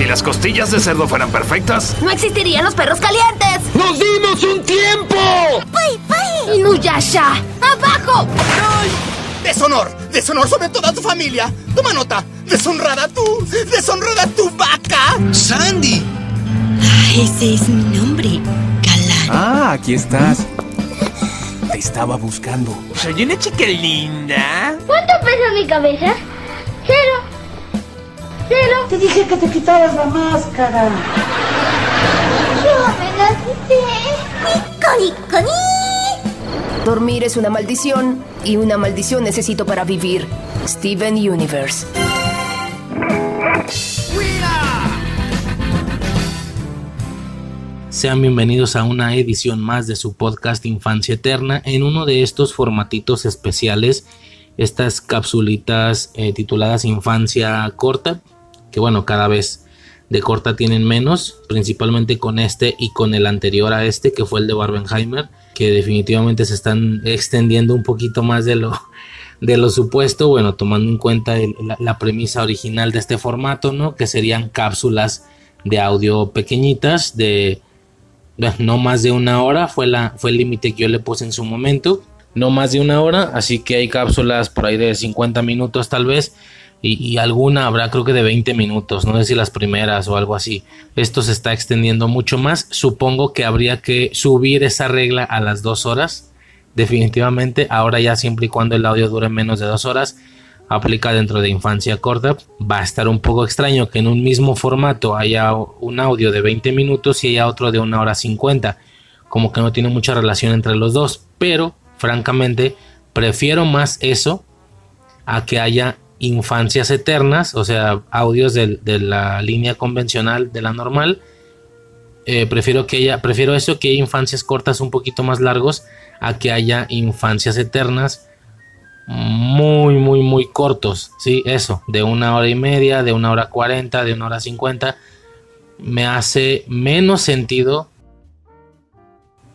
Si las costillas de cerdo fueran perfectas, no existirían los perros calientes. ¡Nos dimos un tiempo! ¡Pay, pay! ¡Inuyasha! ¡Abajo! ¡Ay! ¡Deshonor! ¡Deshonor sobre toda tu familia! ¡Toma nota! ¡Deshonrada tú! ¡Deshonrada tu vaca! ¡Sandy! Ah, ese es mi nombre, Galán. Ah, aquí estás. Te estaba buscando. Soy una chica linda. ¿Cuánto pesa mi cabeza? Cero. Cero. Te dije que te quitaras la máscara. Yo me la quité. ¡Coni, Dormir es una maldición y una maldición necesito para vivir. Steven Universe. Sean bienvenidos a una edición más de su podcast Infancia Eterna en uno de estos formatitos especiales, estas capsulitas eh, tituladas Infancia Corta, que bueno, cada vez de corta tienen menos, principalmente con este y con el anterior a este, que fue el de Barbenheimer, que definitivamente se están extendiendo un poquito más de lo, de lo supuesto, bueno, tomando en cuenta la, la, premisa original de este formato, ¿no? Que serían cápsulas de audio pequeñitas de no más de una hora fue, la, fue el límite que yo le puse en su momento. No más de una hora, así que hay cápsulas por ahí de 50 minutos tal vez. Y, alguna habrá creo que de 20 minutos, no sé si las primeras o algo así. Esto se está extendiendo mucho más. Supongo que habría que subir esa regla a las dos horas. Definitivamente, ahora ya siempre y cuando el audio dure menos de dos horas aplica dentro de infancia corta. Va a estar un poco extraño que en un mismo formato haya un audio de 20 minutos y haya otro de una hora 50. Como que no tiene mucha relación entre los dos. Pero, francamente, prefiero más eso a que haya infancias eternas, o sea, audios de, la línea convencional, de la normal. Eh, prefiero que haya, prefiero eso que infancias cortas un poquito más largos a que haya infancias eternas muy, muy, muy cortos. Sí, eso, de una hora y media, de una hora cuarenta, de una hora cincuenta. Me hace menos sentido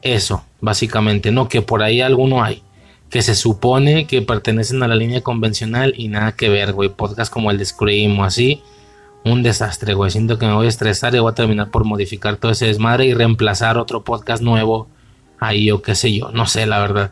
eso, básicamente, ¿no? Que por ahí alguno hay. Que se supone que pertenecen a la línea convencional y nada que ver, güey. Podcast como el de Scream o así. Un desastre, güey. Siento que me voy a estresar y voy a terminar por modificar todo ese desmadre y reemplazar otro podcast nuevo ahí o qué sé yo. No sé, la verdad.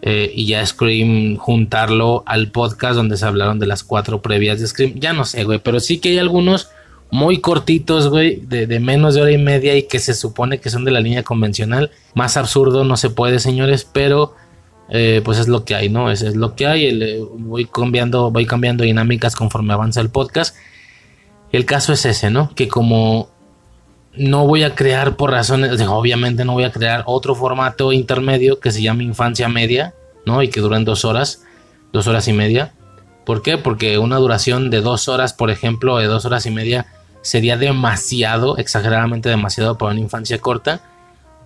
Eh, y ya Scream juntarlo al podcast donde se hablaron de las cuatro previas de Scream. Ya no sé, güey, pero sí que hay algunos muy cortitos, güey, de, menos de hora y media y que se supone que son de la línea convencional. Más absurdo no se puede, señores, pero eh, pues es lo que hay, ¿no? Es, es lo que hay. Eh, voy, cambiando, voy cambiando dinámicas conforme avanza el podcast. El caso es ese, ¿no? Que como no voy a crear por razones, obviamente no voy a crear otro formato intermedio que se llame infancia media, ¿no? Y que duren dos horas, dos horas y media. ¿Por qué? Porque una duración de dos horas, por ejemplo, de dos horas y media, sería demasiado, exageradamente demasiado para una infancia corta,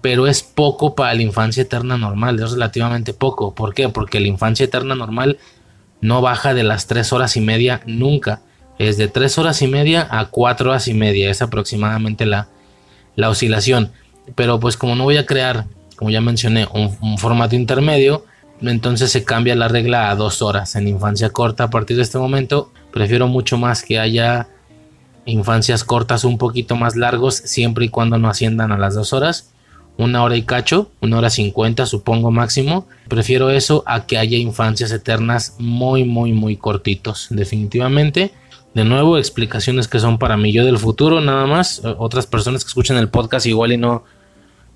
pero es poco para la infancia eterna normal, es relativamente poco. ¿Por qué? Porque la infancia eterna normal no baja de las tres horas y media nunca. Es de tres horas y media a cuatro horas y media, es aproximadamente la, la oscilación. Pero pues como no voy a crear, como ya mencioné, un, formato intermedio, entonces se cambia la regla a dos horas en infancia corta. A partir de este momento prefiero mucho más que haya infancias cortas un poquito más largos siempre y cuando no asciendan a las dos horas. Una hora y cacho, una hora cincuenta supongo máximo. Prefiero eso a que haya infancias eternas muy muy muy cortitos definitivamente. De nuevo, explicaciones que son para mí yo del futuro, nada más. Otras personas que escuchan el podcast igual y no,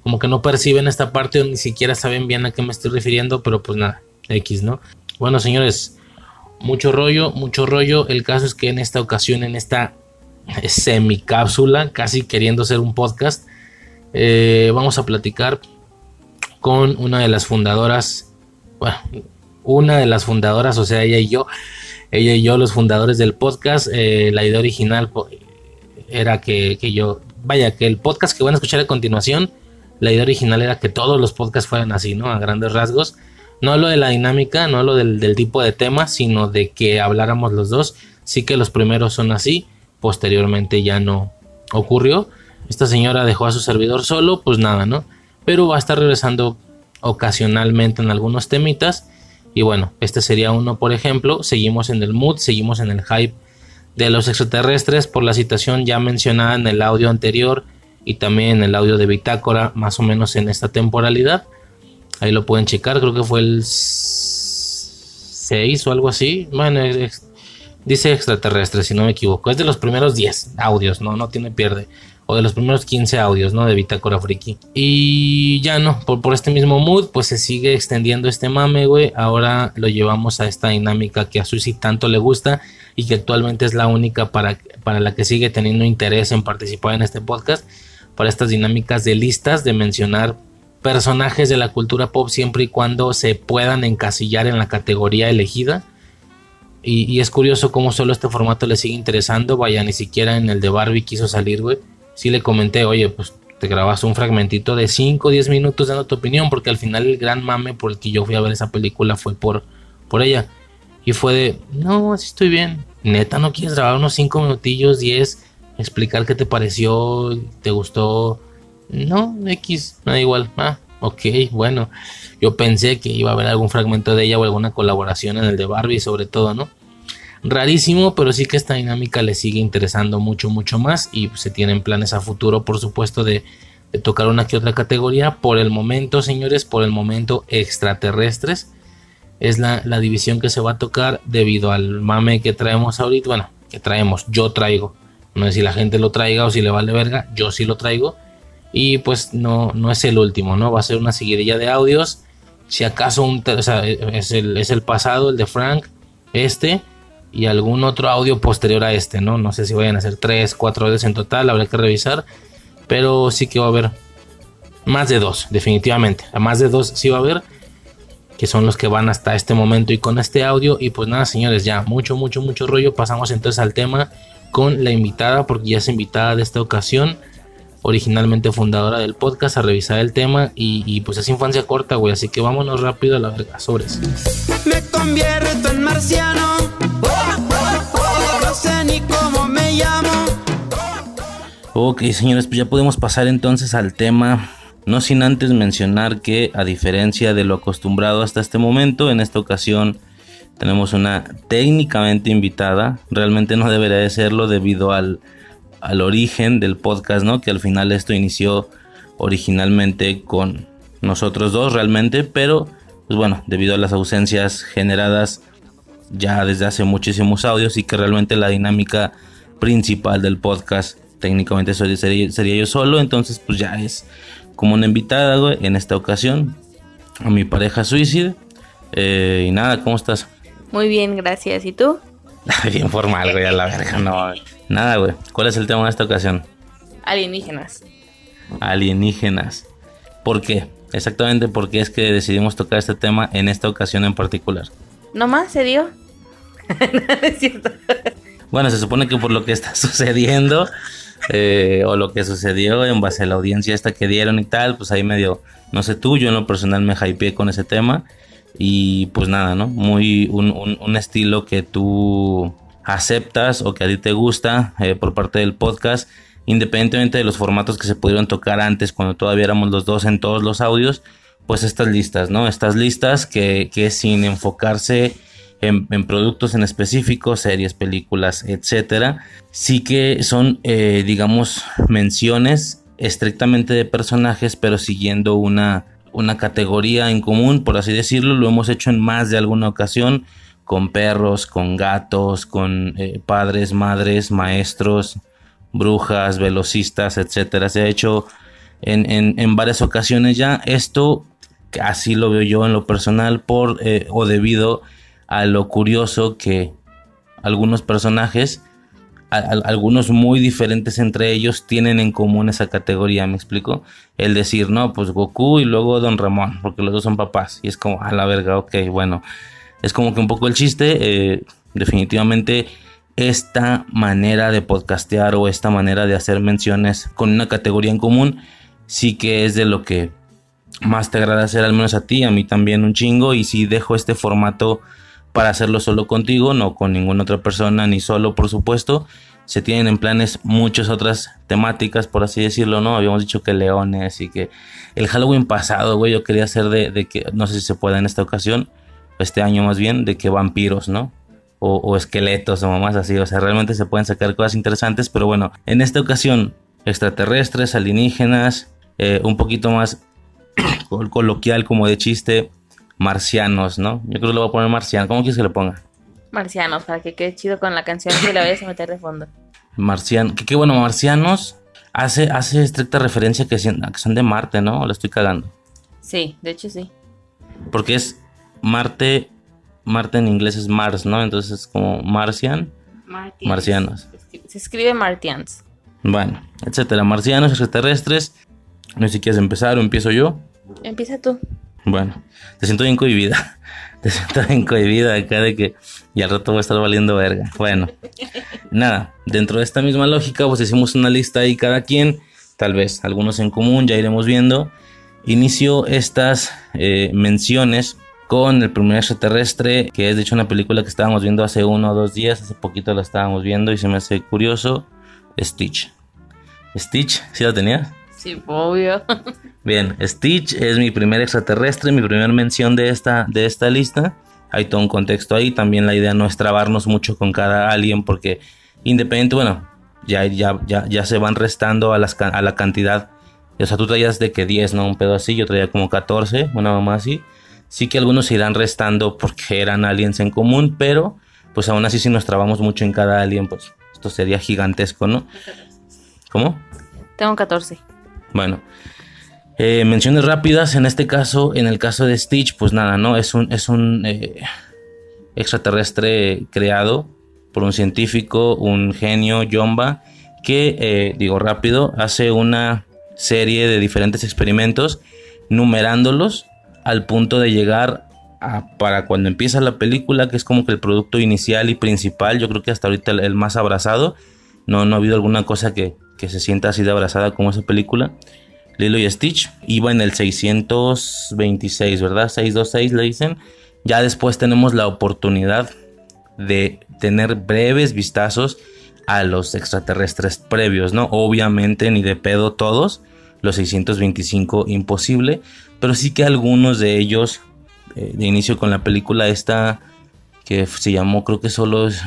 como que no perciben esta parte o ni siquiera saben bien a qué me estoy refiriendo, pero pues nada, X, ¿no? Bueno, señores, mucho rollo, mucho rollo. El caso es que en esta ocasión, en esta semicápsula, casi queriendo ser un podcast, eh, vamos a platicar con una de las fundadoras, bueno, una de las fundadoras, o sea, ella y yo, ella y yo, los fundadores del podcast, eh, la idea original era que, yo, vaya, que el podcast que van a escuchar a continuación, la idea original era que todos los podcasts fueran así, ¿no? A grandes rasgos. No lo de la dinámica, no lo del, tipo de tema, sino de que habláramos los dos. Sí que los primeros son así, posteriormente ya no ocurrió. Esta señora dejó a su servidor solo, pues nada, ¿no? Pero va a estar regresando ocasionalmente en algunos temitas y bueno, este sería uno, por ejemplo. Seguimos en el mood, seguimos en el hype de los extraterrestres por la situación ya mencionada en el audio anterior y también en el audio de Bitácora, más o menos en esta temporalidad. Ahí lo pueden checar, creo que fue el 6 o algo así. Bueno, dice extraterrestre, si no me equivoco. Es de los primeros 10 audios, no, no tiene pierde. O de los primeros 15 audios, ¿no? De Bitácora Friki. Y ya no, por, por este mismo mood, pues se sigue extendiendo este mame, güey. Ahora lo llevamos a esta dinámica que a Susi tanto le gusta y que actualmente es la única para, para la que sigue teniendo interés en participar en este podcast. Para estas dinámicas de listas, de mencionar personajes de la cultura pop siempre y cuando se puedan encasillar en la categoría elegida. Y, es curioso cómo solo este formato le sigue interesando. Vaya, ni siquiera en el de Barbie quiso salir, güey. Sí le comenté, oye, pues te grabas un fragmentito de 5 o 10 minutos dando tu opinión, porque al final el gran mame por el que yo fui a ver esa película fue por, por ella. Y fue de, no, así estoy bien. Neta, ¿no quieres grabar unos 5 minutillos, 10? Explicar qué te pareció, te gustó no, X, me da igual. Ah, ok, bueno. Yo pensé que iba a haber algún fragmento de ella o alguna colaboración en el de Barbie, sobre todo, ¿no? Rarísimo, pero sí que esta dinámica le sigue interesando mucho, mucho más. Y se tienen planes a futuro, por supuesto, de, tocar una que otra categoría. Por el momento, señores, por el momento, extraterrestres. Es la, división que se va a tocar debido al mame que traemos ahorita. Bueno, que traemos, yo traigo. No sé si la gente lo traiga o si le vale verga, yo sí lo traigo y pues no, no es el último, ¿no? Va a ser una seguidilla de audios. Si acaso un, es, el, es el pasado, el de Frank, este y algún otro audio posterior a este, ¿no? No sé si vayan a ser tres, cuatro audios en total, habrá que revisar. Pero sí que va a haber más de dos, definitivamente. A más de dos sí va a haber, que son los que van hasta este momento y con este audio. Y pues nada, señores, ya mucho, mucho, mucho rollo. Pasamos entonces al tema con la invitada, porque ya es invitada de esta ocasión originalmente fundadora del podcast, a revisar el tema y, pues es infancia corta, güey, así que vámonos rápido a la verga, sobres. Me convierto en marciano, Ok, señores, pues ya podemos pasar entonces al tema. No sin antes mencionar que, a diferencia de lo acostumbrado hasta este momento, en esta ocasión tenemos una técnicamente invitada. Realmente no debería de serlo debido al al origen del podcast, ¿no? Que al final esto inició originalmente con nosotros dos realmente, pero pues bueno, debido a las ausencias generadas ya desde hace muchísimos audios y que realmente la dinámica principal del podcast técnicamente sería, sería yo solo, entonces pues ya es como una invitada, güey, en esta ocasión a mi pareja Suicide. Eh, y nada, ¿cómo estás? Muy bien, gracias. ¿Y tú? Bien formal, güey, a la verga, no. Nada, güey. ¿Cuál es el tema de esta ocasión? Alienígenas. Alienígenas. ¿Por qué? Exactamente por qué es que decidimos tocar este tema en esta ocasión en particular. ¿Nomás se dio? es cierto. Bueno, se supone que por lo que está sucediendo, eh, o lo que sucedió en base a la audiencia esta que dieron y tal, pues ahí medio, no sé tú, yo en lo personal me hypeé con ese tema. Y pues nada, ¿no? Muy un estilo que tú aceptas o que a ti te gusta eh, por parte del podcast, independientemente de los formatos que se pudieron tocar antes cuando todavía éramos los dos en todos los audios, pues estas listas, ¿no? Estas listas que, que sin enfocarse en, productos en específico, series, películas, etcétera, sí que son, eh, digamos, menciones estrictamente de personajes, pero siguiendo una, una categoría en común, por así decirlo, lo hemos hecho en más de alguna ocasión con perros, con gatos, con eh, padres, madres, maestros, brujas, velocistas, etcétera. Se ha hecho en, varias ocasiones ya. Esto así lo veo yo en lo personal por eh, o debido a lo curioso que algunos personajes, algunos muy diferentes entre ellos, tienen en común esa categoría, ¿me explico? El decir, no, pues Goku y luego Don Ramón, porque los dos son papás. Y es como, a la verga, ok, bueno es como que un poco el chiste. Eh, definitivamente esta manera de podcastear o esta manera de hacer menciones con una categoría en común sí que es de lo que más te agrada hacer, al menos a ti, a mí también un chingo. Y si dejo este formato para hacerlo solo contigo, no con ninguna otra persona, ni solo, por supuesto. Se tienen en planes muchas otras temáticas, por así decirlo, ¿no? Habíamos dicho que leones y que el Halloween pasado, güey, yo quería hacer de, que, no sé si se puede en esta ocasión, este año más bien, de que vampiros, ¿no? o, esqueletos o mamás así. O sea, realmente se pueden sacar cosas interesantes. Pero bueno, en esta ocasión, extraterrestres, alienígenas, eh, un poquito más col- coloquial como de chiste, marcianos, ¿no? Yo creo que le voy a poner marciano. ¿Cómo quieres que le ponga? Marcianos, para que quede chido con la canción que la vayas a meter de fondo. Marciano. Que, que bueno, marcianos hace, hace estricta referencia que, que son de Marte, ¿no? ¿O lo estoy cagando? Sí, de hecho sí. Porque es Marte, Marte en inglés es Mars, ¿no? Entonces es como Marcian, Martians. marcianos. Se escribe Martians. Bueno, etcétera. Marcianos, extraterrestres. No sé si quieres empezar o empiezo yo. Empieza tú. Bueno, te siento bien cohibida. Te siento bien cohibida acá de que y al rato voy a estar valiendo verga. Bueno, nada, dentro de esta misma lógica, pues hicimos una lista ahí cada quien, tal vez algunos en común, ya iremos viendo. Inicio estas eh, menciones con el primer extraterrestre, que es de hecho una película que estábamos viendo hace uno o dos días, hace poquito la estábamos viendo y se me hace curioso. Stitch. Stitch, ¿sí la tenías? Sí, obvio. Bien, Stitch es mi primer extraterrestre, mi primera mención de esta, de esta lista. Hay todo un contexto ahí. También la idea no es trabarnos mucho con cada alien, porque independiente, bueno, ya, ya, ya, ya se van restando a, las, a la cantidad. O sea, tú traías de que 10, ¿no? Un pedo así, yo traía como 14, una mamá así. Sí que algunos se irán restando porque eran aliens en común, pero pues aún así si nos trabamos mucho en cada alien, pues esto sería gigantesco, ¿no? ¿Cómo? Tengo 14. Bueno, eh, menciones rápidas. En este caso, en el caso de Stitch, pues nada, ¿no? Es un, es un eh, extraterrestre creado por un científico, un genio, Yomba, que, eh, digo rápido, hace una serie de diferentes experimentos, numerándolos al punto de llegar a, para cuando empieza la película, que es como que el producto inicial y principal, yo creo que hasta ahorita el, el más abrazado. No, no ha habido alguna cosa que, que se sienta así de abrazada como esa película. Lilo y Stitch iba en el 626, ¿verdad? 626 le dicen. Ya después tenemos la oportunidad de tener breves vistazos a los extraterrestres previos, ¿no? Obviamente ni de pedo todos, los 625 imposible, pero sí que algunos de ellos, eh, de inicio con la película esta, que se llamó, creo que solo es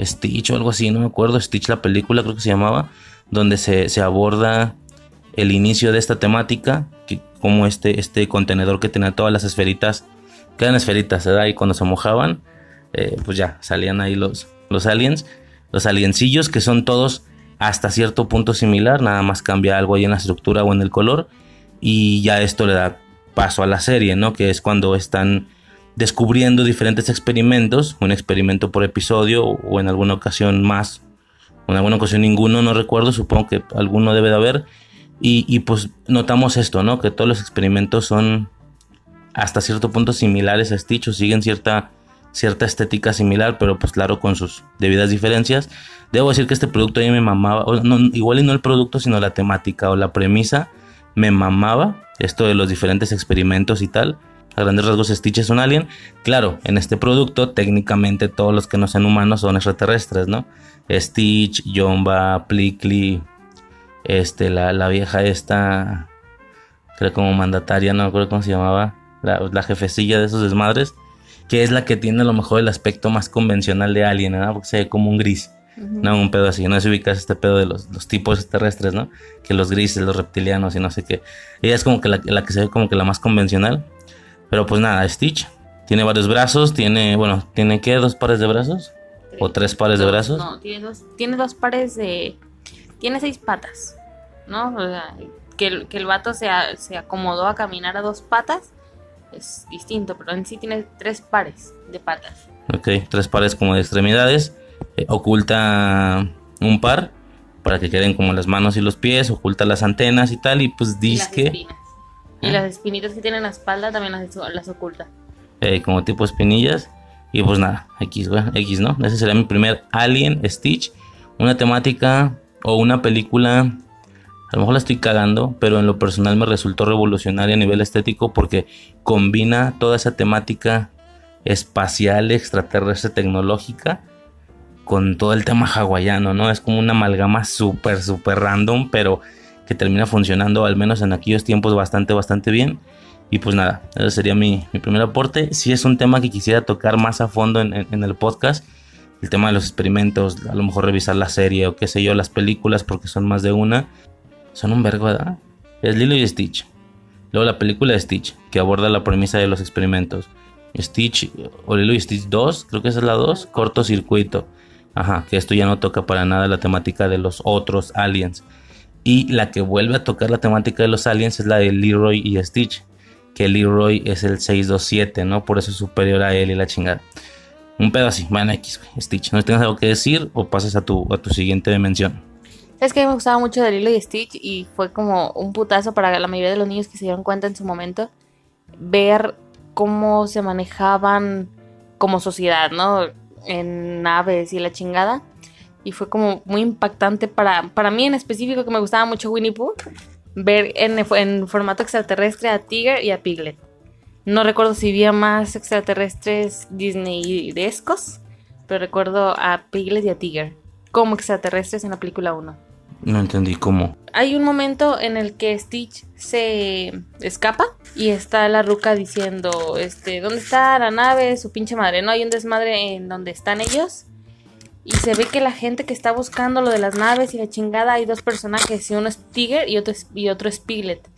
Stitch o algo así, no me acuerdo, Stitch la película creo que se llamaba, donde se, se aborda el inicio de esta temática, que como este, este contenedor que tenía todas las esferitas, que esferitas, ¿verdad? Y cuando se mojaban, eh, pues ya salían ahí los, los aliens, los aliencillos que son todos hasta cierto punto similar, nada más cambia algo ahí en la estructura o en el color, y ya esto le da paso a la serie, ¿no? Que es cuando están descubriendo diferentes experimentos, un experimento por episodio o en alguna ocasión más, en alguna ocasión ninguno, no recuerdo, supongo que alguno debe de haber. Y, y, pues notamos esto, ¿no? Que todos los experimentos son hasta cierto punto similares a Stitch o siguen cierta, cierta estética similar, pero pues claro, con sus debidas diferencias. Debo decir que este producto a mí me mamaba, no, igual y no el producto, sino la temática o la premisa, me mamaba esto de los diferentes experimentos y tal a grandes rasgos Stitch es un alien. Claro, en este producto técnicamente todos los que no sean humanos son extraterrestres, ¿no? Stitch, Yomba, Plickly, este, la, la vieja esta, creo como mandataria, no recuerdo cómo se llamaba, la, la, jefecilla de esos desmadres, que es la que tiene a lo mejor el aspecto más convencional de alien, ¿no? Porque se ve como un gris. Uh -huh. No, un pedo así, no se ubicas este pedo de los, los, tipos terrestres, ¿no? Que los grises, los reptilianos y no sé qué. Ella es como que la, la que se ve como que la más convencional. Pero pues nada, Stitch tiene varios brazos, tiene, bueno, ¿tiene qué? ¿Dos pares de brazos? Tres. ¿O tres pares dos, de brazos? No, tiene dos, tiene dos pares de... Tiene seis patas, ¿no? O sea, que el, que el vato se, se acomodó a caminar a dos patas es distinto, pero en sí tiene tres pares de patas. Ok, tres pares como de extremidades. Eh, oculta un par para que queden como las manos y los pies, oculta las antenas y tal, y pues dice Y las espinitas que tiene en la espalda también las, las oculta. Eh, como tipo espinillas. Y pues nada, X, X, ¿no? Ese sería mi primer Alien Stitch. Una temática o una película. A lo mejor la estoy cagando, pero en lo personal me resultó revolucionaria a nivel estético porque combina toda esa temática espacial, extraterrestre, tecnológica con todo el tema hawaiano, ¿no? Es como una amalgama súper, súper random, pero que termina funcionando al menos en aquellos tiempos bastante, bastante bien. Y pues nada, ese sería mi, mi primer aporte. Si es un tema que quisiera tocar más a fondo en, en- el podcast, el tema de los experimentos, a lo mejor revisar la serie o qué sé yo, las películas, porque son más de una, son un vergo. Es Lilo y Stitch. Luego la película de Stitch, que aborda la premisa de los experimentos. Stitch, o Lilo y Stitch 2, creo que esa es la 2, cortocircuito. Ajá, que esto ya no toca para nada la temática de los otros aliens. Y la que vuelve a tocar la temática de los aliens es la de Leroy y Stitch. Que Leroy es el 627, ¿no? Por eso es superior a él y la chingada. Un pedo así, bueno, X, Stitch. ¿No tienes algo que decir o pasas a tu, a tu siguiente dimensión? Es que me gustaba mucho de Lilo y Stitch y fue como un putazo para la mayoría de los niños que se dieron cuenta en su momento ver cómo se manejaban como sociedad, ¿no? En naves y la chingada. Y fue como muy impactante para, para mí en específico que me gustaba mucho Winnie Pooh, ver en, en formato extraterrestre a Tiger y a Piglet. No recuerdo si había más extraterrestres Disney-escos, pero recuerdo a Piglet y a Tiger como extraterrestres en la película 1. No entendí cómo. Hay un momento en el que Stitch se escapa y está la ruca diciendo, este, ¿dónde está la nave? Su pinche madre. No hay un desmadre en donde están ellos. Y se ve que la gente que está buscando lo de las naves y la chingada hay dos personajes, y uno es Tiger y otro es, y otro es Piglet.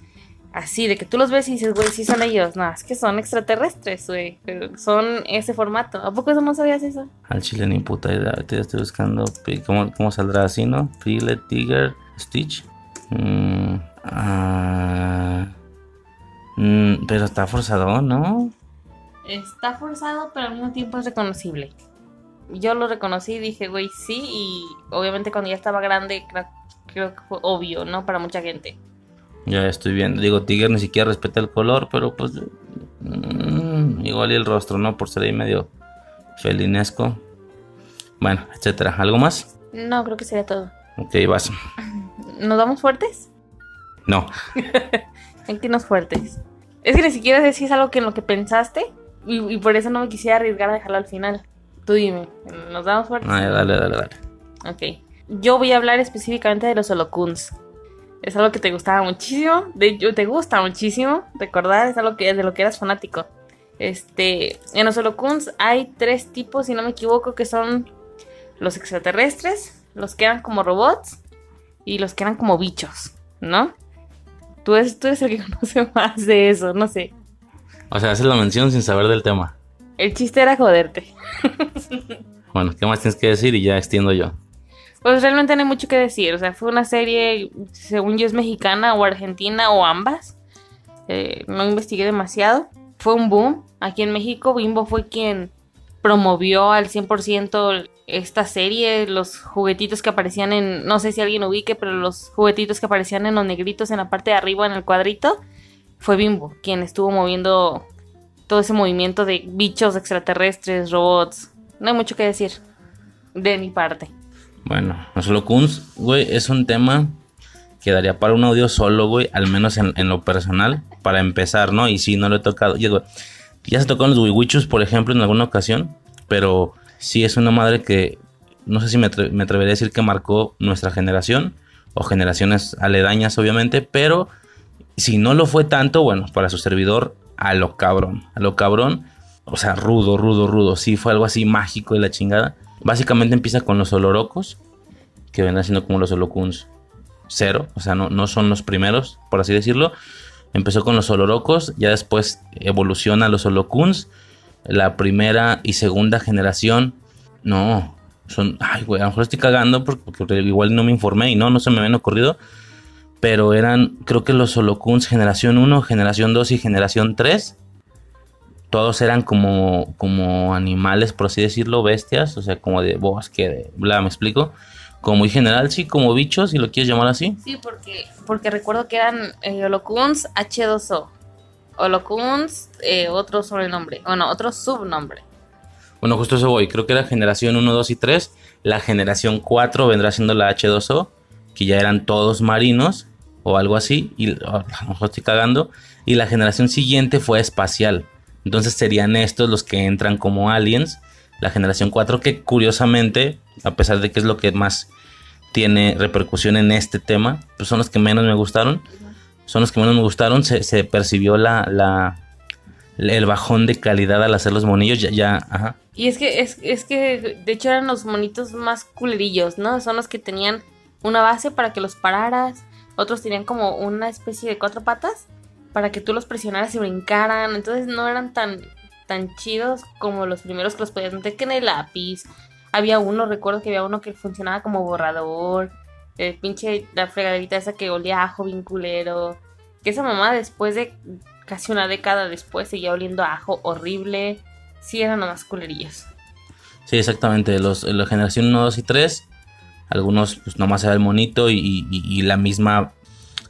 Así, de que tú los ves y dices, güey, sí son ellos. No, es que son extraterrestres, güey. Son ese formato. ¿A poco eso no sabías eso? Al chile ni puta idea. Ahorita estoy buscando cómo, cómo saldrá así, ¿no? Piglet, Tiger, Stitch. Mm, mm, pero está forzado, ¿no? Está forzado, pero al mismo tiempo es reconocible. Yo lo reconocí y dije, güey, sí, y obviamente cuando ya estaba grande, creo, creo que fue obvio, ¿no? Para mucha gente. Ya estoy viendo. Digo, Tiger ni siquiera respeta el color, pero pues. mm, igual y el rostro, ¿no? Por ser ahí medio felinesco. Bueno, etcétera. ¿Algo más? No, creo que sería todo. Ok, vas. ¿Nos damos fuertes? No. Hay que irnos fuertes. Es que ni siquiera sé si es algo que en lo que pensaste y, y por eso no me quisiera arriesgar a dejarlo al final. Tú dime, ¿nos damos fuertes? Ay, dale, dale, dale. Ok. Yo voy a hablar específicamente de los holocuns. Es algo que te gustaba muchísimo. De hecho, te gusta muchísimo. Recordar, es algo que, de lo que eras fanático. Este. En los holocuns hay tres tipos, si no me equivoco, que son los extraterrestres, los que eran como robots y los que eran como bichos, ¿no? Tú eres, tú eres el que conoce más de eso, no sé. O sea, haces la mención sin saber del tema. El chiste era joderte. Bueno, ¿qué más tienes que decir? Y ya extiendo yo. Pues realmente no hay mucho que decir. O sea, fue una serie, según yo, es mexicana o argentina o ambas. Eh, no investigué demasiado. Fue un boom. Aquí en México, Bimbo fue quien promovió al 100% esta serie. Los juguetitos que aparecían en. No sé si alguien ubique, pero los juguetitos que aparecían en los negritos en la parte de arriba, en el cuadrito. Fue Bimbo quien estuvo moviendo todo ese movimiento de bichos extraterrestres, robots. No hay mucho que decir. De mi parte. Bueno, los holocuns, güey, es un tema que daría para un audio solo, güey, al menos en, en lo personal, para empezar, ¿no? Y sí, no lo he tocado. Y, güey, ya se tocó en los wiwichus, por ejemplo, en alguna ocasión, pero sí es una madre que no sé si me, atre- me atrevería a decir que marcó nuestra generación o generaciones aledañas, obviamente, pero si no lo fue tanto, bueno, para su servidor, a lo cabrón, a lo cabrón, o sea, rudo, rudo, rudo, sí fue algo así mágico y la chingada. Básicamente empieza con los olorocos, que vendrán siendo como los holocuns cero, o sea, no, no son los primeros, por así decirlo. Empezó con los olorocos, ya después evoluciona los holocuns. La primera y segunda generación, no, son, ay, güey, a lo mejor estoy cagando porque, porque igual no me informé y no, no se me habían ocurrido. Pero eran, creo que los holocuns generación 1, generación 2 y generación 3 todos eran como, como animales, por así decirlo, bestias, o sea, como de bosque, de bla, me explico. Como muy general, sí, como bichos, si lo quieres llamar así. Sí, porque, porque recuerdo que eran eh, Holocuns H2O. Holocuns, eh, otro sobrenombre. Bueno, otro subnombre. Bueno, justo eso voy. Creo que era generación 1, 2 y 3. La generación 4 vendrá siendo la H2O, que ya eran todos marinos o algo así. Y a lo mejor estoy cagando. Y la generación siguiente fue espacial. Entonces serían estos los que entran como aliens. La generación 4 que curiosamente, a pesar de que es lo que más tiene repercusión en este tema, pues son los que menos me gustaron. son los que menos me gustaron. Se, percibió la, el bajón de calidad al hacer los monillos. Ya, ya, ajá. Y es que, es, es que de hecho eran los monitos más culerillos, ¿no? Son los que tenían una base para que los pararas. Otros tenían como una especie de cuatro patas para que tú los presionaras y brincaran. Entonces no eran tan, tan chidos como los primeros que los podías meter que en el lápiz. Había uno, recuerdo que había uno que funcionaba como borrador. El pinche, la fregaderita esa que olía ajo bien culero. Que esa mamá después de casi una década después seguía oliendo a ajo horrible. Sí, eran más culerillos. Sí, exactamente. Los, la generación 1, 2 y 3. Algunos, pues nomás era el monito y, y- y la misma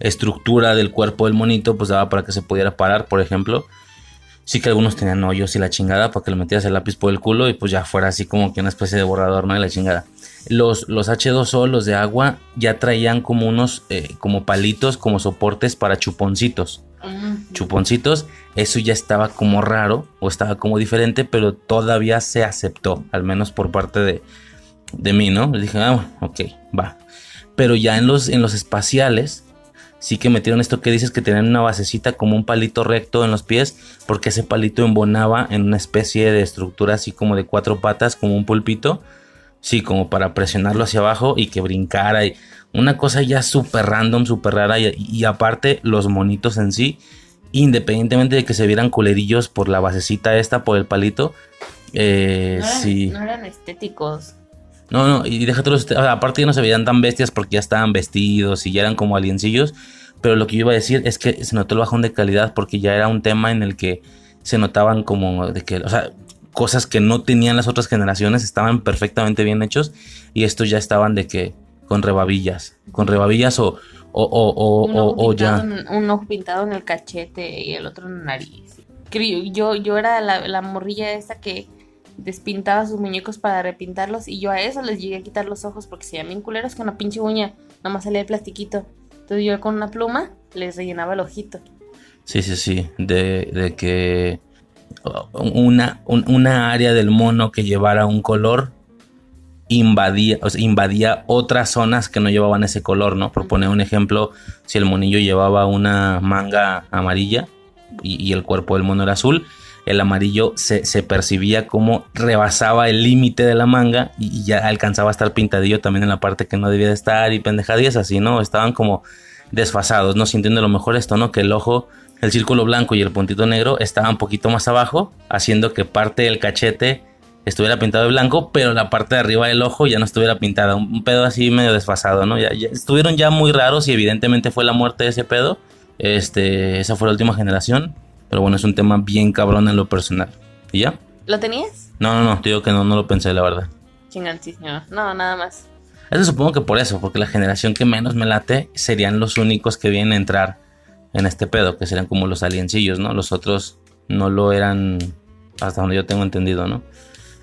estructura del cuerpo del monito, pues daba para que se pudiera parar, por ejemplo. Sí que algunos tenían hoyos y la chingada para que le metieras el lápiz por el culo y pues ya fuera así como que una especie de borrador, ¿no? Y la chingada. Los, los H2O, los de agua, ya traían como unos, eh, como palitos, como soportes para chuponcitos. Chuponcitos, eso ya estaba como raro o estaba como diferente, pero todavía se aceptó, al menos por parte de, de mí, ¿no? Le dije, ah, ok, va. Pero ya en los, en los espaciales, sí que metieron esto que dices que tenían una basecita como un palito recto en los pies, porque ese palito embonaba en una especie de estructura así como de cuatro patas, como un pulpito, sí, como para presionarlo hacia abajo y que brincara. Y una cosa ya súper random, súper rara, y, y aparte los monitos en sí, independientemente de que se vieran culerillos por la basecita esta, por el palito, eh, No eran, sí. no eran estéticos. No, no, y déjate los. aparte ya no se veían tan bestias porque ya estaban vestidos y ya eran como aliencillos. Pero lo que yo iba a decir es que se notó el bajón de calidad porque ya era un tema en el que se notaban como de que, o sea, cosas que no tenían las otras generaciones estaban perfectamente bien hechos y estos ya estaban de que con rebabillas, con rebabillas o, o, o, o, o- ya. en- un ojo pintado en el cachete y el otro en la nariz. Creo- Yo, yo era la, la morrilla esta que despintaba sus muñecos para repintarlos y yo a eso les llegué a quitar los ojos porque se bien culeros con una pinche uña, nada más salía el plastiquito. Entonces yo con una pluma les rellenaba el ojito. Sí, sí, sí. De, de que una, un- una área del mono que llevara un color invadía, invadía otras zonas que no llevaban ese color, ¿no? Por poner un ejemplo, si el monillo llevaba una manga amarilla y, y el cuerpo del mono era azul, el amarillo se, percibía como rebasaba el límite de la manga y, ya alcanzaba a estar pintadillo también en la parte que no debía de estar y pendejadillas así, ¿no? Estaban como desfasados, no sintiendo lo mejor esto, ¿no? Que el ojo, el círculo blanco y el puntito negro estaban un poquito más abajo, haciendo que parte del cachete estuviera pintado de blanco, pero la parte de arriba del ojo ya no estuviera pintada, un pedo así medio desfasado, ¿no? Ya estuvieron ya muy raros y evidentemente fue la muerte de ese pedo. Este, esa fue la última generación, pero bueno, es un tema bien cabrón en lo personal. ¿Y ya? ¿Lo tenías? No, no, no, te digo que no, no lo pensé, la verdad. Chingancísimo. No, nada más. Eso supongo que por eso, porque la generación que menos me late serían los únicos que vienen a entrar en este pedo, que serían como los aliencillos, ¿no? Los otros no lo eran hasta donde yo tengo entendido, ¿no?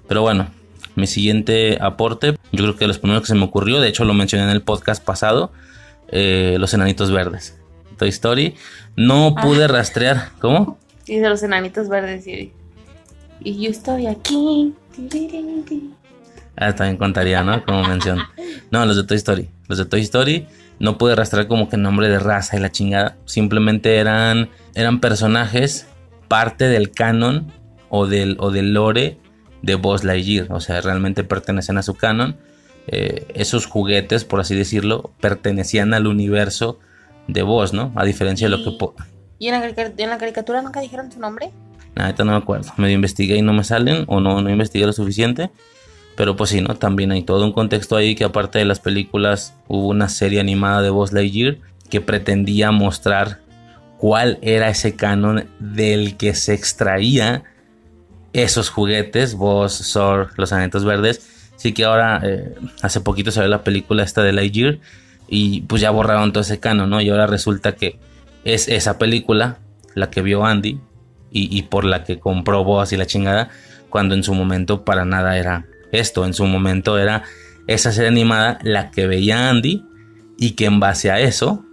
Pero bueno, mi siguiente aporte, yo creo que los primeros que se me ocurrió, de hecho lo mencioné en el podcast pasado, eh, los enanitos verdes. Toy Story. No pude rastrear, ¿cómo? Y de los enanitos verdes y, y yo estoy aquí. Ah, también contaría, ¿no? Como mención. No, los de Toy Story. Los de Toy Story no pude rastrear como que nombre de raza y la chingada. Simplemente eran, eran personajes parte del canon o del, o del lore de Buzz Lightyear. O sea, realmente pertenecen a su canon. Eh, esos juguetes, por así decirlo, pertenecían al universo de Buzz, ¿no? A diferencia de lo que... ¿Y en la, en la caricatura nunca dijeron su nombre? Neta no me acuerdo. Medio investigué y no me salen o no, no investigué lo suficiente. Pero pues sí, ¿no? También hay todo un contexto ahí que aparte de las películas hubo una serie animada de Buzz Lightyear que pretendía mostrar cuál era ese canon del que se extraía esos juguetes, Buzz, Zor, los anitos verdes. Sí que ahora, eh, hace poquito salió la película esta de Lightyear y pues ya borraron todo ese canon, ¿no? Y ahora resulta que es esa película la que vio Andy y, por la que compró Buzz y la chingada, cuando en su momento para nada era esto, en su momento era esa serie animada la que veía Andy y que en base a eso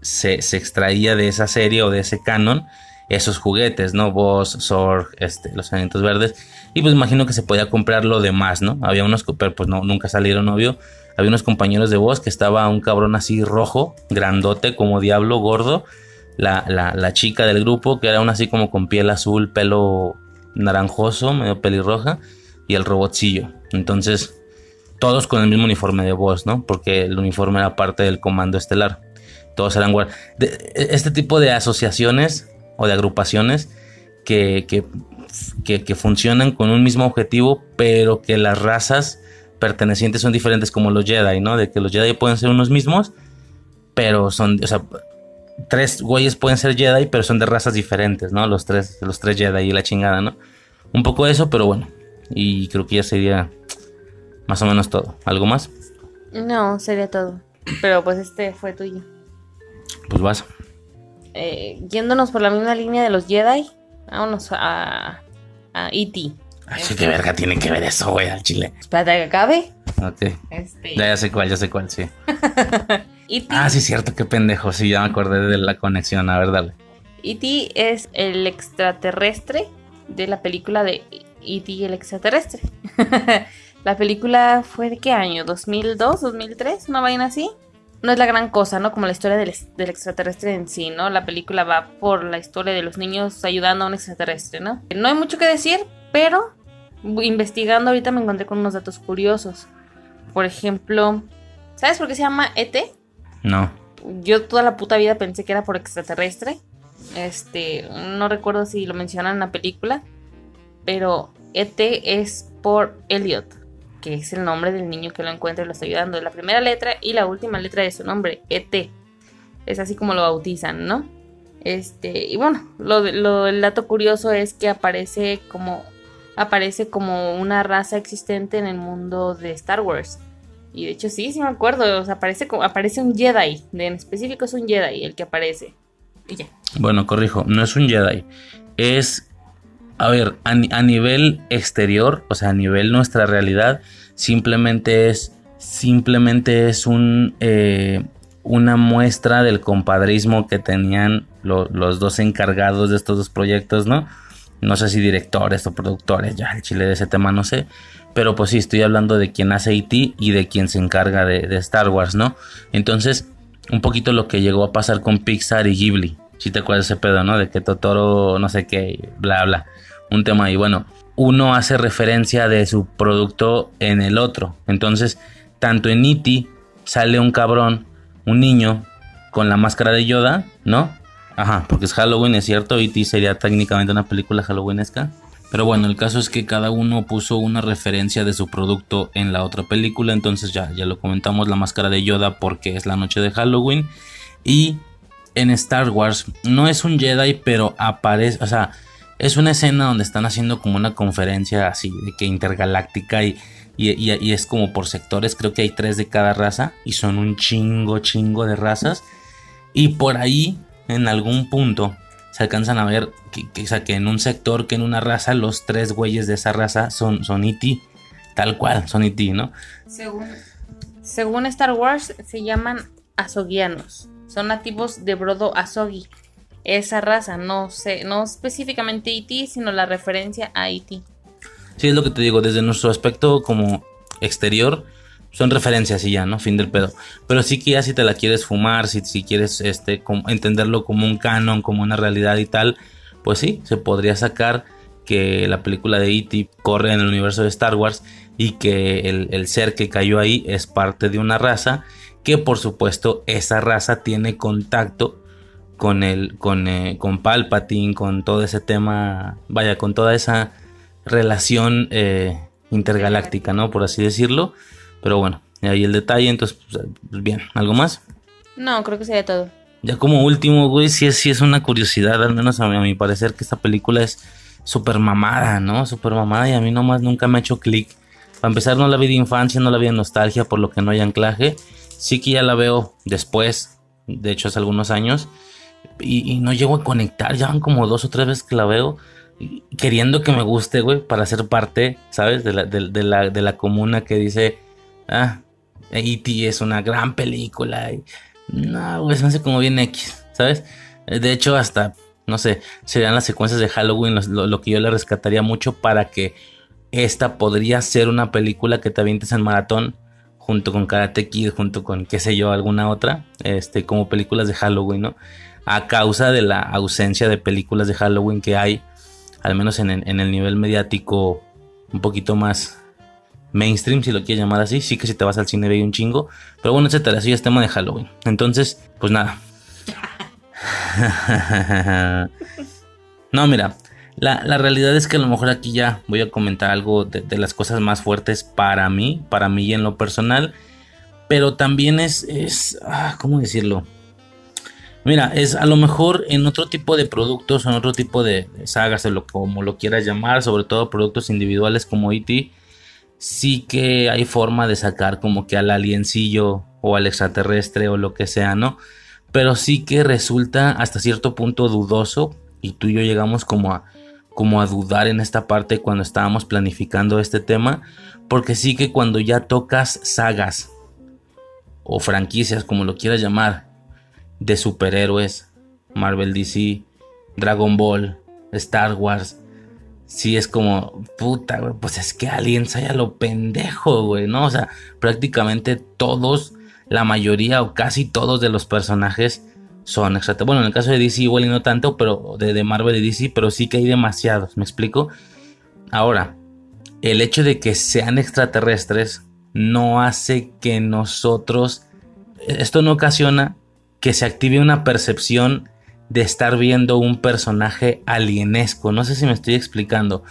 se, extraía de esa serie o de ese canon esos juguetes, ¿no? Buzz, Zorg, este, los anitos verdes. Y pues imagino que se podía comprar lo demás, ¿no? Había unos, pero pues no, nunca salieron, obvio. Había unos compañeros de Buzz que estaba un cabrón así rojo, grandote, como diablo, gordo, la, la, la chica del grupo, que era una así como con piel azul, pelo naranjoso, medio pelirroja, y el robotcillo. Entonces, todos con el mismo uniforme de voz, ¿no? Porque el uniforme era parte del comando estelar. Todos eran guardias. Este tipo de asociaciones o de agrupaciones que, que, que, funcionan con un mismo objetivo, pero que las razas pertenecientes son diferentes, como los Jedi, ¿no? De que los Jedi pueden ser unos mismos, pero son, o sea, tres güeyes pueden ser Jedi, pero son de razas diferentes, ¿no? Los tres, los tres Jedi y la chingada, ¿no? Un poco eso, pero bueno. Y creo que ya sería más o menos todo. ¿Algo más? No, sería todo. Pero pues este fue tuyo. Pues vas. Eh, yéndonos por la misma línea de los Jedi, vámonos a, a E.T. Ay, qué verga tiene que ver eso, güey, al chile. Espérate que acabe. Ok. Este... Ya, ya sé cuál, ya sé cuál, sí. ah, sí, cierto, qué pendejo. Sí, ya me acordé de la conexión. A ver, dale. E.T. es el extraterrestre de la película de E.T. el extraterrestre. la película fue de qué año? ¿2002? ¿2003? ¿Una vaina así? No es la gran cosa, ¿no? Como la historia del, del, extraterrestre en sí, ¿no? La película va por la historia de los niños ayudando a un extraterrestre, ¿no? No hay mucho que decir, pero investigando ahorita me encontré con unos datos curiosos. Por ejemplo, ¿sabes por qué se llama ET? No. Yo toda la puta vida pensé que era por extraterrestre. Este, no recuerdo si lo mencionan en la película, pero ET es por Elliot, que es el nombre del niño que lo encuentra y lo está ayudando. La primera letra y la última letra de su nombre, ET. Es así como lo bautizan, ¿no? Este, y bueno, lo, lo, el dato curioso es que aparece como aparece como una raza existente en el mundo de Star Wars. Y de hecho sí, sí me acuerdo, o sea, aparece, aparece un Jedi, en específico es un Jedi el que aparece. Y ya. Bueno, corrijo, no es un Jedi, es, a ver, a, nivel exterior, o sea, a nivel nuestra realidad, simplemente es, simplemente es un, eh, una muestra del compadrismo que tenían lo, los dos encargados de estos dos proyectos, ¿no? No sé si directores o productores, ya el chile de ese tema no sé. Pero pues sí, estoy hablando de quien hace IT e y de quien se encarga de, Star Wars, ¿no? Entonces, un poquito lo que llegó a pasar con Pixar y Ghibli. Si te acuerdas ese pedo, ¿no? De que Totoro, no sé qué, bla, bla. Un tema ahí. Bueno, uno hace referencia de su producto en el otro. Entonces, tanto en E.T. sale un cabrón, un niño, con la máscara de Yoda, ¿no? Ajá, porque es Halloween, es cierto, E.T. sería técnicamente una película halloweenesca. Pero bueno, el caso es que cada uno puso una referencia de su producto en la otra película. Entonces ya, ya lo comentamos, la máscara de Yoda porque es la noche de Halloween. Y en Star Wars no es un Jedi, pero aparece, o sea, es una escena donde están haciendo como una conferencia así de que intergaláctica y, y, y, y es como por sectores. Creo que hay tres de cada raza y son un chingo, chingo de razas. Y por ahí, en algún punto, se alcanzan a ver que, que, o sea, que, en un sector, que en una raza, los tres güeyes de esa raza son, son E.T. Tal cual, son E.T., ¿no? Según, según Star Wars, se llaman azogianos. Son nativos de Brodo Azogi. Esa raza, no no específicamente E.T., sino la referencia a E.T. Sí, es lo que te digo, desde nuestro aspecto como exterior, son referencias y ya, ¿no? Fin del pedo. Pero sí que ya si te la quieres fumar, si, si quieres este, entenderlo como un canon, como una realidad y tal, pues sí, se podría sacar que la película de E.T. corre en el universo de Star Wars y que el, el, ser que cayó ahí es parte de una raza que por supuesto esa raza tiene contacto con el con, eh, con Palpatine, con todo ese tema, vaya, con toda esa relación eh, intergaláctica, ¿no? Por así decirlo. Pero bueno, ahí el detalle, entonces, pues, bien, ¿algo más? No, creo que sería todo. Ya como último, güey, sí es, sí es una curiosidad, al menos a mi, a mi parecer, que esta película es súper mamada, ¿no? Súper mamada y a mí nomás nunca me ha hecho clic. Para empezar, no la vi de infancia, no la vi de nostalgia, por lo que no hay anclaje. Sí que ya la veo después, de hecho hace algunos años, y, y no llego a conectar, ya van como dos o tres veces que la veo queriendo que me guste, güey, para ser parte, ¿sabes? De la, de, de la, de la comuna que dice, ah, E.T. es una gran película. Y, no, güey, me hace como bien X, ¿sabes? De hecho, hasta, no sé, serían las secuencias de Halloween lo, que yo le rescataría mucho para que esta podría ser una película que te avientes en maratón junto con Karate Kid, junto con qué sé yo, alguna otra, este, como películas de Halloween, ¿no? A causa de la ausencia de películas de Halloween que hay, al menos en, en el nivel mediático un poquito más mainstream, si lo quieres llamar así. Sí que si te vas al cine ve un chingo. Pero bueno, etcétera, eso ya es tema de Halloween. Entonces, pues nada. no, mira, la, realidad es que a lo mejor aquí ya voy a comentar algo de, las cosas más fuertes para mí, para mí y en lo personal. Pero también es, es ah, ¿cómo decirlo? Mira, es a lo mejor en otro tipo de productos, en otro tipo de, sagas, o lo, como lo quieras llamar, sobre todo productos individuales como E.T., sí que hay forma de sacar como que al aliencillo o al extraterrestre o lo que sea, ¿no? Pero sí que resulta hasta cierto punto dudoso y tú y yo llegamos como a como a dudar en esta parte cuando estábamos planificando este tema, porque sí que cuando ya tocas sagas o franquicias, como lo quieras llamar, de superhéroes, Marvel DC, Dragon Ball, Star Wars, sí es como, puta, pues es que Aliens hay a lo pendejo, güey, ¿no? O sea, prácticamente todos, la mayoría o casi todos de los personajes son extraterrestres. Bueno, en el caso de DC igual y no tanto, pero de, de, Marvel y DC, pero sí que hay demasiados, ¿me explico? Ahora, el hecho de que sean extraterrestres no hace que nosotros, esto no ocasiona que se active una percepción de estar viendo un personaje alienesco. No sé si me estoy explicando.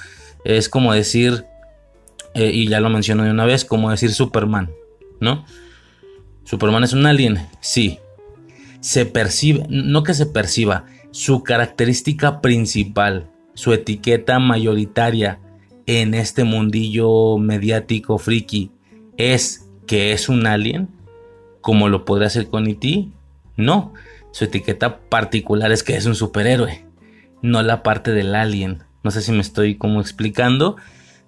Es como decir, eh, y ya lo menciono de una vez, como decir Superman, ¿no? Superman es un alien, sí, se percibe, no que se perciba, su característica principal, su etiqueta mayoritaria en este mundillo mediático friki es que es un alien, como lo podría hacer con E.T. No, su etiqueta particular es que es un superhéroe, no la parte del alien. No sé si me estoy como explicando.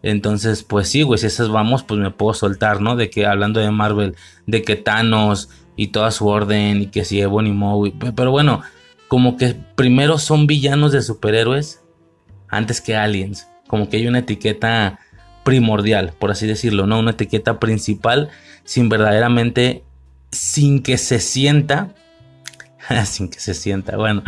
Entonces, pues sí, güey, si esas vamos, pues me puedo soltar, ¿no? De que hablando de Marvel, de que Thanos, y toda su orden y que si Ebony Maw. Pero bueno, como que primero son villanos de superhéroes antes que aliens. Como que hay una etiqueta primordial, por así decirlo, ¿no? Una etiqueta principal sin verdaderamente, sin que se sienta, sin que se sienta, bueno,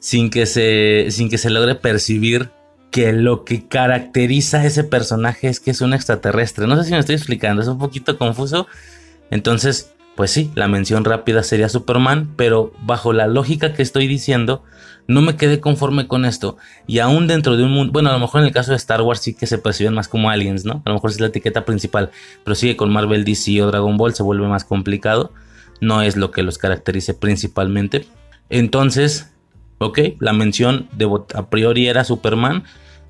sin que se, sin que se logre percibir que lo que caracteriza a ese personaje es que es un extraterrestre. No sé si me estoy explicando, es un poquito confuso. Entonces, pues sí, la mención rápida sería Superman, pero bajo la lógica que estoy diciendo, no me quedé conforme con esto. Y aún dentro de un mundo, bueno, a lo mejor en el caso de Star Wars sí que se perciben más como aliens, ¿no? A lo mejor es la etiqueta principal, pero sigue con Marvel, DC o Dragon Ball se vuelve más complicado. No es lo que los caracterice principalmente. Entonces, ok, la mención de, a priori era Superman,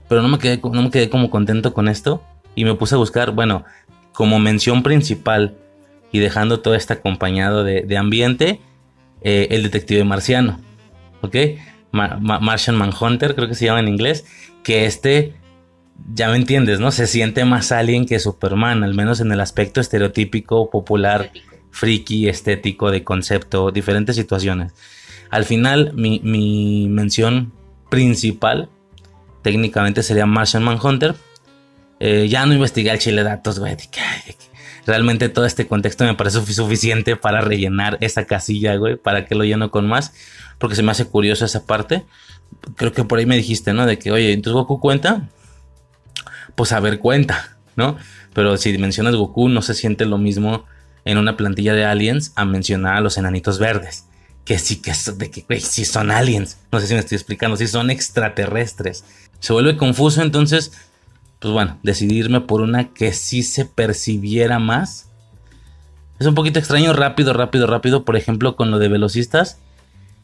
pero no me, quedé, no me quedé como contento con esto. Y me puse a buscar, bueno, como mención principal y dejando todo este acompañado de, ambiente, eh, el detective marciano, ¿ok? Martian Manhunter, creo que se llama en inglés, que este, ya me entiendes, ¿no? Se siente más alien que Superman, al menos en el aspecto estereotípico, popular, friki, estético, de concepto, diferentes situaciones. Al final, mi, mención principal, técnicamente sería Martian Manhunter. Eh, ya no investigué el chile datos, güey, realmente todo este contexto me parece suficiente para rellenar esa casilla, güey, para que lo lleno con más, porque se me hace curioso esa parte. Creo que por ahí me dijiste, ¿no? De que, oye, entonces Goku cuenta, pues a ver, cuenta, ¿no? Pero si mencionas Goku, no se siente lo mismo en una plantilla de aliens a mencionar a los enanitos verdes. Que sí, que, de que sí son aliens. No sé si me estoy explicando, sí son extraterrestres. Se vuelve confuso, entonces pues bueno, decidirme por una que sí se percibiera más. Es un poquito extraño, rápido, rápido, rápido. Por ejemplo, con lo de velocistas.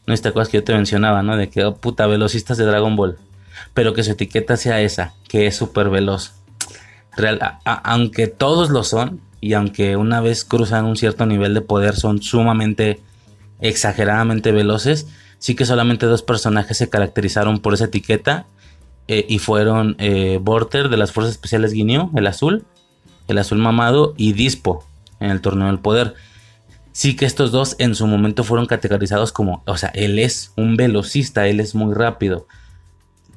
No esta cosa que yo te mencionaba, ¿no? De que, oh, puta, velocistas de Dragon Ball. Pero que su etiqueta sea esa, que es súper veloz. Real, aunque todos lo son, y aunque una vez cruzan un cierto nivel de poder, son sumamente, exageradamente veloces. Sí que solamente dos personajes se caracterizaron por esa etiqueta eh, y fueron eh, Borter de las Fuerzas Especiales Guineo, el azul, el azul mamado y Dispo en el torneo del poder. Sí que estos dos en su momento fueron categorizados como, o sea, él es un velocista, él es muy rápido,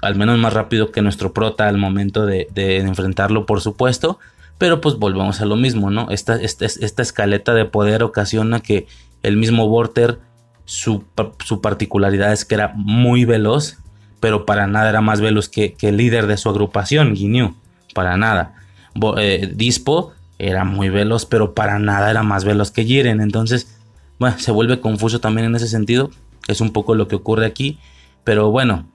al menos más rápido que nuestro prota al momento de, enfrentarlo, por supuesto, Pero pues volvemos a lo mismo, ¿no? Esta, esta, esta escaleta de poder ocasiona que el mismo Vorter, su, su, particularidad es que era muy veloz, pero para nada era más veloz que, que el líder de su agrupación, Ginyu. Para nada. Eh, Dispo era muy veloz, pero para nada era más veloz que Jiren. Entonces, bueno, se vuelve confuso también en ese sentido. Es un poco lo que ocurre aquí. Pero bueno,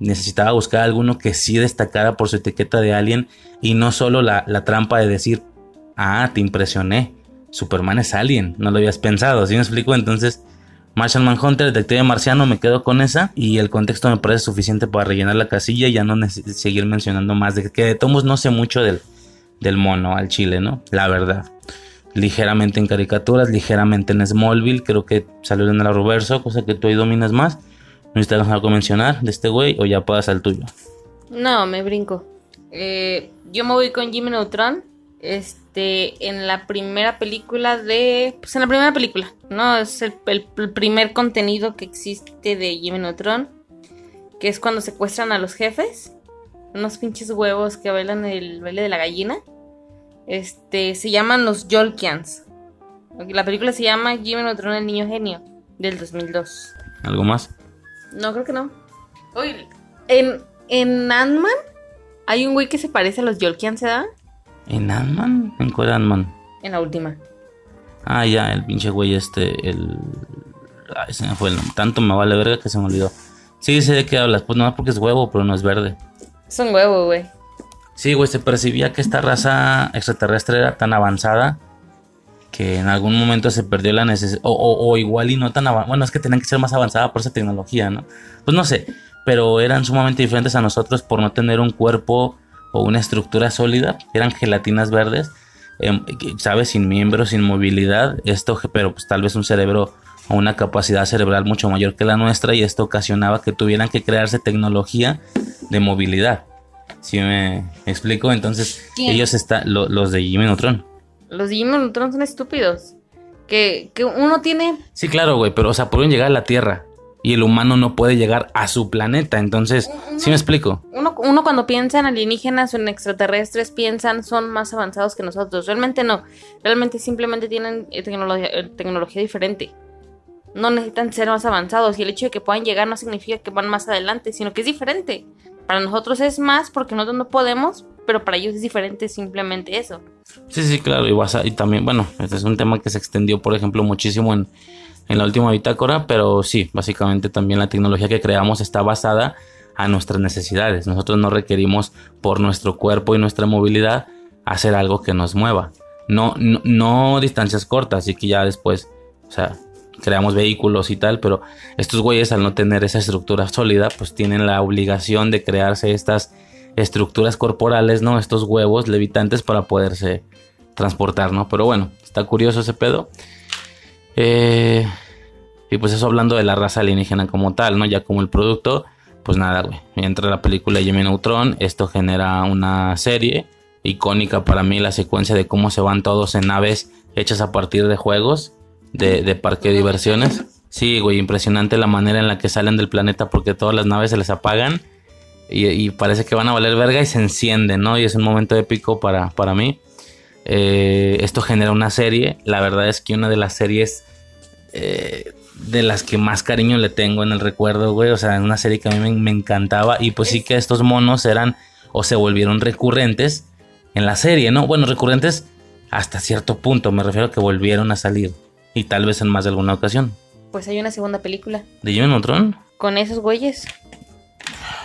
necesitaba buscar alguno que sí destacara por su etiqueta de alien y no solo la, trampa de decir, ah, te impresioné, Superman es alien, no lo habías pensado, ¿sí me explico? Entonces, Martian Manhunter, Detective Marciano, me quedo con esa y el contexto me parece suficiente para rellenar la casilla y ya no seguir mencionando más, de que de Tomos no sé mucho del, del mono al chile, ¿no? La verdad. Ligeramente en caricaturas, ligeramente en Smallville, creo que salió en el reverso, cosa que tú ahí dominas más. ¿Necesitas algo mencionar de este güey o ya puedas al tuyo? No, me brinco. Eh, yo me voy con Jimmy Neutron. Este, en la primera película de. Pues en la primera película, ¿no? Es el, primer contenido que existe de Jimmy Neutron. Que es cuando secuestran a los jefes. Unos pinches huevos que bailan el baile de la gallina. Este, se llaman los Yolkians. La película se llama Jimmy Neutron, el niño genio, del 2002. ¿Algo más? No, creo que no. En, en Ant-Man hay un güey que se parece a los Yolkian, ¿se da? ¿En Ant-Man? ¿En cuál Ant-Man? En la última. Ah, ya, el pinche güey este, el... Ay, se me fue el Tanto me vale verga que se me olvidó. Sí, sé de qué hablas. Pues no porque es huevo, pero no es verde. Es un huevo, güey. Sí, güey, se percibía que esta raza extraterrestre era tan avanzada que en algún momento se perdió la necesidad, o, igual y no tan avanzada, bueno, es que tenían que ser más avanzada por esa tecnología, ¿no? Pues no sé, pero eran sumamente diferentes a nosotros por no tener un cuerpo o una estructura sólida, eran gelatinas verdes, em, ¿sabes? Sin miembros, sin movilidad, esto, pero pues tal vez un cerebro o una capacidad cerebral mucho mayor que la nuestra y esto ocasionaba que tuvieran que crearse tecnología de movilidad. Si me explico? Entonces, ellos están, los de Jimmy Neutron. Los Digimon son estúpidos. Que, uno tiene. Sí, claro, güey, pero o sea, pueden llegar a la Tierra. Y el humano no puede llegar a su planeta. Entonces, ¿sí me explico? Uno, uno cuando piensa en alienígenas o en extraterrestres, piensan son más avanzados que nosotros. Realmente no. Realmente simplemente tienen eh, tecnología, eh, tecnología diferente. No necesitan ser más avanzados. Y el hecho de que puedan llegar no significa que van más adelante, sino que es diferente. Para nosotros es más porque nosotros no podemos, pero para ellos es diferente simplemente eso. Sí, sí, claro, y, también, bueno, este es un tema que se extendió, por ejemplo, muchísimo en, en la última bitácora, pero sí, básicamente también la tecnología que creamos está basada a nuestras necesidades. Nosotros no requerimos por nuestro cuerpo y nuestra movilidad hacer algo que nos mueva. No, no, no distancias cortas, y que ya después, o sea, creamos vehículos y tal, pero estos güeyes al no tener esa estructura sólida, pues tienen la obligación de crearse estas estructuras corporales, ¿no? Estos huevos levitantes para poderse transportar, ¿no? Pero bueno, está curioso ese pedo. Eh, y pues eso hablando de la raza alienígena como tal, ¿no? Ya como el producto, pues nada, güey. Entra la película Jimmy Neutron, esto genera una serie icónica para mí, la secuencia de cómo se van todos en naves hechas a partir de juegos de, de parque de diversiones. Sí, güey, impresionante la manera en la que salen del planeta porque todas las naves se les apagan y, parece que van a valer verga y se encienden, ¿no? Y es un momento épico para, para mí. Eh, esto genera una serie, la verdad es que una de las series eh, de las que más cariño le tengo en el recuerdo, güey, o sea, una serie que a mí me, encantaba y pues sí que estos monos eran o se volvieron recurrentes en la serie, ¿no? Bueno, recurrentes hasta cierto punto, me refiero a que volvieron a salir y tal vez en más de alguna ocasión. Pues hay una segunda película. ¿De Jimmy Neutron? Con esos güeyes.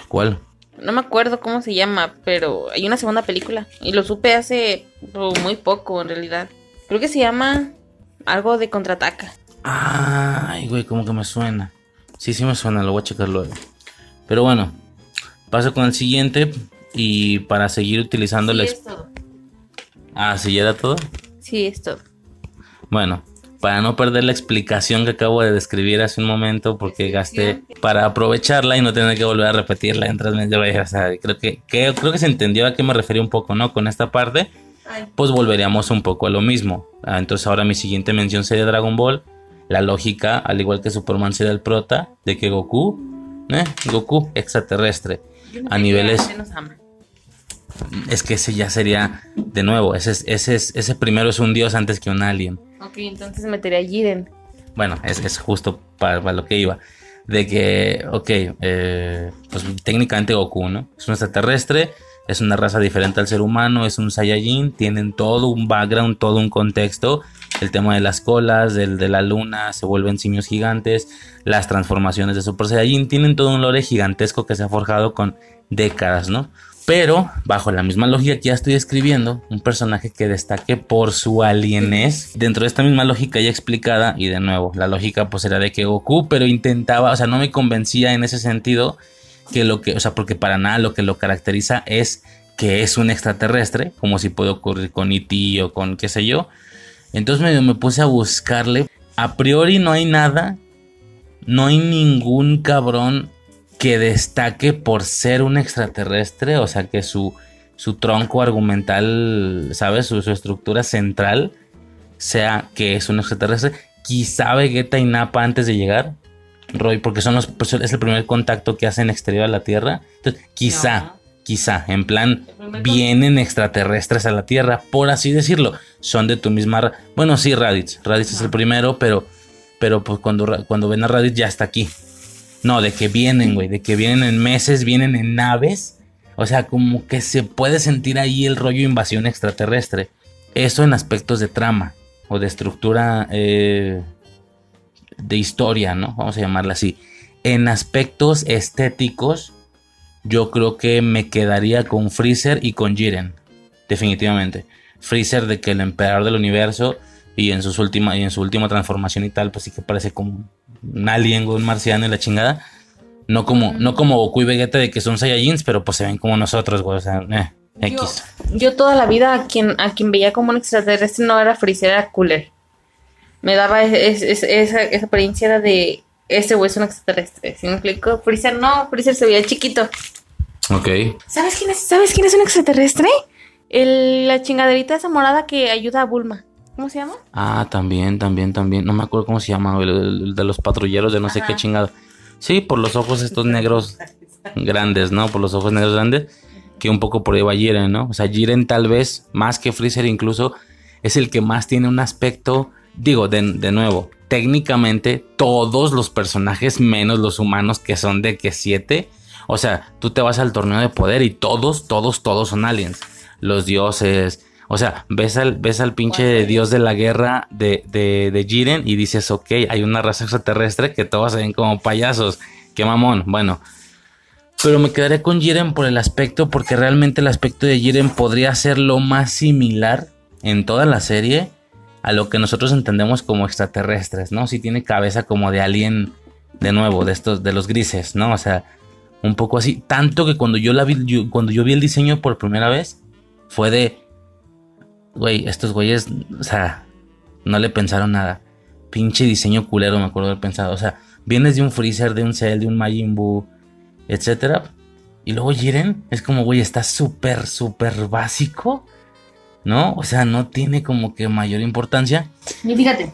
¿Cuál? No me acuerdo cómo se llama, pero hay una segunda película. Y lo supe hace oh, muy poco, en realidad. Creo que se llama algo de contraataca. Ay, güey, como que me suena. Sí, sí me suena, lo voy a checar luego. Pero bueno, paso con el siguiente. Y para seguir utilizando sí, es todo. Ah, ¿sí ya era todo? Sí, es todo. Bueno, para no perder la explicación que acabo de describir hace un momento, porque gasté para aprovecharla y no tener que volver a repetirla en tres O sea, creo que, creo que se entendió a qué me refería un poco, ¿no? Con esta parte, pues volveríamos un poco a lo mismo. Ah, entonces ahora mi siguiente mención sería Dragon Ball. La lógica, al igual que Superman sería el prota, de que Goku, ¿eh? Goku extraterrestre, a niveles... es que ese ya sería, de nuevo, ese, es- ese, es- ese primero es un dios antes que un alien. Ok, entonces metería a. Bueno, es, justo para, para lo que iba. De que, ok, eh, pues técnicamente Goku, ¿no? Es un extraterrestre, es una raza diferente al ser humano, es un Saiyajin, tienen todo un background, todo un contexto. El tema de las colas, del, de la luna, se vuelven simios gigantes, las transformaciones de Super Saiyajin, tienen todo un lore gigantesco que se ha forjado con décadas, ¿no? Pero, bajo la misma lógica que ya estoy escribiendo, un personaje que destaque por su alienez, dentro de esta misma lógica ya explicada, y de nuevo, la lógica pues era de que Goku, pero intentaba, o sea, no me convencía en ese sentido, que lo que, o sea, porque para nada lo que lo caracteriza es que es un extraterrestre, como si puede ocurrir con E.T. o con qué sé yo. Entonces me, me puse a buscarle. A priori no hay nada, no hay ningún cabrón que destaque por ser un extraterrestre, o sea, que su, su tronco argumental, ¿sabes? Su, su estructura central sea que es un extraterrestre. Quizá Vegeta y Nappa antes de llegar, Roy, porque son los, pues, es el primer contacto que hacen exterior a la Tierra. Entonces, quizá, quizá, en plan, vienen extraterrestres a la Tierra, por así decirlo. Son de tu misma... Bueno, sí, Raditz. Raditz es el primero, pero, pero pues cuando, cuando ven a Raditz ya está aquí. No, de que vienen, güey, de que vienen en meses, vienen en naves. O sea, como que se puede sentir ahí el rollo invasión extraterrestre. Eso en aspectos de trama o de estructura eh, de historia, ¿no? Vamos a llamarla así. En aspectos estéticos, yo creo que me quedaría con Freezer y con Jiren. Definitivamente. Freezer de que el emperador del universo y en, sus última, y en su última transformación y tal, pues sí que parece como un alien, un marciano y la chingada. No como, no como Goku y Vegeta de que son Saiyajins, pero pues se ven como nosotros, güey. O sea, eh, X. Yo toda la vida a quien, a quien veía como un extraterrestre no era Freezer, era Cooler. Me daba es- es- esa, esa apariencia era de este güey es un extraterrestre. ¿Sí me explico? Freezer no, Freezer se veía chiquito. Ok. ¿Sabes quién es, ¿sabes quién es un extraterrestre? El- la chingaderita esa morada que ayuda a Bulma. ¿Cómo se llama? Ah, también, también, también. No me acuerdo cómo se llama, el, el de los patrulleros de no sé qué chingado. Sí, por los ojos estos negros grandes, ¿no? Por los ojos negros grandes. Que un poco por ahí va Jiren, ¿no? O sea, Jiren tal vez, más que Freezer incluso, es el que más tiene un aspecto, digo, de, de nuevo, técnicamente todos los personajes, menos los humanos que son de que siete. O sea, tú te vas al torneo de poder y todos, todos, todos son aliens. Los dioses. O sea, ves al, ves al pinche dios de la guerra de, de, de Jiren y dices, ok, hay una raza extraterrestre que todos se ven como payasos. Qué mamón. Bueno. Pero me quedaré con Jiren por el aspecto, porque realmente el aspecto de Jiren podría ser lo más similar en toda la serie a lo que nosotros entendemos como extraterrestres, ¿no? Si tiene cabeza como de alien, de nuevo, de estos, de los grises, ¿no? O sea, un poco así. Tanto que cuando yo la vi, yo- cuando yo vi el diseño por primera vez, fue de, güey, estos güeyes, o sea, no le pensaron nada. Pinche diseño culero, me acuerdo haber pensado. O sea, vienes de un Freezer, de un Cell, de un Majin Buu, etcétera. Y luego Jiren es como, güey, está súper, súper básico. ¿No? O sea, no tiene como que mayor importancia. Y fíjate,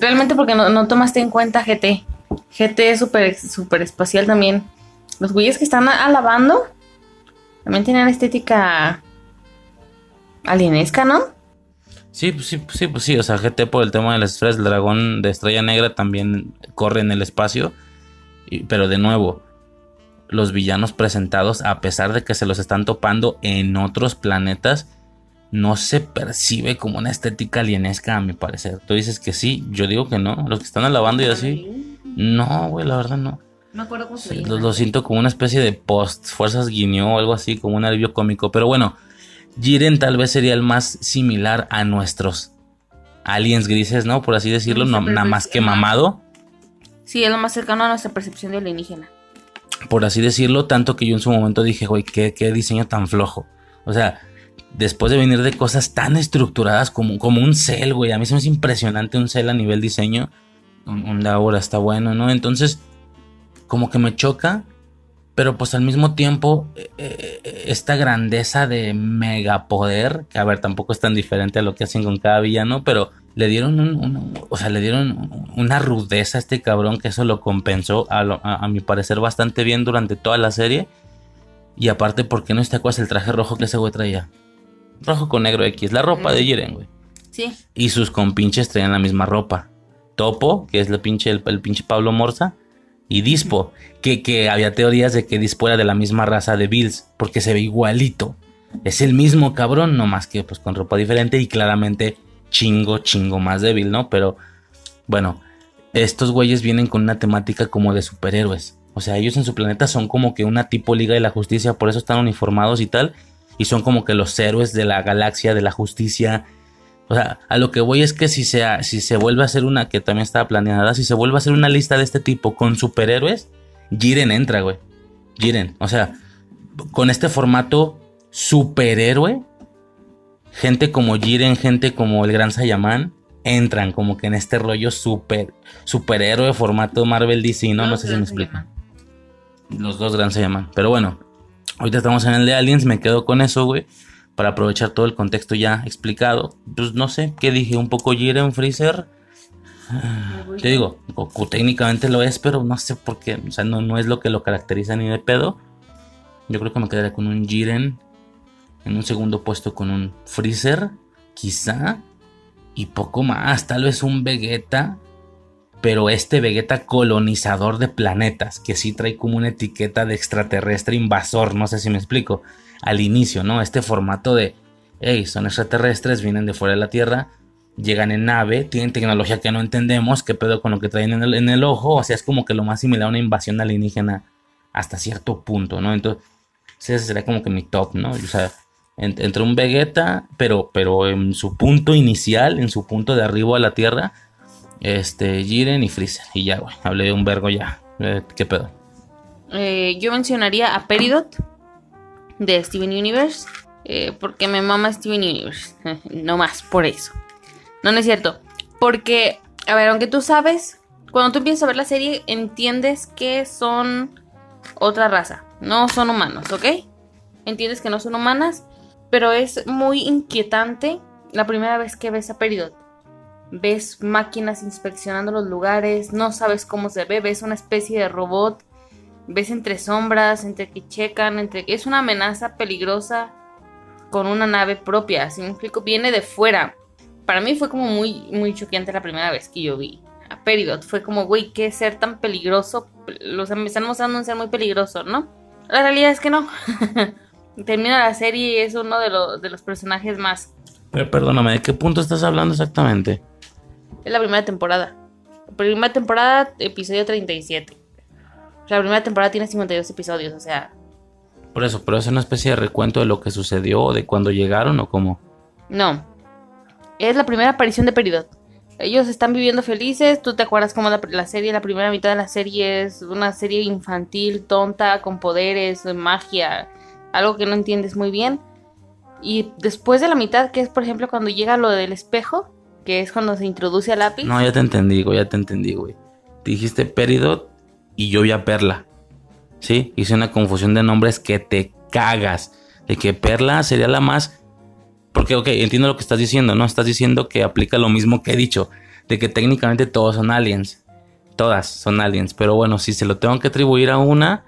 realmente porque no, no tomaste en cuenta GT. GT es súper super espacial también. Los güeyes que están alabando también tienen estética alienesca, ¿no? Sí, pues sí, sí, pues sí. O sea, GT por el tema de las esferas del dragón de estrella negra también corre en el espacio. Y- pero de nuevo, los villanos presentados, a pesar de que se los están topando en otros planetas, no se percibe como una estética alienesca, a mi parecer. Tú dices que sí, yo digo que no. Los que están alabando y así, no, güey, la verdad no. No me acuerdo cómo se Sí, lo, lo siento como una especie de post fuerzas guiñó o algo así, como un alivio cómico. Pero bueno, Jiren tal vez sería el más similar a nuestros aliens grises, ¿no? Por así decirlo, no, nada más que mamado, Sí, es lo más cercano a nuestra percepción de alienígena. por así decirlo, tanto que yo en su momento dije, güey, qué, qué diseño tan flojo. O sea, después de venir de cosas tan estructuradas como, como un cel, güey, a mí se me hace impresionante un cel a nivel diseño. Un, un Daura está bueno, ¿no? Entonces, como que me choca, pero pues al mismo tiempo, eh, eh, esta grandeza de megapoder, que a ver, tampoco es tan diferente a lo que hacen con cada villano, pero le dieron un, un- o sea, le dieron una rudeza a este cabrón que eso lo compensó, a, lo- a- a mi parecer, bastante bien durante toda la serie. Y aparte, ¿por qué no está cuál el traje rojo que ese güey traía? Rojo con negro X, la ropa de Jiren, güey. Sí. Y sus compinches traían la misma ropa. Topo, que es el pinche, el, el pinche Pablo Morza, y Dispo, que, que había teorías de que Dispo era de la misma raza de Bills, porque se ve igualito. Es el mismo cabrón, no más que pues con ropa diferente y claramente chingo, chingo más débil, ¿no? Pero bueno, estos güeyes vienen con una temática como de superhéroes. O sea, ellos en su planeta son como que una tipo Liga de la Justicia, por eso están uniformados y tal. Y son como que los héroes de la galaxia, de la justicia. O sea, a lo que voy es que si se, si se vuelve a hacer una, que también estaba planeada, si se vuelve a hacer una lista de este tipo con superhéroes, Jiren entra, güey. Jiren, o sea, con este formato superhéroe, gente como Jiren, gente como el Gran Sayaman, entran como que en este rollo super, superhéroe formato Marvel DC, ¿no? No sé si me explico. Los dos Gran Sayaman. Pero bueno, ahorita estamos en el de Aliens, me quedo con eso, güey. Para aprovechar todo el contexto ya explicado. Pues no sé, ¿qué dije? Un poco Jiren Freezer. Te digo, Goku técnicamente lo es, pero no sé por qué. O sea, no, no es lo que lo caracteriza ni de pedo. Yo creo que me quedaría con un Jiren. En un segundo puesto con un Freezer. Quizá. Y poco más. Tal vez un Vegeta. Pero este Vegeta colonizador de planetas. Que sí trae como una etiqueta de extraterrestre invasor. No sé si me explico. Al inicio, ¿no? Este formato de. Hey, son extraterrestres, vienen de fuera de la Tierra llegan en nave, tienen tecnología que no entendemos, qué pedo con lo que traen en el, en el, ojo, o sea, es como que lo más similar a una invasión alienígena hasta cierto punto, ¿no? Entonces, ese sería como que mi top, ¿no? O sea, entre un Vegeta, pero, pero en su punto inicial, en su punto de arribo a la Tierra, este, Jiren y Freezer, y ya, güey, hablé de un vergo ya, eh, ¿qué pedo? Eh, yo mencionaría a Peridot de Steven Universe, eh, porque me mama Steven Universe, no más por eso. No, no es cierto. Porque, a ver, aunque tú sabes, cuando tú empiezas a ver la serie, entiendes que son otra raza. No son humanos, ¿ok? Entiendes que no son humanas, pero es muy inquietante la primera vez que ves a Peridot. Ves máquinas inspeccionando los lugares, no sabes cómo se ve, ves una especie de robot, ves entre sombras, entre que checan, entre que es una amenaza peligrosa con una nave propia, así me explico, viene de fuera para mí fue como muy, muy choqueante la primera vez que yo vi a Peridot. Fue como, güey, qué ser tan peligroso. Los me están mostrando un ser muy peligroso, ¿no? La realidad es que no. Termina la serie y es uno de, de los personajes más. Pero perdóname, ¿de qué punto estás hablando exactamente? Es la primera temporada. Primera temporada, episodio 37. La primera temporada tiene 52 episodios, o sea. Por eso, pero es una especie de recuento de lo que sucedió, de cuando llegaron o cómo. No, es la primera aparición de Peridot. Ellos están viviendo felices. Tú te acuerdas cómo la, serie, la primera mitad de la serie es una serie infantil, tonta, con poderes, magia, algo que no entiendes muy bien. Y después de la mitad, que es por ejemplo cuando llega lo del espejo, que es cuando se introduce a lápiz. No, ya te entendí, güey, ya te entendí, güey. Dijiste Peridot y yo vi a Perla. ¿Sí? Hice una confusión de nombres que te cagas. De que Perla sería la más porque, ok, entiendo lo que estás diciendo, ¿no? Estás diciendo que aplica lo mismo que he dicho, de que técnicamente todos son aliens. Todas son aliens. Pero bueno, si se lo tengo que atribuir a una,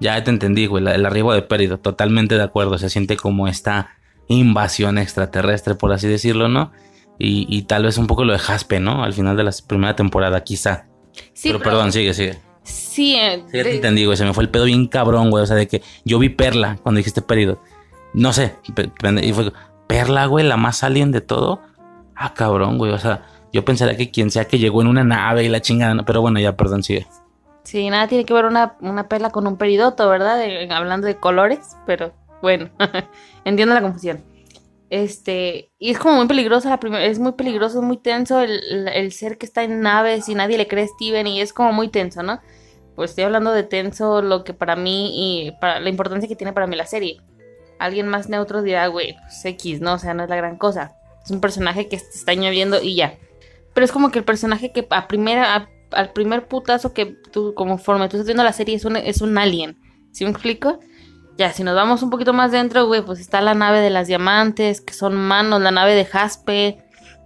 ya te entendí, güey. El arribo de Pérido, totalmente de acuerdo. Se siente como esta invasión extraterrestre, por así decirlo, ¿no? Y, tal vez un poco lo de Jaspe, ¿no? Al final de la primera temporada, quizá. Sí, pero, perdón, sigue, sigue. Sí, eh, sí, te entendí, güey. Se me fue el pedo bien cabrón, güey. O sea, de que yo vi Perla cuando dijiste Pérido. No sé. Y fue, Perla, güey, la más alien de todo. Ah, cabrón, güey. O sea, yo pensaría que quien sea que llegó en una nave y la chingada. Pero bueno, ya, perdón, sigue. Sí, nada tiene que ver una, perla con un peridoto, ¿verdad? hablando de colores, pero bueno, entiendo la confusión. Este, y es como muy peligroso la primera, es muy peligroso, es muy tenso el, el, ser que está en naves y nadie le cree a Steven y es como muy tenso, ¿no? Pues estoy hablando de tenso, lo que para mí y para la importancia que tiene para mí la serie alguien más neutro dirá, güey, pues X, ¿no? O sea, no es la gran cosa. Es un personaje que está añadiendo y ya. Pero es como que el personaje que a primera, al primer putazo que tú, conforme tú estás viendo la serie, es un, es un alien. ¿Sí me explico? Ya, si nos vamos un poquito más dentro, güey, pues está la nave de las diamantes, que son manos, la nave de Jaspe.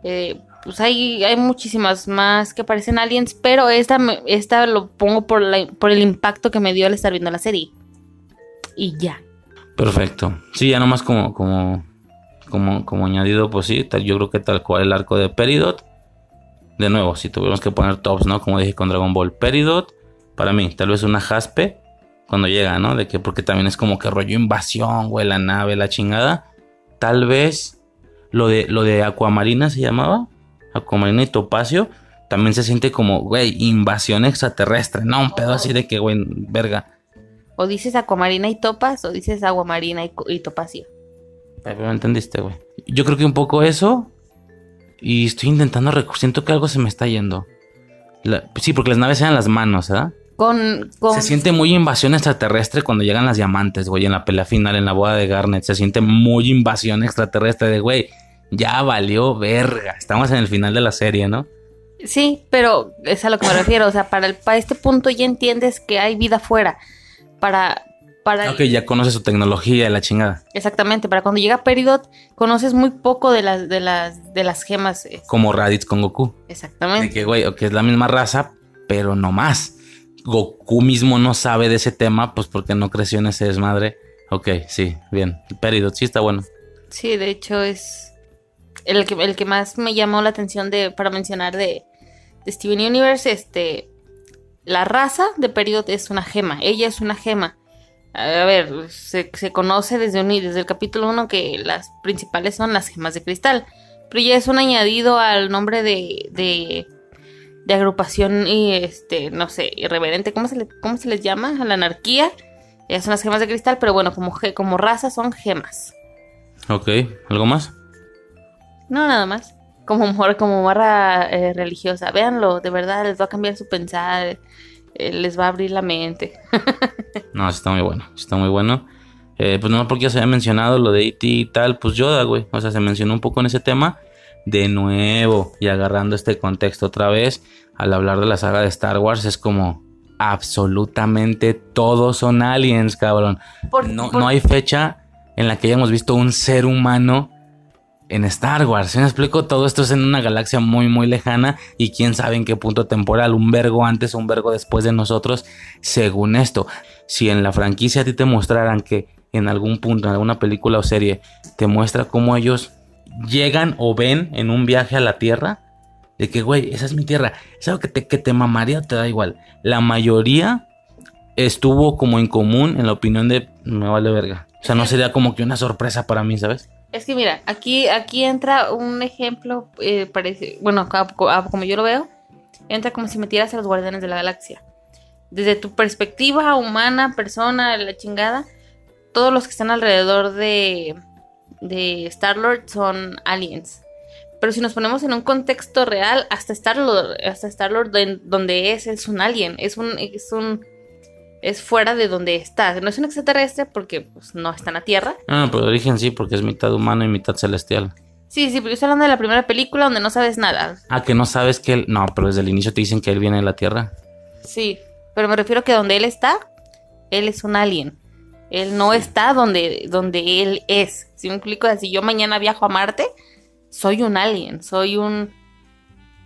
Eh, pues hay, hay muchísimas más que parecen aliens, pero esta, esta lo pongo por, la, por el impacto que me dio al estar viendo la serie. Y ya. Perfecto. Sí, ya nomás como, como, como, como añadido, pues sí, yo creo que tal cual el arco de Peridot. De nuevo, si tuviéramos que poner tops, ¿no? Como dije con Dragon Ball, Peridot, para mí, tal vez una jaspe cuando llega, ¿no? De que, porque también es como que rollo invasión, güey, la nave, la chingada. Tal vez lo de, lo de Aquamarina se llamaba, Aquamarina y Topacio, también se siente como, güey, invasión extraterrestre, ¿no? Un pedo así de que, güey, verga. O dices acuamarina y topas, o dices aguamarina y, co- y topacio. Pero me entendiste, güey. Yo creo que un poco eso. Y estoy intentando recordar. Siento que algo se me está yendo. La- sí, porque las naves eran las manos, ¿verdad? Con, con Se siente muy invasión extraterrestre cuando llegan las diamantes, güey. En la pelea final, en la boda de Garnet. Se siente muy invasión extraterrestre de, güey. Ya valió verga. Estamos en el final de la serie, ¿no? Sí, pero es a lo que me refiero. O sea, para, el, para este punto ya entiendes que hay vida afuera. Para. para Ok, ya conoces su tecnología y la chingada. Exactamente, para cuando llega Peridot, conoces muy poco de las, de las, de las gemas. eh, Como Raditz con Goku. De Exactamente. que, güey, ok, es la misma raza, pero no más. Goku mismo no sabe de ese tema, pues porque no creció en ese desmadre. Ok, sí, bien. Peridot, sí está bueno. Sí, de hecho es el que, el que más me llamó la atención de, para mencionar de, Steven Universe. Este, la raza de Peridot es una gema. Ella es una gema. A ver, se, se conoce desde, un- desde el capítulo 1 que las principales son las gemas de cristal. Pero ya es un añadido al nombre de, de, de agrupación y este, no sé, irreverente. ¿Cómo se, le- ¿Cómo se les llama? A la anarquía. Ellas son las gemas de cristal, pero bueno, como, como raza son gemas. Ok, ¿algo más? No, nada más. Como, mor- como morra eh, religiosa. Véanlo, de verdad, les va a cambiar su pensar. eh, les va a abrir la mente. No, está muy bueno, está muy bueno. Eh, pues no, porque ya se había mencionado lo de E.T. y tal, pues Yoda, güey. O sea, se mencionó un poco en ese tema. De nuevo, y agarrando este contexto otra vez, al hablar de la saga de Star Wars, es como absolutamente todos son aliens, cabrón. Por- no, por- no hay fecha en la que hayamos visto un ser humano en Star Wars. ¿Sí me explico? Todo esto es en una galaxia muy, muy lejana y quién sabe en qué punto temporal, un vergo antes o un vergo después de nosotros, según esto. Si en la franquicia a ti te mostraran que en algún punto, en alguna película o serie, te muestra cómo ellos llegan o ven en un viaje a la Tierra, de que, güey, esa es mi Tierra, es algo que te, que te te da igual. La mayoría estuvo como en común en la opinión de, me vale verga. O sea, no sería como que una sorpresa para mí, ¿sabes? Es que mira, aquí, aquí entra un ejemplo, eh, parece, bueno, co- como yo lo veo, entra como si metieras a los guardianes de la galaxia. Desde tu perspectiva humana, persona, la chingada, todos los que están alrededor de, de Star-Lord son aliens. Pero si nos ponemos en un contexto real, hasta Star-Lord, hasta Star-Lord de- donde es, es un alien, es un, es un, es fuera de donde está. No es un extraterrestre porque pues, no está en la Tierra, Ah, pero de origen sí, porque es mitad humano y mitad celestial. Sí, sí, pero yo estoy hablando de la primera película donde no sabes nada. Ah, que no sabes que él. No, pero desde el inicio te dicen que él viene de la Tierra. Sí, pero me refiero que donde él está, él es un alien. Él no está donde, donde él es. Si me explico, si yo mañana viajo a Marte, soy un alien, soy un...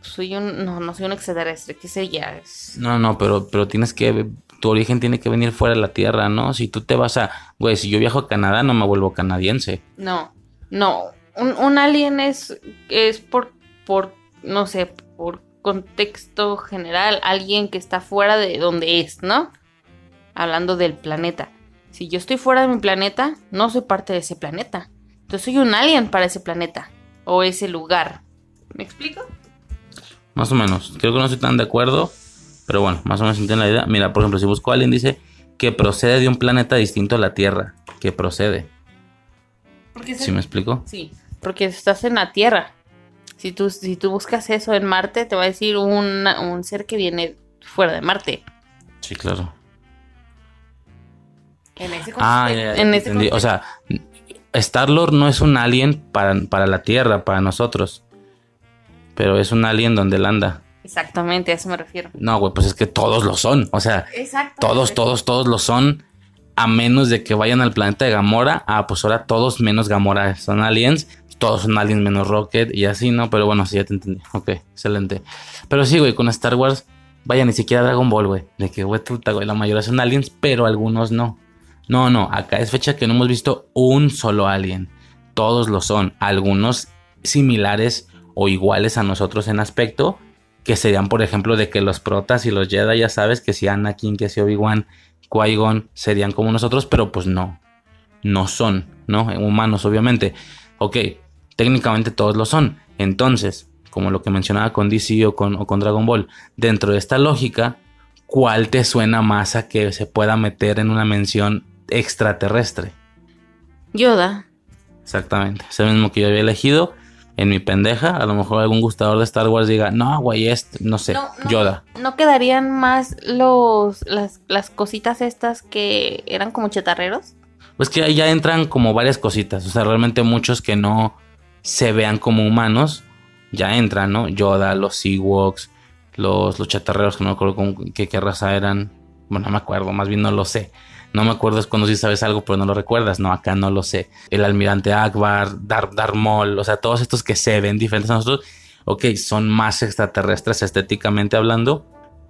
Soy un... No, no soy un extraterrestre, ¿qué sería? No, no, pero, pero tienes que. Tu origen tiene que venir fuera de la Tierra, ¿no? Si tú te vas a. Güey, si yo viajo a Canadá, no me vuelvo canadiense. No, no. Un, un alien es, es por, por, no sé, por contexto general, alguien que está fuera de donde es, ¿no? Hablando del planeta. Si yo estoy fuera de mi planeta, no soy parte de ese planeta. Entonces soy un alien para ese planeta o ese lugar. ¿Me explico? Más o menos. Creo que no estoy tan de acuerdo. Pero bueno, más o menos entiendo la idea. Mira, por ejemplo, si busco a alguien, dice que procede de un planeta distinto a la Tierra. Que procede. ¿Sí me explico? Sí, porque estás en la Tierra. Si tú, si tú buscas eso en Marte, te va a decir un, un ser que viene fuera de Marte. Sí, claro. En ese Ah, conte- ya, ya, en ese entendí. O contexto. sea, Star-Lord no es un alien para, para la Tierra, para nosotros. Pero es un alien donde él anda. Exactamente, a eso me refiero. No, güey, pues es que todos lo son. O sea, todos, todos, todos lo son. A menos de que vayan al planeta de Gamora. Ah, pues ahora todos menos Gamora son aliens. Todos son aliens menos Rocket y así, ¿no? Pero bueno, sí, ya te entendí. Ok, excelente. Pero sí, güey, con Star Wars, vaya, ni siquiera Dragon Ball, güey. De que, güey, puta, güey, la mayoría son aliens, pero algunos no. No, no, acá es fecha que no hemos visto un solo alien. Todos lo son. Algunos similares o iguales a nosotros en aspecto, que serían, por ejemplo, de que los protas y los Jedi, ya sabes, que si Anakin, que si Obi-Wan, Qui-Gon serían como nosotros, pero pues no, no son, ¿no? Humanos, obviamente. Ok, técnicamente todos lo son. Entonces, como lo que mencionaba con DC o con, o con Dragon Ball, dentro de esta lógica, ¿cuál te suena más a que se pueda meter en una mención extraterrestre? Yoda. Exactamente, es el mismo que yo había elegido en mi pendeja. A lo mejor algún gustador de Star Wars diga, no, güey, este, no sé, No, no. Yoda. ¿No quedarían más los las, las cositas estas que eran como chetarreros? Pues que ahí ya entran como varias cositas. O sea, realmente muchos que no se vean como humanos ya entran, ¿no? Yoda, los Ewoks, los, los chatarreros que no me acuerdo cómo- qué, qué raza eran. Bueno, no me acuerdo, más bien no lo sé. No me acuerdo es cuando sí sabes algo, pero no lo recuerdas. No, acá no lo sé. El almirante Akbar, Dar, o sea, todos estos que se ven diferentes a nosotros, ok, son más extraterrestres estéticamente hablando.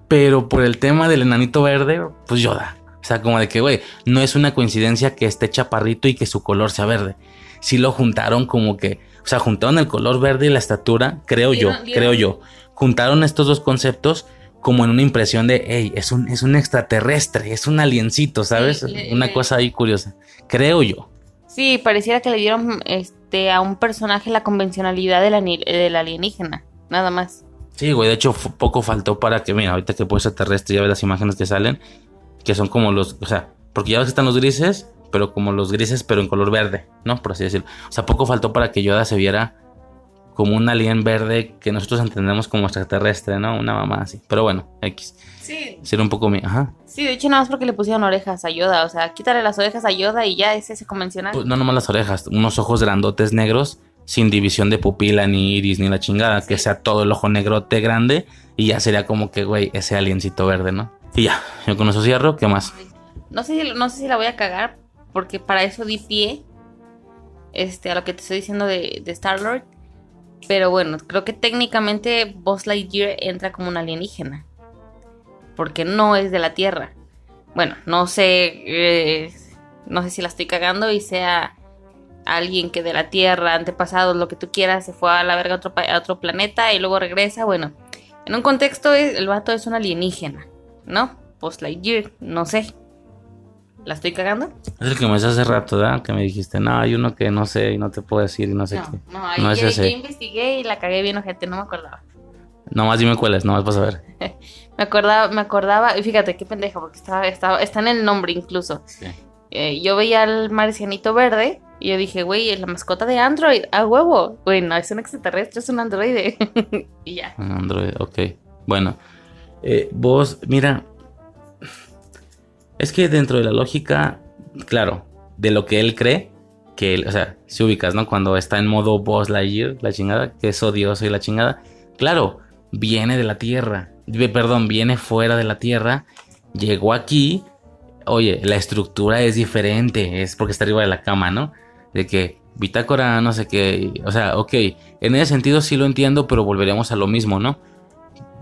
Pero por el tema del enanito verde, pues Yoda. O sea, como de que, güey, no es una coincidencia que esté chaparrito y que su color sea verde. Sí lo juntaron como que, o sea, juntaron el color verde y la estatura, creo yo, creo yo. Juntaron estos dos conceptos como en una impresión de, hey, es un, es un extraterrestre, es un aliencito, ¿sabes? Sí, le- una le- cosa ahí curiosa. Creo yo. Sí, pareciera que le dieron este a un personaje la convencionalidad del, alienígena, nada más. Sí, güey, de hecho poco faltó para que, mira, ahorita que puede ser terrestre, ya ves las imágenes que salen, que son como los, o sea, porque ya ves que están los grises, pero como los grises, pero en color verde, ¿no? Por así decirlo. O sea, poco faltó para que Yoda se viera como un alien verde que nosotros entendemos como extraterrestre, ¿no? Una mamá así. Pero bueno, X. Sí. Sería un poco mi, ajá. Sí, de hecho nada más porque le pusieron orejas a Yoda, o sea, quítale las orejas a Yoda y ya es ese convencional. Pues, no nomás las orejas, unos ojos grandotes negros, sin división de pupila, ni iris, ni la chingada, que sea todo el ojo negrote grande, y ya sería como que, güey, ese aliencito verde, ¿no? Y ya, yo con eso cierro, ¿qué más? No sé, si, no sé si la voy a cagar, porque para eso di pie este, a lo que te estoy diciendo de, de Star-Lord. Pero bueno, creo que técnicamente Buzz Lightyear entra como un alienígena. Porque no es de la Tierra. Bueno, no sé. eh, no sé si la estoy cagando y sea alguien que de la Tierra, antepasados, lo que tú quieras, se fue a la verga a otro, a otro planeta y luego regresa. Bueno, en un contexto, el vato es un alienígena, ¿no? Buzz Lightyear, no sé. ¿La estoy cagando? Es el que me hace rato, ¿verdad? Que me dijiste, no, hay uno que no sé y no te puedo decir y no sé No, qué. no, No es ya, ese. ya investigué y la cagué bien, ojete, no me acordaba. Nomás dime cuál es, nomás vas a ver. Me acordaba, me acordaba, y fíjate qué pendeja, porque estaba, estaba, está en el nombre incluso. Sí. Eh, yo veía al marcianito verde y yo dije, güey, es la mascota de Android, a huevo. Güey, no, es un extraterrestre, es un androide. y ya. Un Android, ok. Bueno, eh, vos, mira, es que dentro de la lógica, claro, de lo que él cree, que él, o sea, si ubicas, ¿no? Cuando está en modo Boss Lightyear, la chingada, que es odioso y la chingada, claro, viene de la Tierra, perdón, viene fuera de la Tierra, llegó aquí, oye, la estructura es diferente, es porque está arriba de la cama, ¿no? De que bitácora, no sé qué, o sea, ok, en ese sentido sí lo entiendo, pero volveremos a lo mismo, ¿no?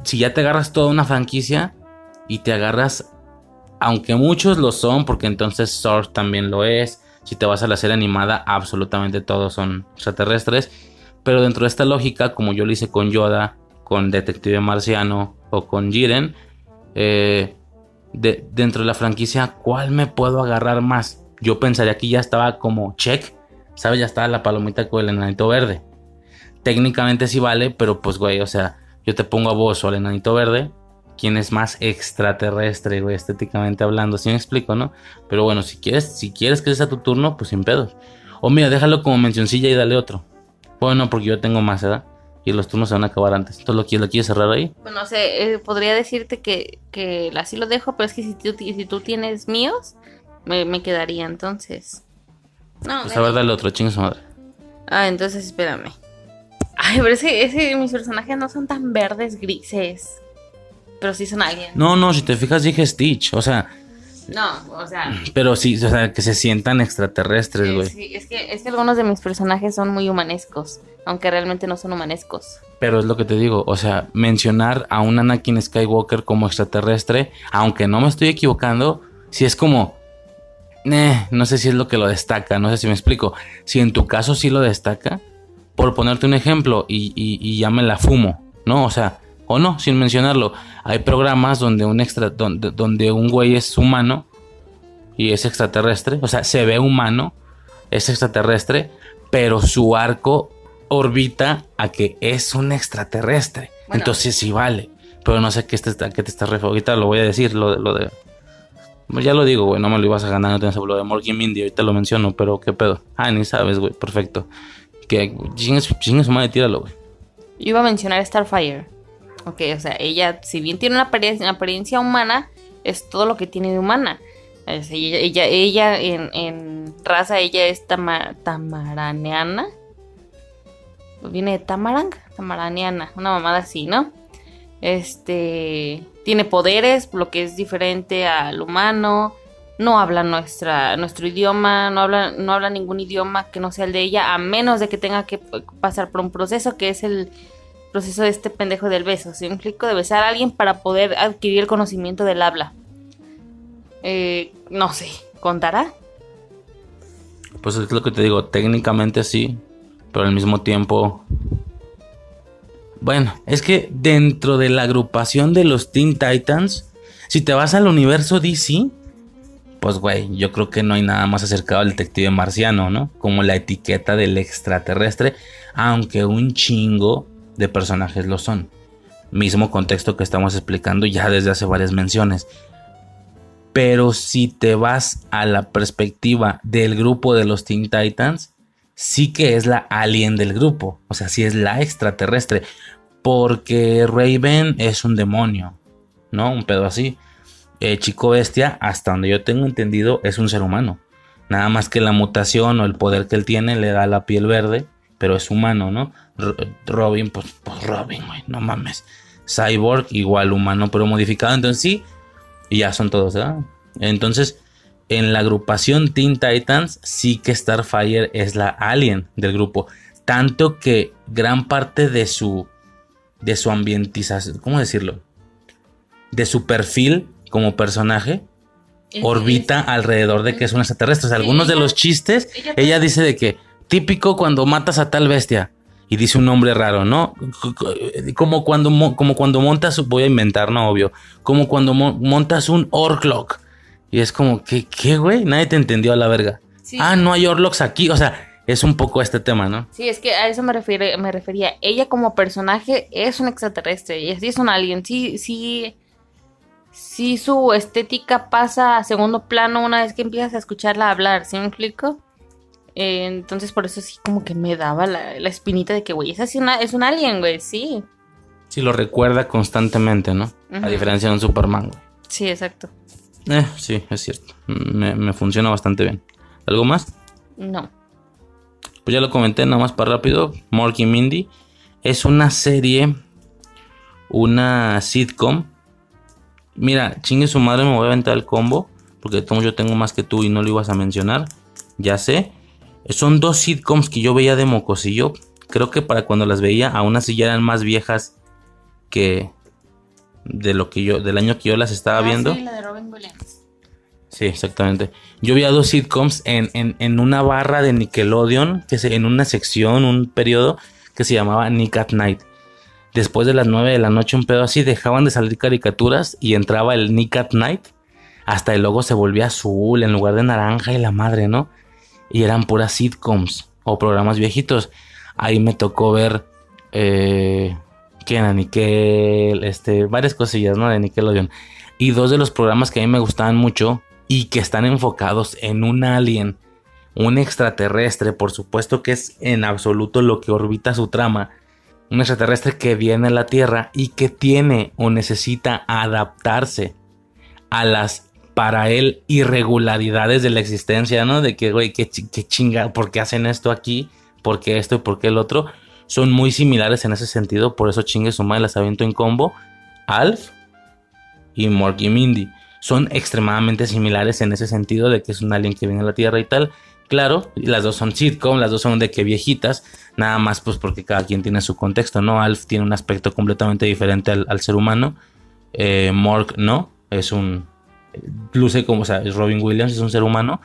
Si ya te agarras toda una franquicia y te agarras, aunque muchos lo son, porque entonces Source también lo es, si te vas a la serie animada, absolutamente todos son extraterrestres, pero dentro de esta lógica, como yo lo hice con Yoda, con Detective Marciano o con Jiren, eh, de- dentro de la franquicia, ¿cuál me puedo agarrar más? Yo pensaría que ya estaba como check, ¿sabes? Ya estaba la palomita con el enanito verde. Técnicamente sí vale, pero pues, güey, o sea, yo te pongo a vos o al enanito verde, ¿quién es más extraterrestre, güey, estéticamente hablando? ¿Sí me explico, no? Pero bueno, si quieres, si quieres que sea tu turno, pues sin pedos. O mira, déjalo como mencioncilla y dale otro. Bueno, porque yo tengo más, ¿verdad? Y los turnos se van a acabar antes. Entonces, ¿lo quieres, lo quieres cerrar ahí? Bueno, o sea, eh, podría decirte que, que así lo dejo, pero es que si tú, si tú tienes míos, me, me quedaría entonces. No, Pues a ver, dale otro, chingue su madre. Ah, entonces espérame. Ay, pero es que, es que mis personajes no son tan verdes grises. Pero sí son alguien. No, no, si te fijas dije Stitch, o sea, No, o sea. pero sí, o sea, que se sientan extraterrestres, güey. sí, es, que, es que algunos de mis personajes son muy humanescos. Aunque realmente no son humanescos. Pero es lo que te digo, o sea, mencionar a un Anakin Skywalker como extraterrestre, aunque no me estoy equivocando, si es como, eh, no sé si es lo que lo destaca, no sé si me explico. Si en tu caso sí lo destaca, por ponerte un ejemplo, y, y, y ya me la fumo, ¿no? O sea, o no, sin mencionarlo. Hay programas donde un extra, donde, donde un güey es humano y es extraterrestre, o sea, se ve humano, es extraterrestre, pero su arco orbita a que es un extraterrestre. Entonces sí vale. Pero no sé qué, te, qué te estás refiriendo. Ahorita lo voy a decir, lo, lo de... Ya lo digo, güey, no me lo ibas a ganar, no tienes lo de Morgan Mindy, ahorita lo menciono, pero qué pedo. Ah, ni sabes, güey, perfecto. Que chingue su madre, tíralo, güey. Yo iba a mencionar Starfire. Ok, o sea, ella, si bien tiene una apariencia, humana, es todo lo que tiene de humana. Ella, ella, ella en, raza, ella es tama, tamaraneana. Viene de tamarang, tamaraniana, una mamada así, ¿no? Este tiene poderes, lo que es diferente al humano. No habla nuestra, nuestro idioma, no habla, no habla ningún idioma que no sea el de ella, a menos de que tenga que pasar por un proceso que es el proceso de este pendejo del beso. Si un clico de besar a alguien para poder adquirir el conocimiento del habla. Eh, no sé, ¿contará? Pues es lo que te digo, técnicamente sí, pero al mismo tiempo bueno, es que dentro de la agrupación de los Teen Titans, si te vas al universo DC, pues güey, yo creo que no hay nada más acercado al detective marciano, ¿no? Como la etiqueta del extraterrestre, aunque un chingo de personajes lo son. Mismo contexto que estamos explicando ya desde hace varias menciones. Pero si te vas a la perspectiva del grupo de los Teen Titans, sí que es la alien del grupo, o sea, sí es la extraterrestre, porque Raven es un demonio, ¿no? Un pedo así. Eh, Chico Bestia, hasta donde yo tengo entendido, es un ser humano. Nada más que la mutación o el poder que él tiene le da la piel verde, pero es humano, ¿no? Robin, pues, pues Robin, güey, no mames. Cyborg, igual humano, pero modificado. Entonces sí, y ya son todos, ¿verdad? Entonces, en la agrupación Teen Titans, sí que Starfire es la alien del grupo. Tanto que gran parte de su de su ambientización, ¿cómo decirlo? De su perfil como personaje orbita alrededor de que es un extraterrestre. O sea, algunos de los chistes, ella, dice de que típico cuando matas a tal bestia y dice un nombre raro, ¿no? Como cuando, como cuando montas, voy a inventar, no obvio, como cuando montas un Orclock y es como, ¿qué, qué, güey? Nadie te entendió a la verga. Ah, no hay Orlocks aquí, o sea, es un poco este tema, ¿no? Sí, es que a eso me, refiere, me refería. Ella como personaje es un extraterrestre, y es un alien. Sí, sí, sí su estética pasa a segundo plano una vez que empiezas a escucharla hablar, ¿sí me explico? Eh, entonces por eso sí como que me daba la, espinita de que, güey, esa sí una, es un alien, güey, sí. Sí, lo recuerda constantemente, ¿no? A diferencia de un Superman, güey. Sí, exacto. Eh, sí, es cierto. Me, me funciona bastante bien. ¿Algo más? No pues ya lo comenté nada más para rápido, Morky Mindy. Es una serie, una sitcom. Mira, chingue su madre, me voy a aventar el combo. Porque yo tengo más que tú y no lo ibas a mencionar. Ya sé. Son dos sitcoms que yo veía de mocosillo. Creo que para cuando las veía, aún así ya eran más viejas que de lo que yo, del año que yo las estaba ah, viendo. Sí, la de Robin Williams. Sí, exactamente. Yo vi a dos sitcoms en, en, una barra de Nickelodeon, que se, en una sección, un periodo que se llamaba Nick at Night. Después de las 9 de la noche, un pedo así, dejaban de salir caricaturas y entraba el Nick at Night. Hasta el logo se volvía azul en lugar de naranja y la madre, ¿no? Y eran puras sitcoms o programas viejitos. Ahí me tocó ver eh, Kenan Nickel, este, varias cosillas, ¿no? De Nickelodeon. Y dos de los programas que a mí me gustaban mucho y que están enfocados en un alien, un extraterrestre, por supuesto que es en absoluto lo que orbita su trama, un extraterrestre que viene a la Tierra y que tiene o necesita adaptarse a las para él irregularidades de la existencia, ¿no? De que, güey, qué, chinga, ¿por qué hacen esto aquí? ¿Por qué esto y por qué el otro? Son muy similares en ese sentido, por eso chingue su madre las aviento en combo. Alf y Morky Mindy son extremadamente similares en ese sentido de que es un alien que viene a la Tierra y tal. Claro, las dos son sitcom, las dos son de que viejitas, nada más pues porque cada quien tiene su contexto, ¿no? Alf tiene un aspecto completamente diferente al, ser humano, eh, Mork no, es un luce como, o sea, es Robin Williams, es un ser humano.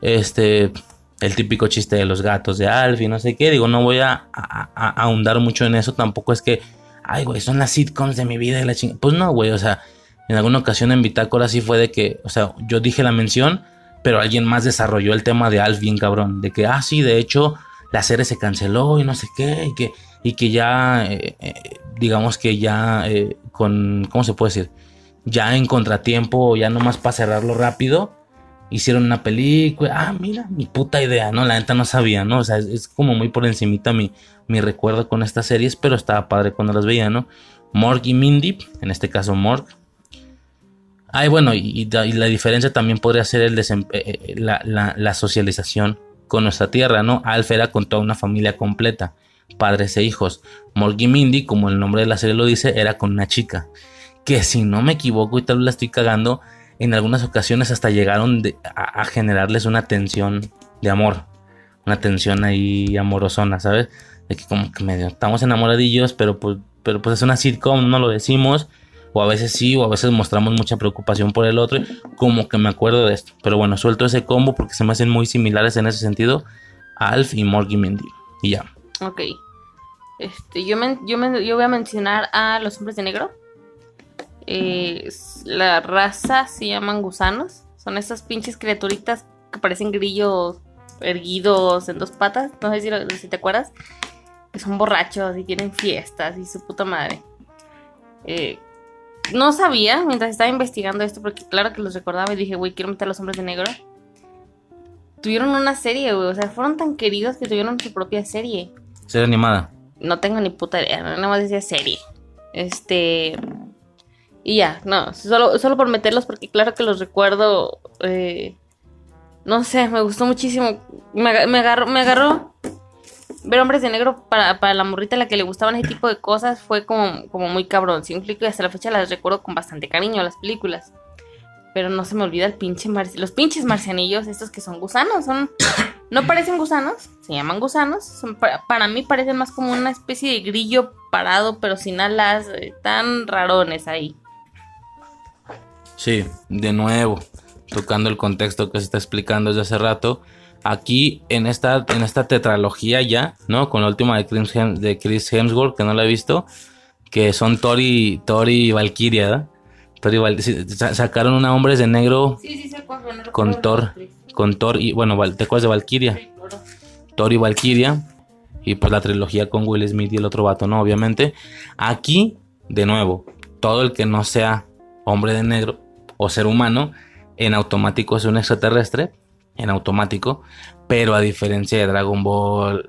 Este, el típico chiste de los gatos de Alf y no sé qué. Digo, no voy a, ahondar mucho en eso. Tampoco es que, ay, güey, son las sitcoms de mi vida y la chingada. Pues no, güey, o sea, en alguna ocasión en Bitácora sí fue de que, o sea, yo dije la mención, pero alguien más desarrolló el tema de Alf bien cabrón. De que, ah, sí, de hecho, la serie se canceló y no sé qué. Y que, y que ya, eh, eh, digamos que ya eh, con, ¿cómo se puede decir? Ya en contratiempo, ya nomás para cerrarlo rápido hicieron una película. Ah, mira, mi puta idea, ¿no? La neta no sabía, ¿no? O sea, es, como muy por encimita mi, mi recuerdo con estas series, pero estaba padre cuando las veía, ¿no? Morg y Mindy, en este caso Morg. Ay, bueno, y, la diferencia también podría ser el desem- eh, eh, la, la- la socialización con nuestra tierra, ¿no? Alf era con toda una familia completa, padres e hijos. Morg y Mindy, como el nombre de la serie lo dice, era con una chica. Que si no me equivoco y tal vez la estoy cagando, en algunas ocasiones hasta llegaron de- a, generarles una tensión de amor. Una tensión ahí amorosona, ¿sabes? De que como que medio estamos enamoradillos, pero pues, pero pues es una sitcom, no lo decimos. O a veces sí, o a veces mostramos mucha preocupación por el otro. Como que me acuerdo de esto. Pero bueno, suelto ese combo porque se me hacen muy similares en ese sentido. Alf y Morgy Mindy. Y ya. Ok. Este, yo, men- yo, men- yo voy a mencionar a los hombres de negro. Eh, la raza se llaman gusanos. Son esas pinches criaturitas que parecen grillos erguidos en dos patas. No sé si, lo- si te acuerdas. Que son borrachos y tienen fiestas y su puta madre. Eh, no sabía mientras estaba investigando esto, porque claro que los recordaba y dije, güey, quiero meter a los hombres de negro. Tuvieron una serie, güey. O sea, fueron tan queridos que tuvieron su propia serie. Serie animada. No tengo ni puta idea, nada más decía serie. Este. Y ya, no, solo, solo por meterlos porque claro que los recuerdo. eh, no sé, me gustó muchísimo. Me, me agarró, me agarró. Ver hombres de negro para, para la morrita a la que le gustaban ese tipo de cosas fue como, como muy cabrón. Sí, y hasta la fecha las recuerdo con bastante cariño las películas. Pero no se me olvida el pinche los pinches marcianillos, estos que son gusanos, son no parecen gusanos, se llaman gusanos. Son, para, para mí parecen más como una especie de grillo parado, pero sin alas, eh, tan rarones ahí. Sí, de nuevo, tocando el contexto que se está explicando desde hace rato. Aquí en esta, en esta tetralogía ya, ¿no? Con la última de Chris, de Chris Hemsworth, que no la he visto, que son Thor y, Thor y Valkyria, ¿verdad? Thor y Val- sí, sa- sacaron una Hombres de Negro Sí, sí, no con Thor, con Thor y, bueno, ¿te acuerdas de Valkyria? Thor y Valkyria. Y pues la trilogía con Will Smith y el otro vato, ¿no? Obviamente. Aquí, de nuevo, todo el que no sea hombre de negro o ser humano, en automático es un extraterrestre. En automático. Pero a diferencia de Dragon Ball,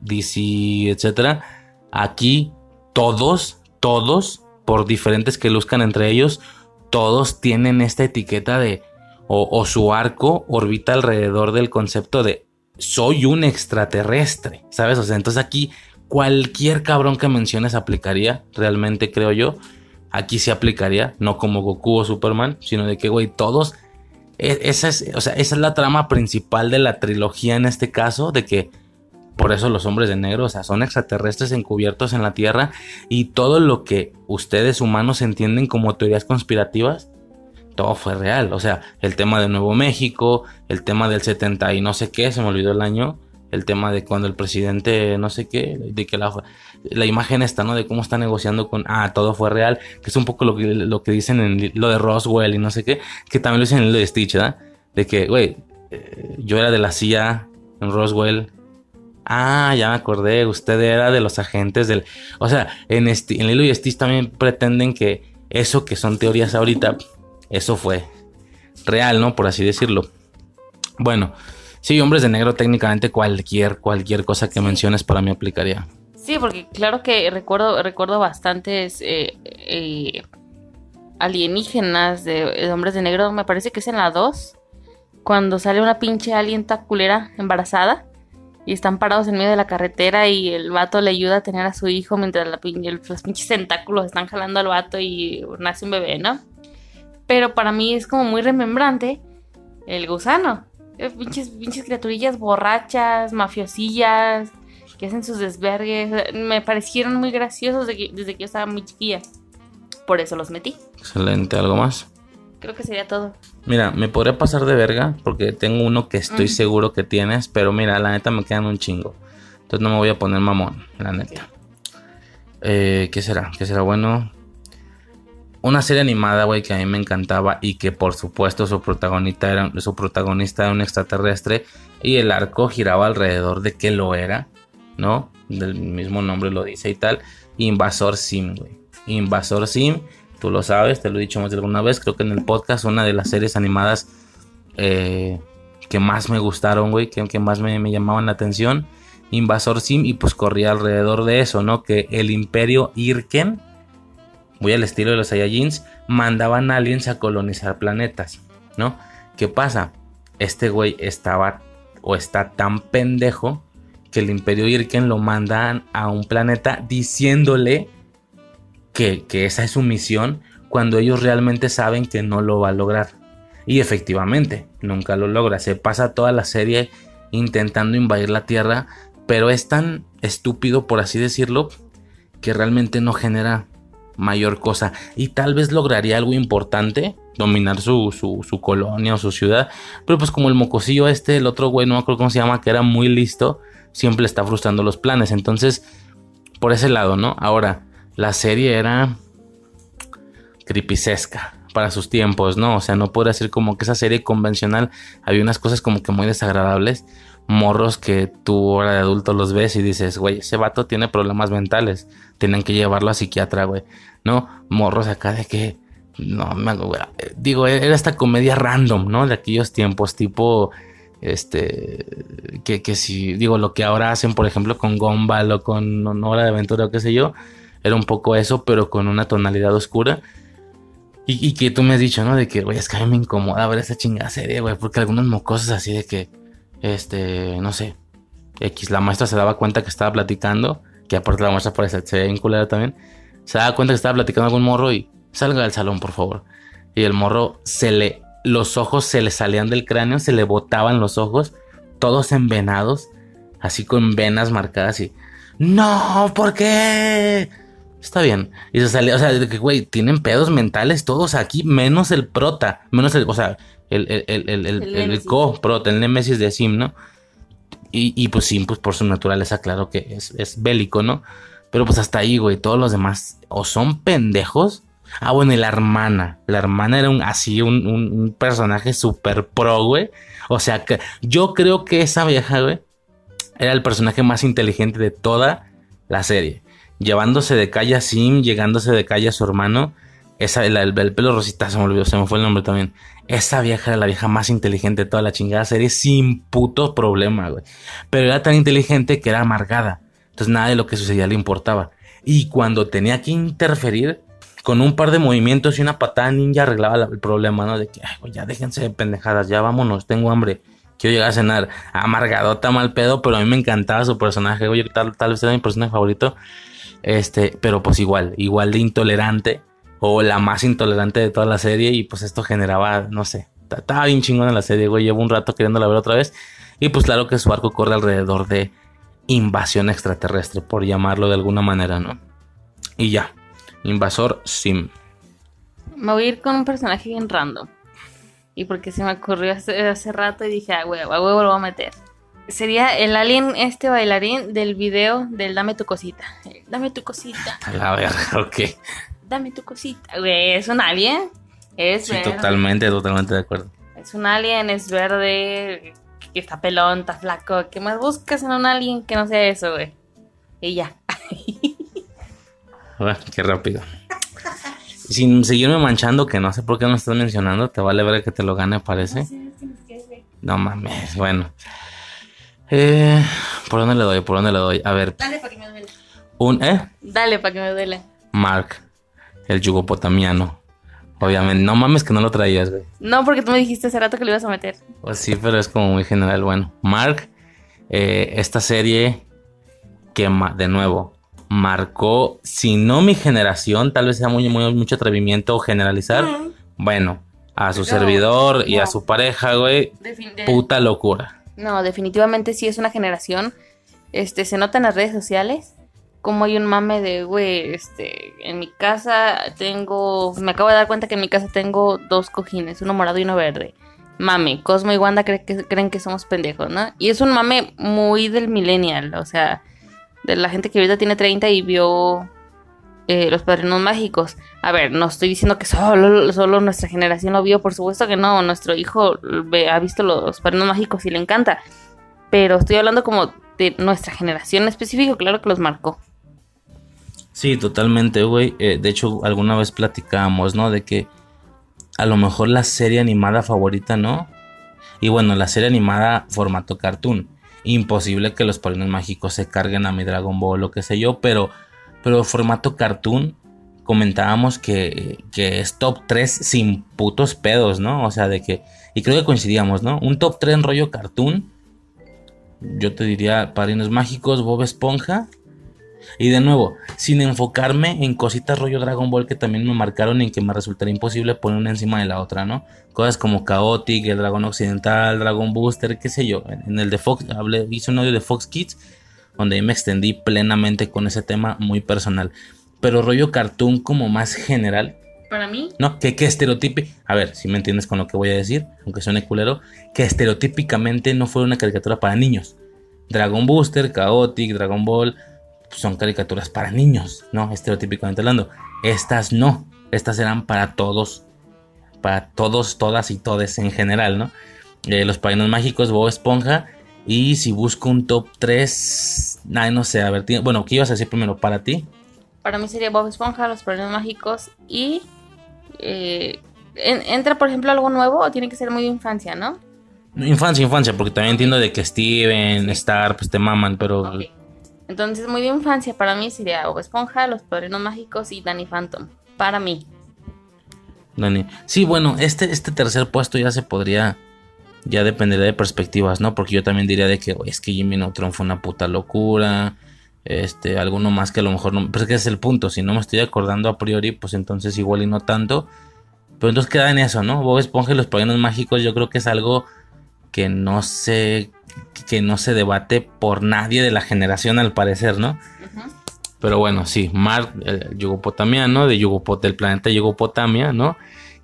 DC, etcétera, aquí todos, todos, por diferentes que luzcan entre ellos, todos tienen esta etiqueta de. O, o su arco orbita alrededor del concepto de soy un extraterrestre, ¿sabes? O sea, entonces aquí cualquier cabrón que menciones aplicaría, realmente creo yo. Aquí sí aplicaría, no como Goku o Superman, sino de que, güey, todos. e- Esa es, o sea, esa es la trama principal de la trilogía en este caso, de que por eso los hombres de negro, o sea, son extraterrestres encubiertos en la Tierra y todo lo que ustedes humanos entienden como teorías conspirativas, todo fue real. O sea, el tema de Nuevo México, el tema del 70 y no sé qué, se me olvidó el año, el tema de cuando el presidente, no sé qué, de que la, la imagen esta, ¿no? De cómo está negociando con, ah, todo fue real, que es un poco lo que, lo que dicen en lo de Roswell y no sé qué, que también lo dicen en lo de Stitch, ¿verdad? De que, güey, eh, yo era de la CIA en Roswell. Ah, ya me acordé, usted era de los agentes del... O sea, en, Sti- en Lilo y Stitch también pretenden que eso que son teorías ahorita, eso fue real, ¿no? Por así decirlo. Bueno, sí, hombres de negro técnicamente cualquier, cualquier cosa que menciones para mí aplicaría. Sí, porque claro que recuerdo, recuerdo bastantes eh, eh, alienígenas de, hombres de negro. Me parece que es en la 2. Cuando sale una pinche alien toda culera embarazada. Y están parados en medio de la carretera y el vato le ayuda a tener a su hijo mientras la los pinches tentáculos están jalando al vato y nace un bebé, ¿no? Pero para mí es como muy remembrante el gusano. Eh, Pinches, pinches criaturillas borrachas, mafiosillas, que hacen sus desvergues. Me parecieron muy graciosos que- desde que yo estaba muy chiquilla. Por eso los metí. Excelente, ¿algo más? Creo que sería todo. Mira, me podría pasar de verga porque tengo uno que estoy Mm. seguro que tienes, pero mira, la neta me quedan un chingo. Entonces no me voy a poner mamón, la neta. Eh, ¿Qué será? ¿Qué será bueno? Una serie animada, güey, que a mí me encantaba y que por supuesto su protagonista era, su protagonista era un extraterrestre y el arco giraba alrededor de que lo era, ¿no? Del mismo nombre lo dice y tal. Invasor Sim, güey. Invasor Sim, tú lo sabes, te lo he dicho más de alguna vez, creo que en el podcast, una de las series animadas eh, que más me gustaron, güey, que, más me, llamaban la atención. Invasor Sim y pues corría alrededor de eso, ¿no? Que el imperio Irken, muy al estilo de los Saiyajins, mandaban aliens a colonizar planetas, ¿no? ¿Qué pasa? Este güey estaba o está tan pendejo que el imperio Irken lo mandan a un planeta diciéndole que, que esa es su misión cuando ellos realmente saben que no lo va a lograr. Y efectivamente, nunca lo logra. Se pasa toda la serie intentando invadir la Tierra, pero es tan estúpido, por así decirlo, que realmente no genera mayor cosa. Y tal vez lograría algo importante, dominar su, su, su colonia o su ciudad. Pero pues como el mocosillo este, el otro güey, no me acuerdo cómo se llama, que era muy listo, siempre está frustrando los planes. Entonces, por ese lado, ¿no? Ahora, la serie era creepyesca para sus tiempos, ¿no? O sea, no podría decir como que esa serie convencional había unas cosas como que muy desagradables, morros que tú ahora de adulto los ves y dices, güey, ese vato tiene problemas mentales, tienen que llevarlo a psiquiatra, güey, ¿no? Morros acá de que, no, me, digo, era esta comedia random, ¿no? De aquellos tiempos, tipo, este, que, que si, digo, lo que ahora hacen, por ejemplo, con Gumball o con Hora de Aventura o qué sé yo, era un poco eso, pero con una tonalidad oscura. Y, y, que tú me has dicho, ¿no? De que, güey, es que a mí me incomoda ver esa chingada serie, güey, porque algunos mocosos así de que, este, no sé, X, la maestra se daba cuenta que estaba platicando, que aparte la maestra parece, se vinculada también, se daba cuenta que estaba platicando algún morro y salga del salón, por favor. Y el morro se le, los ojos se le salían del cráneo, se le botaban los ojos, todos envenados, así con venas marcadas y, no, ¿por qué? Está bien. Y se salió, o sea, de que, güey, tienen pedos mentales todos aquí, menos el prota, menos el, o sea, el, el, el, el, el, el, el co-prota, el némesis de Sim, ¿no? Y, y, pues Sim, pues por su naturaleza, claro que es, es bélico, ¿no? Pero pues hasta ahí, güey, todos los demás o son pendejos. Ah, bueno, y la hermana. La hermana era un así, un, personaje súper pro, güey. O sea, que yo creo que esa vieja, güey, era el personaje más inteligente de toda la serie llevándose de calle a Sim, llegándose de calle a su hermano. Esa, el, el, pelo rosita, se me olvidó, se me fue el nombre también. Esa vieja era la vieja más inteligente de toda la chingada serie, sin puto problema, güey. Pero era tan inteligente que era amargada. Entonces nada de lo que sucedía le importaba. Y cuando tenía que interferir, con un par de movimientos y una patada ninja arreglaba la, el problema, ¿no? De que, ay, güey, ya déjense de pendejadas, ya vámonos, tengo hambre. Quiero llegar a cenar. Amargadota, mal pedo, pero a mí me encantaba su personaje, güey. Tal, tal vez era mi personaje favorito. Este, pero pues igual, igual de intolerante o la más intolerante de toda la serie y pues esto generaba, no sé, estaba bien chingona la serie, güey, llevo un rato queriéndola ver otra vez y pues claro que su arco corre alrededor de invasión extraterrestre, por llamarlo de alguna manera, ¿no? Y ya, invasor Sim. Me voy a ir con un personaje bien random. Y porque se me ocurrió hace, hace rato y dije, ah, huevo, a huevo lo voy a meter sería el alien este bailarín del video del Dame tu cosita. Dame tu cosita. A la verga, ok. Dame tu cosita. Güey, es un alien. Es sí, verde. totalmente, totalmente de acuerdo. Es un alien, es verde, que está pelón, está flaco. ¿Qué más buscas en un alien que no sea eso, güey? Y ya. bueno, qué rápido. Sin seguirme manchando, que no sé por qué no estás mencionando, te vale ver que te lo gane, parece. No mames, bueno. Eh, ¿Por dónde le doy? ¿Por dónde le doy? A ver. Dale para que me duele. Un, ¿eh? Dale para que me duele. Mark, el yugopotamiano. Obviamente, no mames que no lo traías, güey. No, porque tú me dijiste hace rato que lo ibas a meter. Pues sí, pero es como muy general. Bueno, Mark, eh, esta serie que, de nuevo, marcó, si no mi generación, tal vez sea muy, muy mucho atrevimiento generalizar. Mm. Bueno, a su servidor no. y a su pareja, güey. Puta locura. No, definitivamente sí es una generación. Este, se nota en las redes sociales como hay un mame de, güey, este, en mi casa tengo, me acabo de dar cuenta que en mi casa tengo dos cojines, uno morado y uno verde. Mame, Cosmo y Wanda creen que, creen que somos pendejos, ¿no? Y es un mame muy del millennial, o sea, la gente que ahorita tiene 30 y vio eh, Los Padrinos Mágicos. A ver, no estoy diciendo que solo, solo nuestra generación lo vio, por supuesto que no, nuestro hijo ha visto Los Padrinos Mágicos y le encanta. Pero estoy hablando como de nuestra generación en específico, claro que los marcó. Sí, totalmente, güey. Eh, de hecho, alguna vez platicábamos, ¿no? De que a lo mejor la serie animada favorita, ¿no? Y bueno, la serie animada formato cartoon. Imposible que los padrinos mágicos se carguen a mi Dragon Ball o qué sé yo, pero, pero formato cartoon comentábamos que, que es top 3 sin putos pedos, ¿no? O sea, de que... Y creo que coincidíamos, ¿no? Un top 3 en rollo cartoon. Yo te diría Padrinos Mágicos, Bob Esponja. Y de nuevo, sin enfocarme en cositas rollo Dragon Ball que también me marcaron y que me resultaría imposible poner una encima de la otra, ¿no? Cosas como Chaotic, el Dragón Occidental, Dragon Booster, qué sé yo. En en el de Fox, hablé, hice un audio de Fox Kids donde ahí me extendí plenamente con ese tema muy personal. Pero rollo cartoon como más general, Para mí, ¿no? Que, que estereotipi... A ver, si me entiendes con lo que voy a decir, aunque suene culero, que estereotípicamente no fue una caricatura para niños. Dragon Booster, Chaotic, Dragon Ball, son caricaturas para niños, ¿no? Estereotípicamente hablando. Estas no, estas eran para todos, para todos, todas y todes en general, ¿no? Eh, los Padrinos Mágicos, Bob Esponja. Y si busco un top 3, ay, no sé, a ver, bueno, ¿qué ibas a decir primero para ti? para mí sería Bob Esponja, Los Padrinos Mágicos y... eh, en- ¿Entra, por ejemplo, algo nuevo o tiene que ser muy de infancia, no? Infancia, infancia, porque también entiendo de que Steven, Star, pues te maman, pero Entonces, muy de infancia para mí sería Bob Esponja, Los Padrinos Mágicos y Danny Phantom. Para mí. Dani. Sí, bueno, este, este tercer puesto ya se podría, ya dependería de perspectivas, ¿no? Porque yo también diría de que "Oye, es que Jimmy Neutron fue una puta locura, este, alguno más que a lo mejor no, pero es que es el punto, si no me estoy acordando a priori, pues entonces igual y no tanto, pero entonces queda en eso, ¿no? Bob Esponja y los Padrinos Mágicos yo creo que es algo que no se, que no se debate por nadie de la generación al parecer, ¿no? Pero bueno, sí, Mar, el yugopotamiano, de Yugopot, del planeta Yugopotamia, ¿no?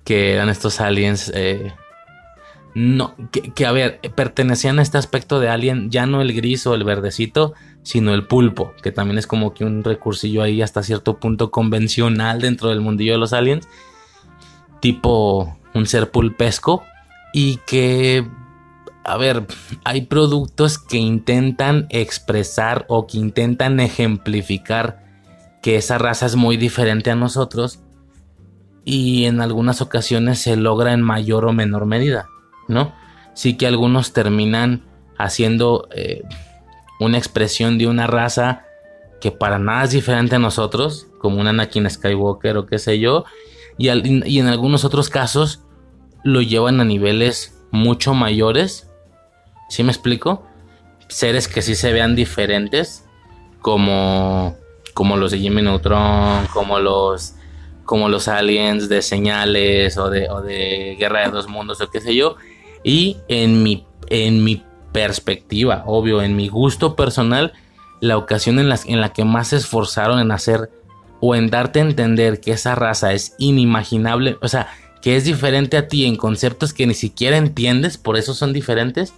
Que eran estos aliens. eh, no, que, que, a ver, pertenecían a este aspecto de alien, ya no el gris o el verdecito, sino el pulpo, que también es como que un recursillo ahí hasta cierto punto convencional dentro del mundillo de los aliens, tipo un ser pulpesco, y que a ver, hay productos que intentan expresar o que intentan ejemplificar que esa raza es muy diferente a nosotros y en algunas ocasiones se logra en mayor o menor medida, ¿no? Sí que algunos terminan haciendo eh, una expresión de una raza que para nada es diferente a nosotros, como un Anakin Skywalker o qué sé yo, y, en algunos otros casos lo llevan a niveles mucho mayores ¿Sí me explico? Seres que sí se vean diferentes, como, como los de Jimmy Neutron, como los, como los aliens de señales o de, o de Guerra de dos Mundos o qué sé yo. Y en mi, en mi perspectiva, obvio, en mi gusto personal, la ocasión en en la que más se esforzaron en hacer o en darte a entender que esa raza es inimaginable, o sea, que es diferente a ti en conceptos que ni siquiera entiendes, por eso son diferentes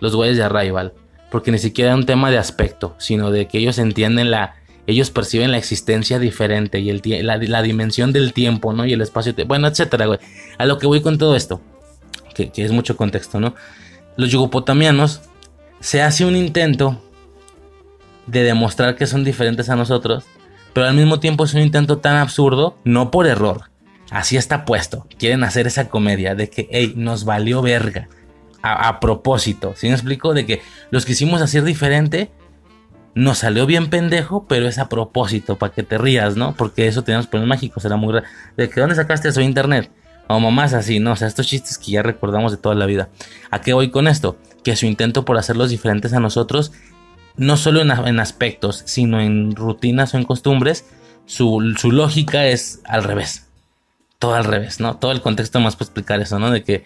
los güeyes de Arrival. Porque ni siquiera es un tema de aspecto, sino de que ellos entienden la. Ellos perciben la existencia diferente y el la, la dimensión del tiempo, ¿no? Y el espacio. Bueno, etcétera, güey. A lo que voy con todo esto, que, que es mucho contexto, ¿no? Los yugopotamianos se hace un intento de demostrar que son diferentes a nosotros, pero al mismo tiempo es un intento tan absurdo, no por error. Así está puesto. Quieren hacer esa comedia de que, hey, nos valió verga a, propósito. ¿Sí me explico? De que los quisimos hacer diferente. Nos salió bien pendejo, pero es a propósito, para que te rías, ¿no? Porque eso teníamos problemas mágicos, era muy raro. ¿De que dónde sacaste eso? Internet. O mamás así, ¿no? O sea, estos chistes que ya recordamos de toda la vida. ¿A qué voy con esto? Que su intento por hacerlos diferentes a nosotros, no solo en aspectos, sino en rutinas o en costumbres, su, su lógica es al revés. Todo al revés, ¿no? Todo el contexto más para explicar eso, ¿no? De que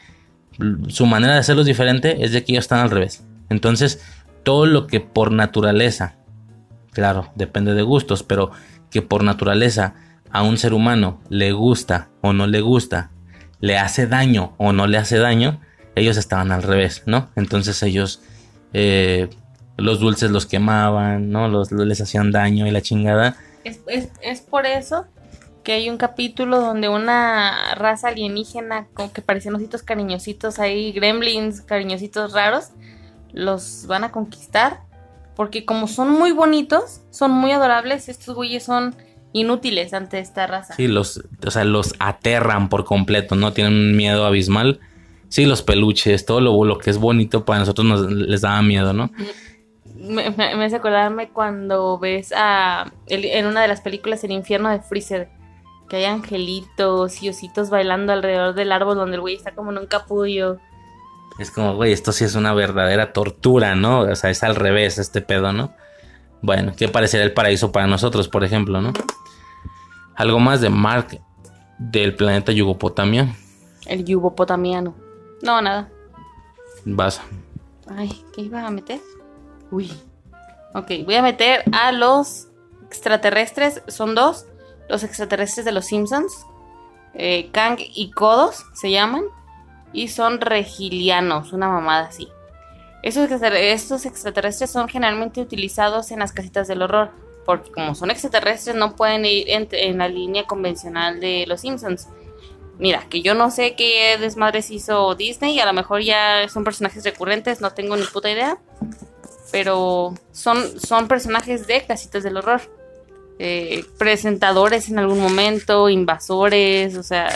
su manera de hacerlos diferente es de que ellos están al revés. Entonces, todo lo que por naturaleza claro, depende de gustos, pero que por naturaleza a un ser humano le gusta o no le gusta, le hace daño o no le hace daño, ellos estaban al revés, ¿no? Entonces ellos eh, los dulces los quemaban, ¿no? Los, les hacían daño y la chingada. Es, es, es por eso que hay un capítulo donde una raza alienígena como que parecían ositos cariñositos ahí, gremlins cariñositos raros, los van a conquistar porque como son muy bonitos, son muy adorables, estos güeyes son inútiles ante esta raza. Sí, los, o sea, los aterran por completo, ¿no? Tienen un miedo abismal. Sí, los peluches, todo lo, lo que es bonito para nosotros nos, les daba miedo, ¿no? Me, me, me hace acordarme cuando ves a el- en una de las películas El infierno de Freezer, que hay angelitos y ositos bailando alrededor del árbol donde el güey está como en un capullo. Es como, güey, esto sí es una verdadera tortura, ¿no? O sea, es al revés este pedo, ¿no? Bueno, ¿qué parecería el paraíso para nosotros, por ejemplo, no? Algo más de Mark del planeta Yugopotamia. El yubopotamiano. No, nada. Vas. Ay, ¿qué iba a meter? Uy. Ok, voy a meter a los extraterrestres. Son dos. Los extraterrestres de los Simpsons. Eh, Kang y Kodos se llaman. Y son regilianos, una mamada así. Estos, estos extraterrestres son generalmente utilizados en las casitas del horror. Porque como son extraterrestres no pueden ir en, en la línea convencional de los Simpsons. Mira, que yo no sé qué desmadres hizo Disney, a lo mejor ya son personajes recurrentes, no tengo ni puta idea. Pero son, son personajes de casitas del horror. Eh, presentadores en algún momento, invasores, o sea,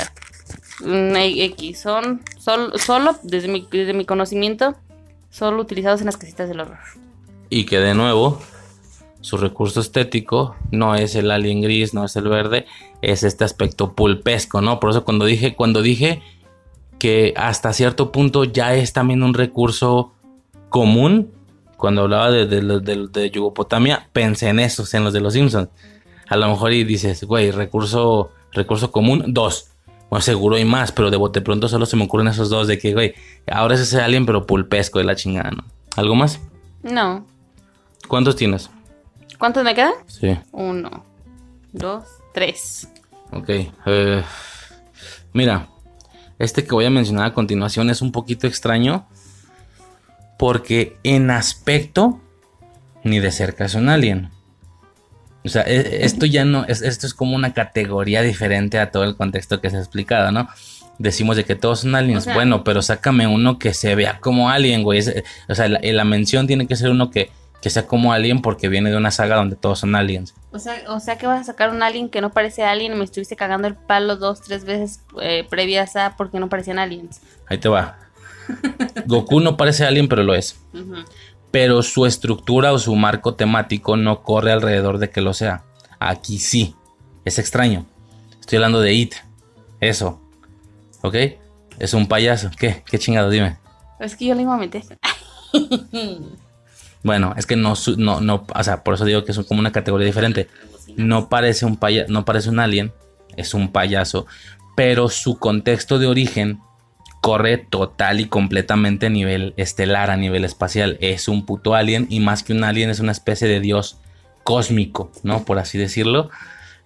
mm, X. Son sol- solo, desde mi, desde mi conocimiento, solo utilizados en las casitas del horror. Y que de nuevo, su recurso estético no es el alien gris, no es el verde, es este aspecto pulpesco, ¿no? Por eso cuando dije, cuando dije que hasta cierto punto ya es también un recurso común, cuando hablaba de, de- de Yugopotamia, pensé en esos, en los de los Simpsons. A lo mejor y dices, güey, recurso, recurso común, dos. Bueno, seguro hay más, pero de bote pronto solo se me ocurren esos dos de que, güey, ahora es ese alien, pero pulpesco de la chingada, ¿no? ¿Algo más? No. ¿Cuántos tienes? ¿Cuántos me quedan? Sí, Uno, dos, tres. ok. eh, mira, este que voy a mencionar a continuación es un poquito extraño porque en aspecto ni de cerca es un alien. O sea, e- esto ya no es, esto es como una categoría diferente a todo el contexto que se ha explicado, ¿no? Decimos de que todos son aliens, O sea- bueno, pero sácame uno que se vea como alien, güey. Es- o sea, la, la mención tiene que ser uno que, que sea como alien porque viene de una saga donde todos son aliens. O sea, o sea que vas a sacar un alien que no parece alien y me estuviste cagando el palo dos, tres veces eh, previas a porque no parecían aliens. Ahí te va. Goku no parece alien, pero lo es. Ujú. Pero su estructura o su marco temático no corre alrededor de que lo sea. Aquí sí. Es extraño. Estoy hablando de It. Eso. ¿Ok? Es un payaso. ¿Qué? ¿Qué chingado? Dime. Es que yo le iba a meter. Bueno, es que no, no, no, o sea, por eso digo que es como una categoría diferente. No parece un paya, no parece un alien, es un payaso, pero su contexto de origen corre total y completamente a nivel estelar, a nivel espacial. Es un puto alien y más que un alien es una especie de dios cósmico, ¿no? Por así decirlo.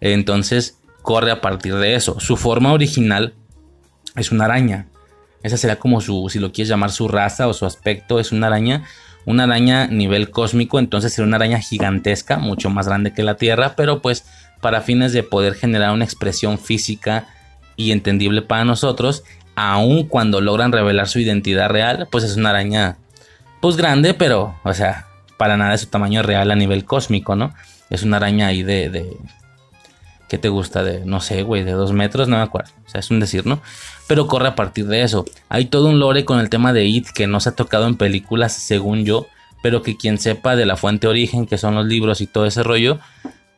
Entonces corre a partir de eso. Su forma original es una araña. Esa será como su, si lo quieres llamar su raza o su aspecto, es una araña. Una araña nivel cósmico, entonces será una araña gigantesca, mucho más grande que la Tierra, pero pues para fines de poder generar una expresión física y entendible para nosotros, aun cuando logran revelar su identidad real, pues es una araña pues grande, pero, o sea, para nada de su tamaño real a nivel cósmico, ¿no? Es una araña ahí de, de ¿qué te gusta? De, no sé, güey, de dos metros, no me acuerdo. O sea, es un decir, ¿no? Pero corre a partir de eso. Hay todo un lore con el tema de It que no se ha tocado en películas, según yo, pero que quien sepa de la fuente origen, que son los libros y todo ese rollo,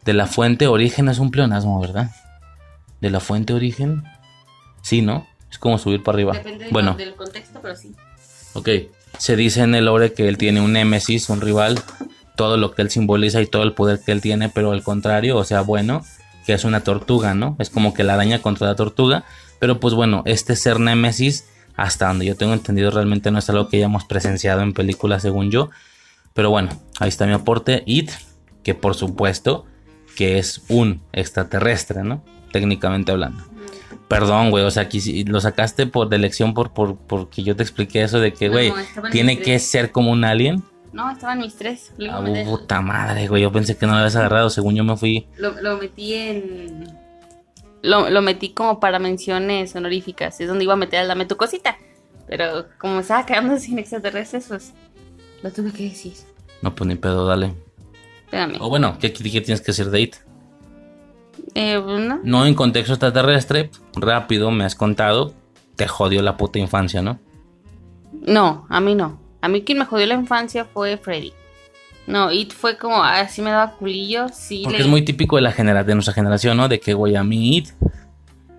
de la fuente origen es un pleonasmo, ¿verdad? De la fuente origen, sí, ¿no? Es como subir para arriba. Depende del, bueno, del contexto, pero sí. Ok, se dice en el lore que él tiene un némesis, un rival, todo lo que él simboliza y todo el poder que él tiene, pero al contrario, o sea, bueno, que es una tortuga, ¿no? Es como que la araña contra la tortuga, pero pues bueno, este ser némesis, hasta donde yo tengo entendido, realmente no es algo que hayamos presenciado en películas, según yo, pero bueno, ahí está mi aporte. It, que por supuesto que es un extraterrestre, ¿no? Técnicamente hablando. Perdón, güey, o sea, sí- lo sacaste por de elección por, por porque yo te expliqué eso de que, güey, tiene que tres. ser como un alien. No, estaban mis tres. Lo, Ah, puta madre, güey, yo pensé que no lo habías agarrado, según yo me fui. lo, lo metí en. Lo, lo metí como para menciones honoríficas. Es donde iba a meter al dame tu cosita. Pero como estaba quedando sin extraterrestres, pues lo tuve que decir. No, pues ni pedo, dale. Espérame. O bueno, ¿qué, qué tienes que decir de It? Eh, ¿no? No en contexto extraterrestre, rápido me has contado, te jodió la puta infancia, ¿no? No, a mí no. A mí quien me jodió la infancia fue Freddy. No, It fue como, así me daba culillo. Sí, Porque le- es muy típico de, la genera de nuestra generación, ¿no? De que, güey, a mí It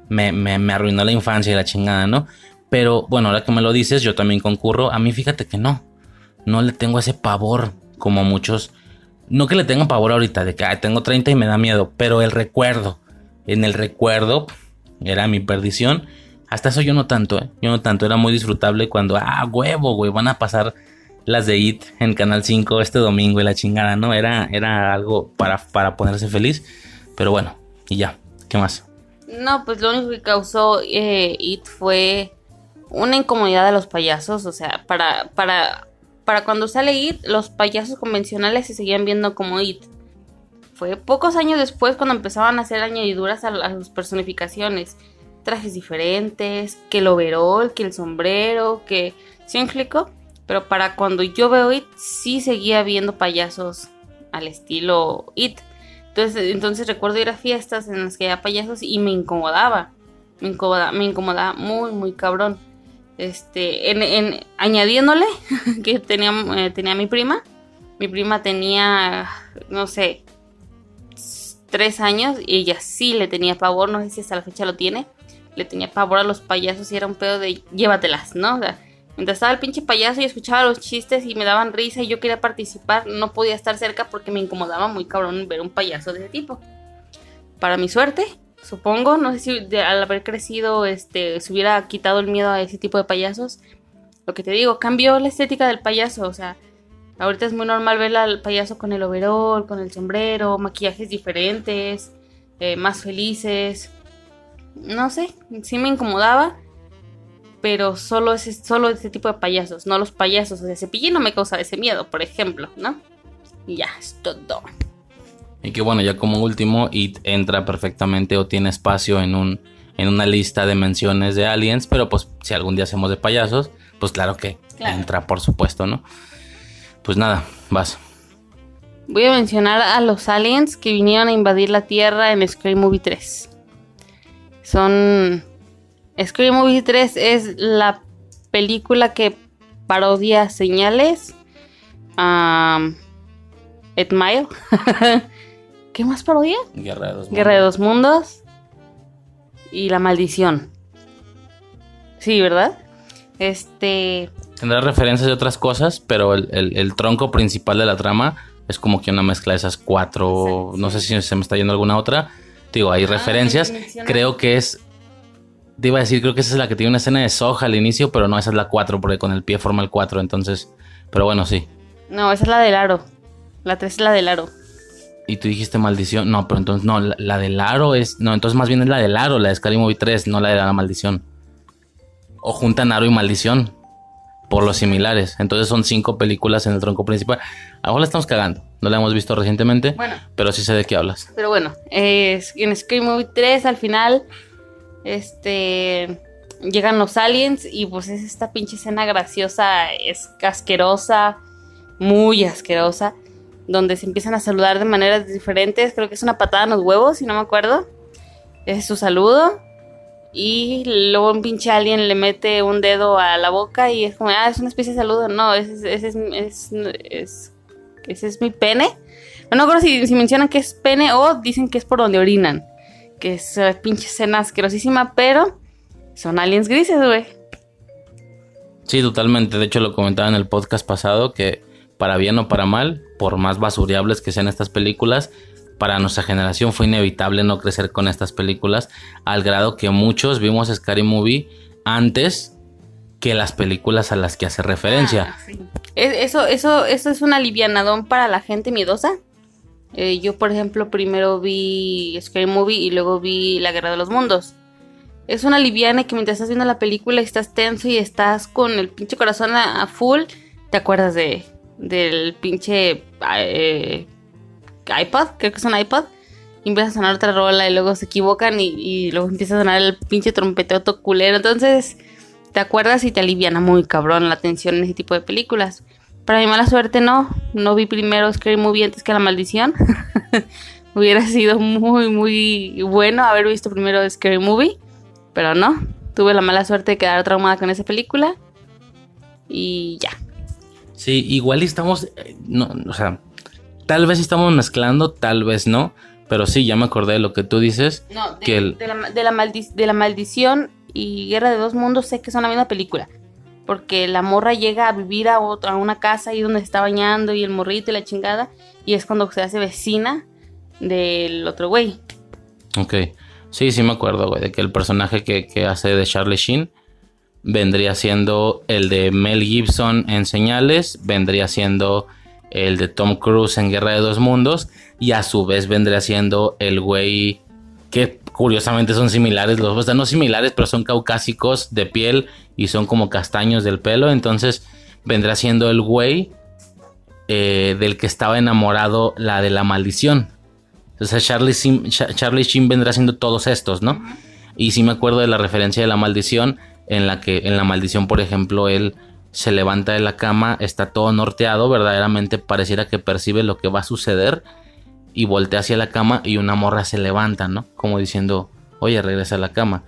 me, me, me arruinó la infancia y la chingada, ¿no? Pero bueno, ahora que me lo dices, yo también concurro. A mí fíjate que no. No le tengo ese pavor como muchos. No que le tengan pavor ahorita, de que "Ay, tengo 30 y me da miedo, pero el recuerdo. En el recuerdo era mi perdición. Hasta eso yo no tanto, ¿eh? Yo no tanto. Era muy disfrutable cuando, ah, huevo, güey, van a pasar las de IT en Canal 5 este domingo y la chingada, ¿no? Era, era algo para, para ponerse feliz. Pero bueno, y ya. ¿Qué más? No, pues lo único que causó eh, It fue una incomodidad de los payasos. O sea, para, para, para cuando sale It, los payasos convencionales se seguían viendo como It. Fue pocos años después cuando empezaban a hacer añadiduras a, a sus personificaciones. Trajes diferentes, que el overol, que el sombrero, que... ¿Sí me explico? Pero para cuando yo veo It, sí seguía viendo payasos al estilo It. Entonces, entonces recuerdo ir a fiestas en las que había payasos y me incomodaba. Me incomodaba, me incomodaba muy, muy cabrón. Este, en, añadiéndole que tenía, eh, tenía mi prima. Mi prima tenía, no sé, tres años y ella sí le tenía pavor, no sé si hasta la fecha lo tiene. Le tenía pavor a los payasos y era un pedo de llévatelas, ¿no? O sea, mientras estaba el pinche payaso y escuchaba los chistes y me daban risa y yo quería participar, no podía estar cerca porque me incomodaba muy cabrón ver un payaso de ese tipo. Para mi suerte, supongo, no sé si de- al haber crecido este, se hubiera quitado el miedo a ese tipo de payasos. Lo que te digo, cambió la estética del payaso, o sea, ahorita es muy normal ver al payaso con el overol, con el sombrero, maquillajes diferentes, eh, más felices. No sé, sí me incomodaba, pero solo ese, solo ese tipo de payasos, no los payasos. O sea, Cepillín no me causa ese miedo, por ejemplo, ¿no? Ya, es todo. Y que bueno, ya como último, It entra perfectamente o tiene espacio en un en una lista de menciones de aliens, pero pues si algún día hacemos de payasos, pues claro que Claro. entra, por supuesto, ¿no? Pues nada, vas. Voy a mencionar a los aliens que vinieron a invadir la Tierra en Scream Movie 3. Son... Scream Movie 3 es la película que parodia señales. Um, Ed Mile. ¿Qué más parodia? Guerra de dos Guerra de dos mundos. Y La Maldición. Sí, ¿verdad? Este... Tendrá referencias de otras cosas, pero el, el- el tronco principal de la trama es como que una mezcla de esas cuatro. No sé si se me está yendo alguna otra. Digo, hay referencias. menciona- Creo que es. Te iba a decir, creo que esa es la que tiene una escena de soja al inicio, pero no, esa es la 4, porque con el pie forma el 4, entonces. Pero bueno, sí. No, esa es la del aro. La 3 es la del aro. Y tú dijiste maldición. No, pero entonces no, la, la del aro es. No, entonces más bien es la del aro, la de Scary Movie 3, no la de la maldición. O juntan aro y maldición. Por los similares. Entonces son cinco películas en el tronco principal. Ahora la estamos cagando. No la hemos visto recientemente. Bueno. Pero sí sé de qué hablas. Pero bueno, en Scream Movie 3 al final, este, llegan los aliens y pues es esta pinche escena graciosa, es asquerosa, muy asquerosa, donde se empiezan a saludar de maneras diferentes, creo que es una patada en los huevos, si no me acuerdo, es su saludo. Y luego un pinche alien le mete un dedo a la boca y es como, ah, es una especie de saludo. No, ese es, ese es, es- es- ese es mi pene. No me acuerdo si, mencionan que es pene o dicen que es por donde orinan. Que es eh, pinche escena asquerosísima, pero son aliens grises, güey. Sí, totalmente. De hecho, lo comentaba en el podcast pasado que para bien o para mal, por más basuriables que sean estas películas, para nuestra generación fue inevitable no crecer con estas películas, al grado que muchos vimos Scary Movie antes que las películas a las que hace referencia. Es- Eso, eso, eso es un alivianadón para la gente miedosa. Eh, yo, por ejemplo, primero vi Scary Movie y luego vi La Guerra de los Mundos. Es una liviana que mientras estás viendo la película y estás tenso y estás con el pinche corazón a full, te acuerdas de del pinche eh, iPad, creo que es un iPad, y empieza a sonar otra rola y luego se equivocan y, y luego empieza a sonar el pinche trompeteo culero. Entonces te acuerdas y te aliviana muy cabrón la tensión en ese tipo de películas. Para mi mala suerte no, no vi primero Scary Movie antes que La Maldición. Hubiera sido muy, muy bueno haber visto primero Scary Movie, pero no. Tuve la mala suerte de quedar traumada con esa película y ya. Sí, igual estamos, eh, no, o sea, tal vez estamos mezclando, tal vez no, pero sí, ya me acordé de lo que tú dices. No, de, que el- de la, de la maldi- de la maldición y Guerra de dos Mundos sé que son la misma película. Porque la morra llega a vivir a, otra, a una casa ahí donde se está bañando y el morrito y la chingada. Y es cuando se hace vecina del otro güey. Ok. Sí, sí me acuerdo, güey, de que el personaje que, que hace de Charlie Sheen vendría siendo el de Mel Gibson en Señales, vendría siendo el de Tom Cruise en Guerra de Dos Mundos, y a su vez vendría siendo el güey que curiosamente son similares, los o sea, no similares, pero son caucásicos de piel y son como castaños del pelo, entonces vendrá siendo el güey eh, del que estaba enamorado la de la maldición. Entonces Charlie, Sheen- Cha- Charlie Sheen vendrá siendo todos estos, ¿no? Y sí me acuerdo de la referencia de la maldición, en la que en la maldición, por ejemplo, él se levanta de la cama, está todo norteado, verdaderamente pareciera que percibe lo que va a suceder y voltea hacia la cama y una morra se levanta, ¿no? Como diciendo, oye, regresa a la cama.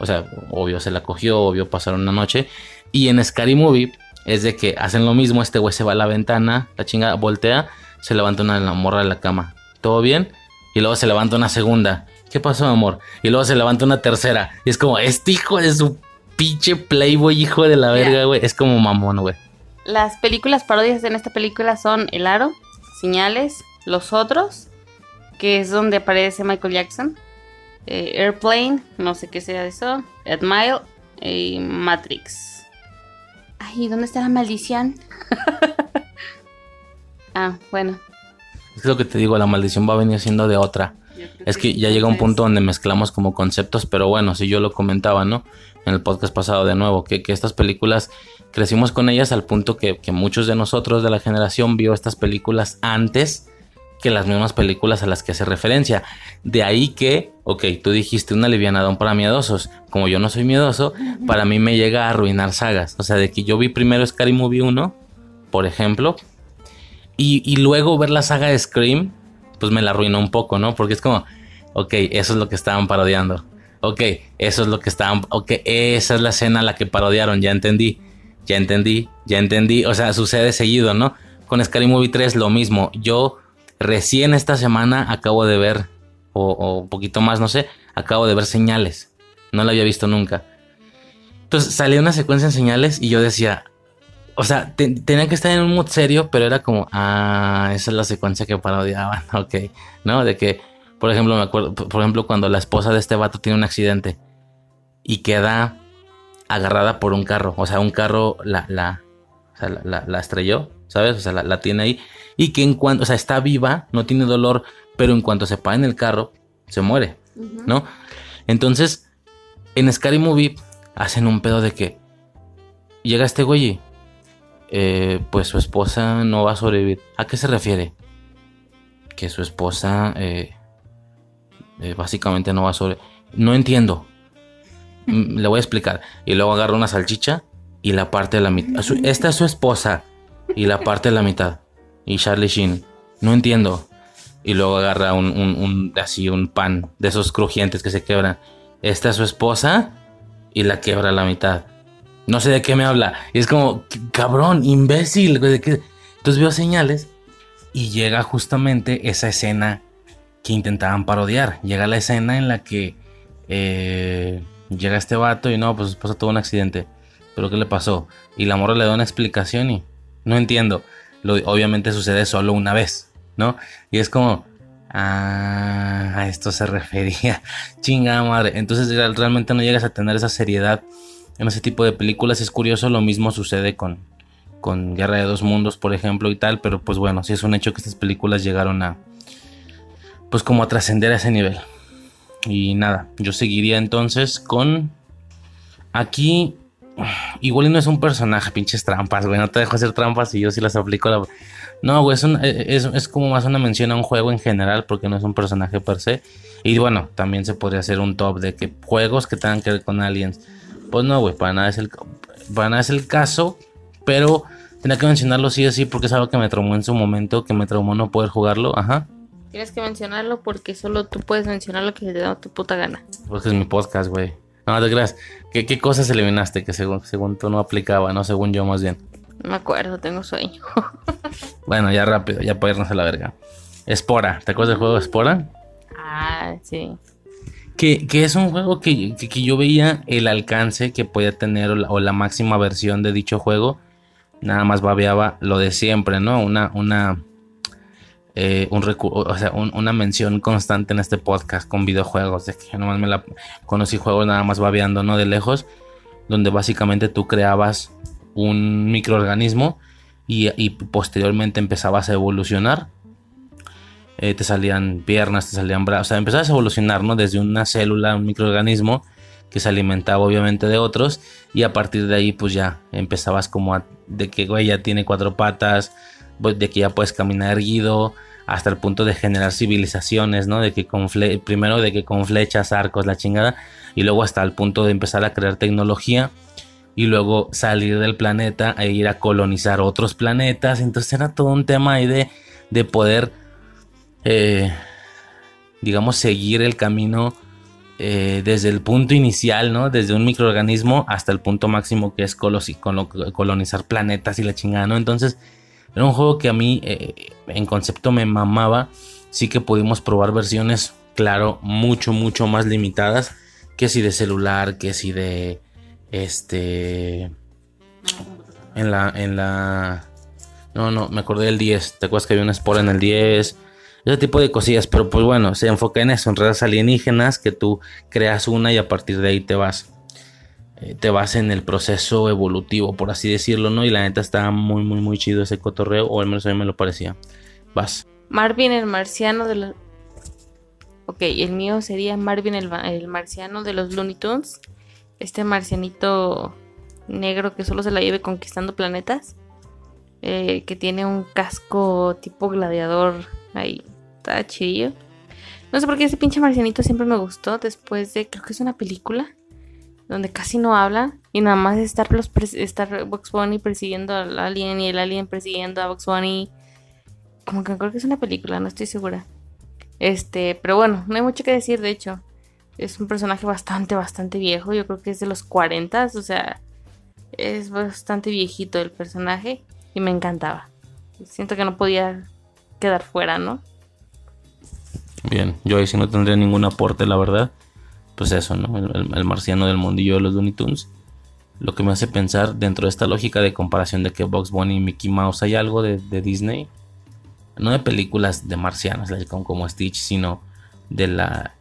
O sea, obvio se la cogió, obvio pasaron una noche. Y en Scary Movie es de que hacen lo mismo, este güey se va a la ventana, la chingada, voltea, se levanta una la morra de la cama. ¿Todo bien? Y luego se levanta una segunda. ¿Qué pasó, amor? Y luego se levanta una tercera. Y es como, este hijo de su pinche playboy, hijo de la verga, güey. Es como mamón, güey. Las películas parodias en esta película son El Aro, Señales, Los Otros, que es donde aparece Michael Jackson, eh, Airplane, no sé qué sea eso, Ed Mile y Matrix. Ay, ¿dónde está la maldición? ah, bueno. Es lo que te digo, la maldición va a venir siendo de otra. Es que ya llega un punto donde mezclamos como conceptos, pero bueno, si yo lo comentaba, ¿no? En el podcast pasado de nuevo, que, que estas películas crecimos con ellas al punto que, que muchos de nosotros de la generación vio estas películas antes que las mismas películas a las que hace referencia. De ahí que, ok, tú dijiste una livianadón para miedosos. Como yo no soy miedoso, para mí me llega a arruinar sagas. O sea, de que yo vi primero Scary Movie 1, por ejemplo, y, y luego ver la saga de Scream, pues me la arruinó un poco, ¿no? Porque es como, ok, eso es lo que estaban parodiando. Ok, eso es lo que estaban, ok, esa es la escena a la que parodiaron, ya entendí, ya entendí, ya entendí. O sea, sucede seguido, ¿no? Con Scary Movie 3 lo mismo. Yo recién esta semana acabo de ver, o, un poquito más, no sé, acabo de ver señales. No la había visto nunca. Entonces salía una secuencia en señales y yo decía, o sea, te- tenía que estar en un mood serio, pero era como, ah, esa es la secuencia que parodiaban, ok, ¿no? De que, por ejemplo, me acuerdo, por ejemplo, cuando la esposa de este vato tiene un accidente y queda agarrada por un carro, o sea, un carro la, la, o sea, la, la- la estrelló, ¿sabes? O sea, la, la tiene ahí y que en cuanto, o sea, está viva, no tiene dolor, pero en cuanto se para en el carro, se muere, ¿no? Entonces, en Scary Movie hacen un pedo de que llega este güey eh, pues su esposa no va a sobrevivir. ¿A qué se refiere? Que su esposa eh, eh, básicamente no va sobrevivir. No entiendo. Mm, Le voy a explicar. Y luego agarra una salchicha y la parte de la mitad. Esta es su esposa y la parte de la mitad. Y Charlie Sheen. No entiendo. Y luego agarra un, un- así un pan de esos crujientes que se quebran. Esta es su esposa y la quebra la mitad. No sé de qué me habla. Y es como, cabrón, imbécil. Entonces veo señales y llega justamente esa escena que intentaban parodiar. Llega la escena en la que eh, llega este vato y no, pues su esposa tuvo un accidente. ¿Pero qué le pasó? Y la morra le da una explicación y no entiendo. Obviamente sucede solo una vez, ¿no? Y es como, ah, a esto se refería. Chingada madre. Entonces real- realmente no llegas a tener esa seriedad en ese tipo de películas. Es curioso, lo mismo sucede con, con Guerra de Dos Mundos, por ejemplo, y tal. Pero pues bueno, sí es un hecho que estas películas llegaron a, pues como a trascender a ese nivel. Y nada, yo seguiría entonces con... Aquí igual no es un personaje, pinches trampas, güey. No te dejo hacer trampas y yo sí las aplico. La... No, güey, es, es, como más una mención a un juego en general porque no es un personaje per se. Y bueno, también se podría hacer un top de que juegos que tengan que ver con aliens. Pues no, güey, para nada es el, para nada es el caso. Pero tenía que mencionarlo sí o sí porque es algo que me traumó en su momento, que me traumó no poder jugarlo. Ajá. Tienes que mencionarlo porque solo tú puedes mencionar lo que te da tu puta gana. Porque es mi podcast, güey. No, te creas. ¿Qué, ¿Qué, cosas eliminaste que según, según tú no aplicaba, no? Según yo más bien. No me acuerdo, tengo sueño. bueno, ya rápido, ya para irnos a la verga. Espora, ¿te acuerdas del juego Espora? Ah, sí. Que, que es un juego que, que, yo veía el alcance que podía tener o la, o la, máxima versión de dicho juego. Nada más babeaba lo de siempre, ¿no? Una, una, eh, un o sea, una mención constante en este podcast con videojuegos. De que nomás me la conocí juegos nada más babeando, ¿no? De lejos. Donde básicamente tú creabas un microorganismo y, posteriormente empezabas a evolucionar. Eh, te salían piernas, te salían brazos. O sea, empezabas a evolucionar, ¿no? Desde una célula, un microorganismo que se alimentaba obviamente de otros. Y a partir de ahí, pues ya empezabas como a, de que, güey, ya tiene cuatro patas. Pues, de que ya puedes caminar erguido hasta el punto de generar civilizaciones, ¿no? De que primero de que con flechas, arcos, la chingada, y luego hasta el punto de empezar a crear tecnología y luego salir del planeta e ir a colonizar otros planetas. Entonces era todo un tema ahí de, de poder, eh, digamos, seguir el camino eh, desde el punto inicial, ¿no? Desde un microorganismo hasta el punto máximo que es colonizar planetas y la chingada, ¿no? Entonces era un juego que a mí eh, en concepto me mamaba. Sí que pudimos probar versiones, claro, mucho, mucho más limitadas. Que si de celular, que si de... Este... En la... En la... No, no, me acordé del 10. ¿Te acuerdas que había una Spore en el 10? Ese tipo de cosillas. Pero pues bueno, se enfoca en eso, en redes alienígenas. Que tú creas una y a partir de ahí te vas eh, te vas en el proceso evolutivo, por así decirlo, ¿no? Y la neta está muy, muy, muy chido ese cotorreo, o al menos a mí me lo parecía. Vas. Marvin el marciano de los... Ok, el mío sería Marvin el, el marciano de los Looney Tunes. Este marcianito negro que solo se la lleve conquistando planetas. Eh, que tiene un casco tipo gladiador ahí. Está chido. No sé por qué ese pinche marcianito siempre me gustó. Después de, creo que es una película donde casi no hablan y nada más estar, los estar Box Bunny persiguiendo al alien y el alien persiguiendo a Box Bunny. Como que creo que es una película, no estoy segura. Este, pero bueno, no hay mucho que decir, de hecho. Es un personaje bastante, bastante viejo. Yo creo que es de los 40, o sea, es bastante viejito el personaje y me encantaba. Siento que no podía quedar fuera, ¿no? Bien, yo ahí sí no tendría ningún aporte, la verdad pues eso, ¿no? El, marciano del mundillo de los Looney Tunes. Lo que me hace pensar dentro de esta lógica de comparación de que Box Bunny y Mickey Mouse hay algo de, Disney. No de películas de marcianos como, como Stitch, sino de la...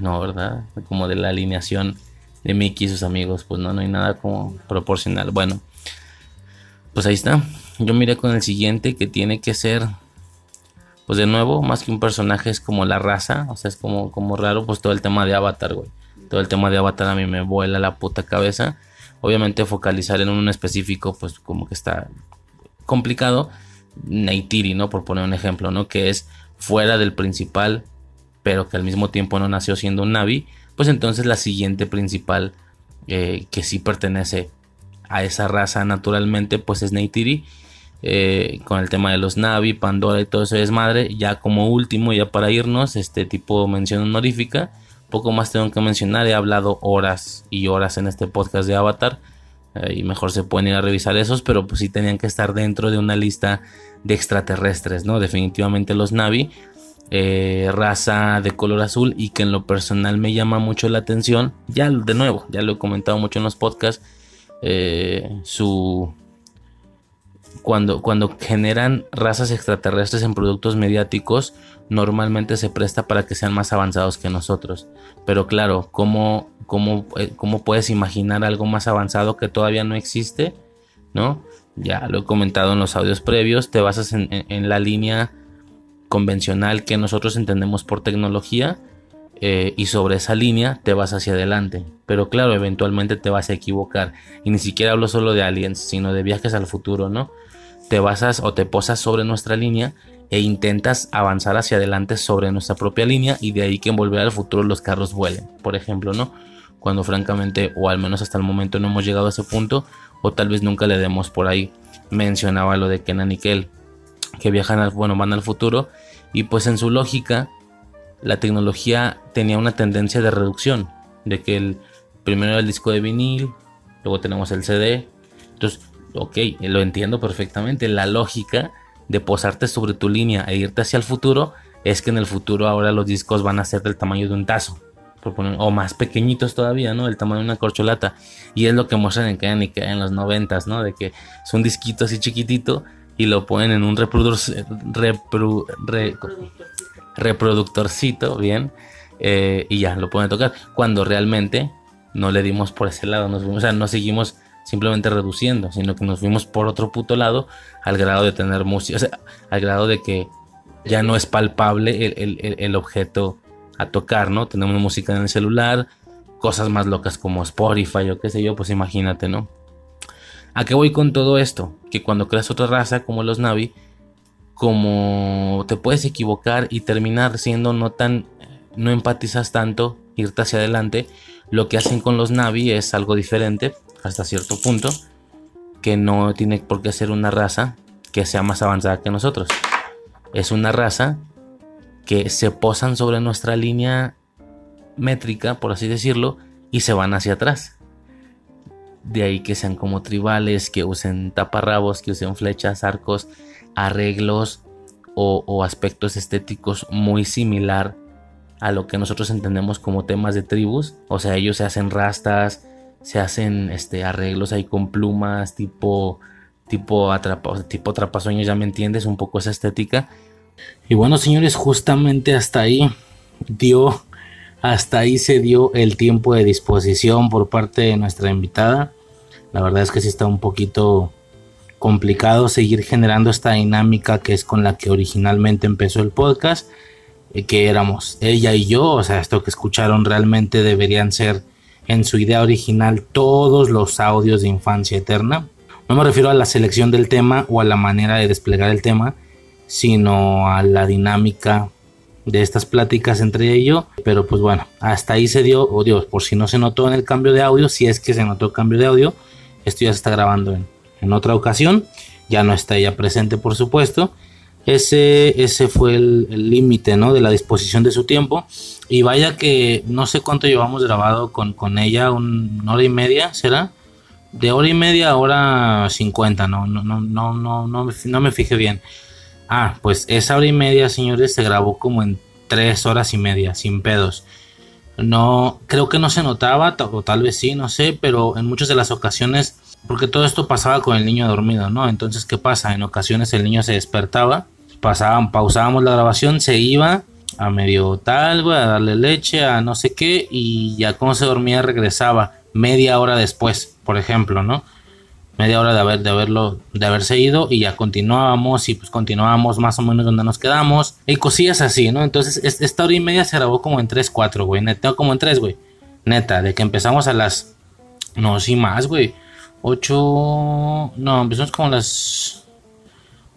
No, ¿verdad? Como de la alineación de Mickey y sus amigos. Pues no, no hay nada como proporcional. Bueno, pues ahí está. Yo miré con el siguiente que tiene que ser pues de nuevo, más que un personaje es como la raza, o sea, es como, como raro, pues todo el tema de Avatar, güey. Todo el tema de Avatar a mí me vuela la puta cabeza. Obviamente focalizar en un específico, pues como que está complicado. Neytiri, ¿no? Por poner un ejemplo, ¿no? Que es fuera del principal, pero que al mismo tiempo no nació siendo un Navi. Pues entonces la siguiente principal, eh, que sí pertenece a esa raza naturalmente, pues es Neytiri. Eh, con el tema de los Navi, Pandora y todo ese desmadre. Ya como último, ya para irnos, este tipo mención honorífica. Poco más tengo que mencionar, he hablado horas y horas en este podcast de Avatar. Eh, y mejor se pueden ir a revisar esos, pero pues sí tenían que estar dentro de una lista de extraterrestres, ¿no? Definitivamente los Navi. Eh, raza de color azul y que en lo personal me llama mucho la atención. Ya de nuevo, ya lo he comentado mucho en los podcasts. su cuando, cuando generan razas extraterrestres en productos mediáticos, normalmente se presta para que sean más avanzados que nosotros. Pero claro, ¿cómo, cómo, eh, cómo puedes imaginar algo más avanzado que todavía no existe? ¿No? Ya lo he comentado en los audios previos, te basas en, la línea convencional que nosotros entendemos por tecnología eh, y sobre esa línea te vas hacia adelante. Pero claro, eventualmente te vas a equivocar. Y ni siquiera hablo solo de aliens, sino de viajes al futuro, ¿no? Te basas o te posas sobre nuestra línea e intentas avanzar hacia adelante sobre nuestra propia línea y de ahí que en volver al futuro los carros vuelen, por ejemplo, ¿no? Cuando francamente, o al menos hasta el momento no hemos llegado a ese punto, o tal vez nunca le demos por ahí. Mencionaba lo de Kenan y Kel, que viajan al, bueno, van al futuro, y pues en su lógica, la tecnología tenía una tendencia de reducción, de que el primero el disco de vinil, luego tenemos el CD, entonces, ok, lo entiendo perfectamente, la lógica de posarte sobre tu línea e irte hacia el futuro es que en el futuro ahora los discos van a ser del tamaño de un tazo. o más pequeñitos todavía, ¿no? El tamaño de una corcholata. Y es lo que muestran en y en los noventas, ¿no? De que es un disquito así chiquitito y lo ponen en un reproductor, reproductorcito, bien, eh, y ya lo pueden tocar. Cuando realmente no le dimos por ese lado, nos sea, no seguimos simplemente reduciendo, sino que nos fuimos por otro puto lado al grado de tener música, al grado de que ya no es palpable el, objeto a tocar, ¿no? Tenemos música en el celular, cosas más locas como Spotify o qué sé yo, pues imagínate, ¿no? ¿A qué voy con todo esto? Que cuando creas otra raza como los Navi, como te puedes equivocar y terminar siendo no tan, no empatizas tanto, irte hacia adelante, lo que hacen con los Navi es algo diferente hasta cierto punto, que no tiene por qué ser una raza que sea más avanzada que nosotros. Es una raza que se posan sobre nuestra línea métrica, por así decirlo, y se van hacia atrás. De ahí que sean como tribales, que usen taparrabos, que usen flechas, arcos, arreglos o, aspectos estéticos muy similar a lo que nosotros entendemos como temas de tribus. O sea, ellos se hacen rastas, se hacen este, arreglos ahí con plumas, tipo, tipo, atrapa, tipo trapasueños, ya me entiendes, un poco esa estética. Y bueno, señores, justamente hasta ahí dio hasta ahí se dio el tiempo de disposición por parte de nuestra invitada. La verdad es que sí está un poquito complicado seguir generando esta dinámica que es con la que originalmente empezó el podcast, eh, que éramos ella y yo, o sea, esto que escucharon realmente deberían ser en su idea original todos los audios de infancia eterna. No me refiero a la selección del tema o a la manera de desplegar el tema, sino a la dinámica de estas pláticas entre ellos. Pero pues bueno, hasta ahí se dio, oh Dios, por si no se notó en el cambio de audio, si es que se notó el cambio de audio, esto ya se está grabando en, en otra ocasión. Ya no está ella presente, por supuesto. Ese, ese fue el límite ¿no? de la disposición de su tiempo. Y vaya que no sé cuánto llevamos grabado con, con ella, una hora y media, ¿será? De hora y media a hora cincuenta, no, no, no, no, no, no, no me fijé bien. Ah, pues esa hora y media, señores, se grabó como en tres horas y media, sin pedos. No, creo que no se notaba, o tal vez sí, no sé, pero en muchas de las ocasiones, porque todo esto pasaba con el niño dormido, ¿no? Entonces, ¿qué pasa? En ocasiones el niño se despertaba, pasaban, pausábamos la grabación, se iba a medio tal, a darle leche, a no sé qué, y ya como se dormía regresaba media hora después, por ejemplo, ¿no? Media hora de, haber, de, haberlo, de haberse ido y ya continuábamos y pues continuábamos más o menos donde nos quedamos. Y cosillas así, ¿no? Entonces esta hora y media se grabó como en 3, 4, güey, neta, como en 3, güey, neta, de que empezamos a las, no, sí más, güey, 8, no, empezamos como a las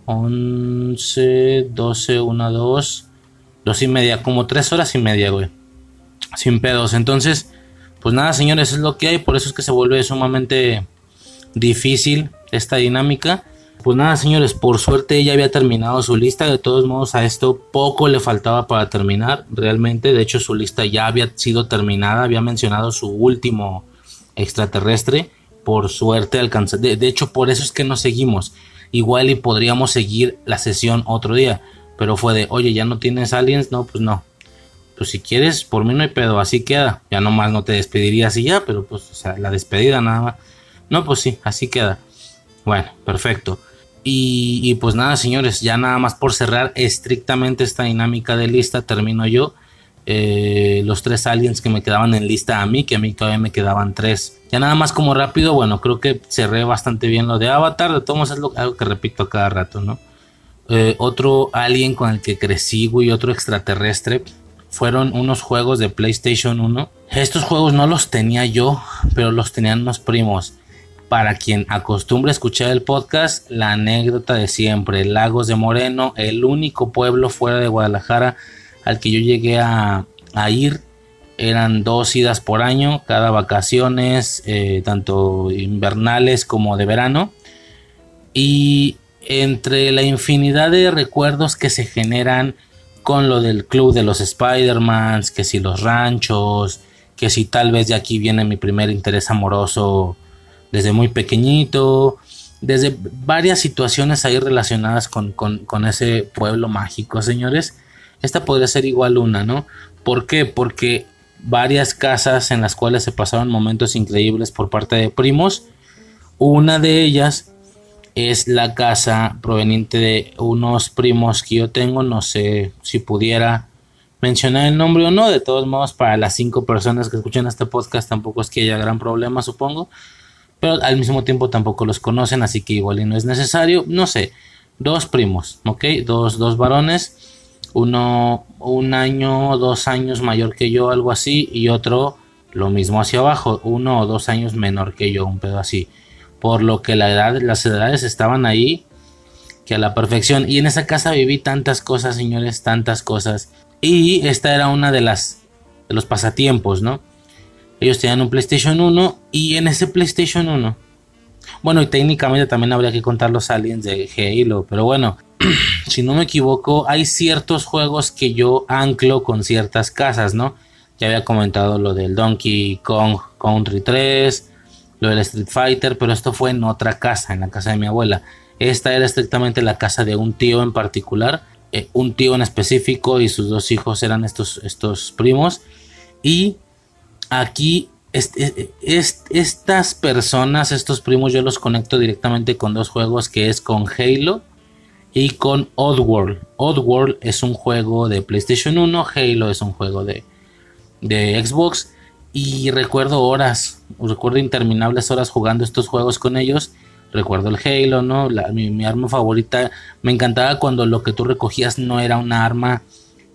11, 12, 1, 2, 2 y media, como 3 horas y media, güey, sin pedos, entonces, pues nada, señores, es lo que hay, por eso es que se vuelve sumamente difícil esta dinámica. Pues nada, señores, por suerte ella había terminado su lista. De todos modos, a esto poco le faltaba para terminar. Realmente, de hecho, su lista ya había sido terminada. Había mencionado su último extraterrestre. Por suerte alcanzó. De, hecho, por eso es que no seguimos. Igual y podríamos seguir la sesión otro día. Pero fue de, oye, ya no tienes aliens. No, pues no. Pues si quieres, por mí no hay pedo. Así queda. Ya nomás no te despedirías y ya. Pero pues, la despedida nada más. No, pues sí, así queda. Bueno, perfecto. Y, pues nada, señores, ya nada más por cerrar estrictamente esta dinámica de lista, termino yo. Eh, los tres aliens que me quedaban en lista a mí, que a mí todavía me quedaban tres. Ya nada más como rápido, bueno, creo que cerré bastante bien lo de Avatar. De todos es algo que repito a cada rato, ¿no? eh, otro alien con el que crecí, güey, otro extraterrestre, fueron unos juegos de PlayStation 1. Estos juegos no los tenía yo, pero los tenían unos primos. Para quien acostumbra escuchar el podcast, la anécdota de siempre, Lagos de Moreno, el único pueblo fuera de Guadalajara al que yo llegué a, ir. Eran dos idas por año, cada vacaciones, eh, tanto invernales como de verano. Y entre la infinidad de recuerdos que se generan con lo del club de los Spider-Mans, que si los ranchos, que si tal vez de aquí viene mi primer interés amoroso desde muy pequeñito, desde varias situaciones ahí relacionadas con, con ese pueblo mágico, señores. Esta podría ser igual una, ¿no? ¿Por qué? Porque varias casas en las cuales se pasaron momentos increíbles por parte de primos. Una de ellas es la casa proveniente de unos primos que yo tengo. No sé si pudiera mencionar el nombre o no. De todos modos, para las cinco personas que escuchan este podcast tampoco es que haya gran problema, supongo. Pero al mismo tiempo tampoco los conocen, así que igual y no es necesario. No sé, dos primos, ¿ok? Dos, dos varones. Uno un año, dos años mayor que yo, algo así. Y otro lo mismo hacia abajo, uno o dos años menor que yo, un pedo así por lo que la edad, las edades estaban ahí que a la perfección. Y en esa casa viví tantas cosas, señores, tantas cosas. Y esta era una de las de los pasatiempos, ¿no? Ellos tenían un PlayStation 1 y en ese PlayStation 1 bueno, y técnicamente también habría que contar los aliens de Halo, pero bueno, si no me equivoco, hay ciertos juegos que yo anclo con ciertas casas, ¿no? Ya había comentado lo del Donkey Kong Country 3, lo del Street Fighter, pero esto fue en otra casa, en la casa de mi abuela. Esta era estrictamente la casa de un tío en particular, eh, un tío en específico y sus dos hijos eran estos, estos primos. Y aquí estas personas, estos primos, yo los conecto directamente con dos juegos que es con Halo y con Oddworld. Oddworld es un juego de PlayStation 1, Halo es un juego de, de Xbox. Y recuerdo horas, recuerdo interminables horas jugando estos juegos con ellos. Recuerdo el Halo, ¿no? mi, arma favorita. Me encantaba cuando lo que tú recogías no era una arma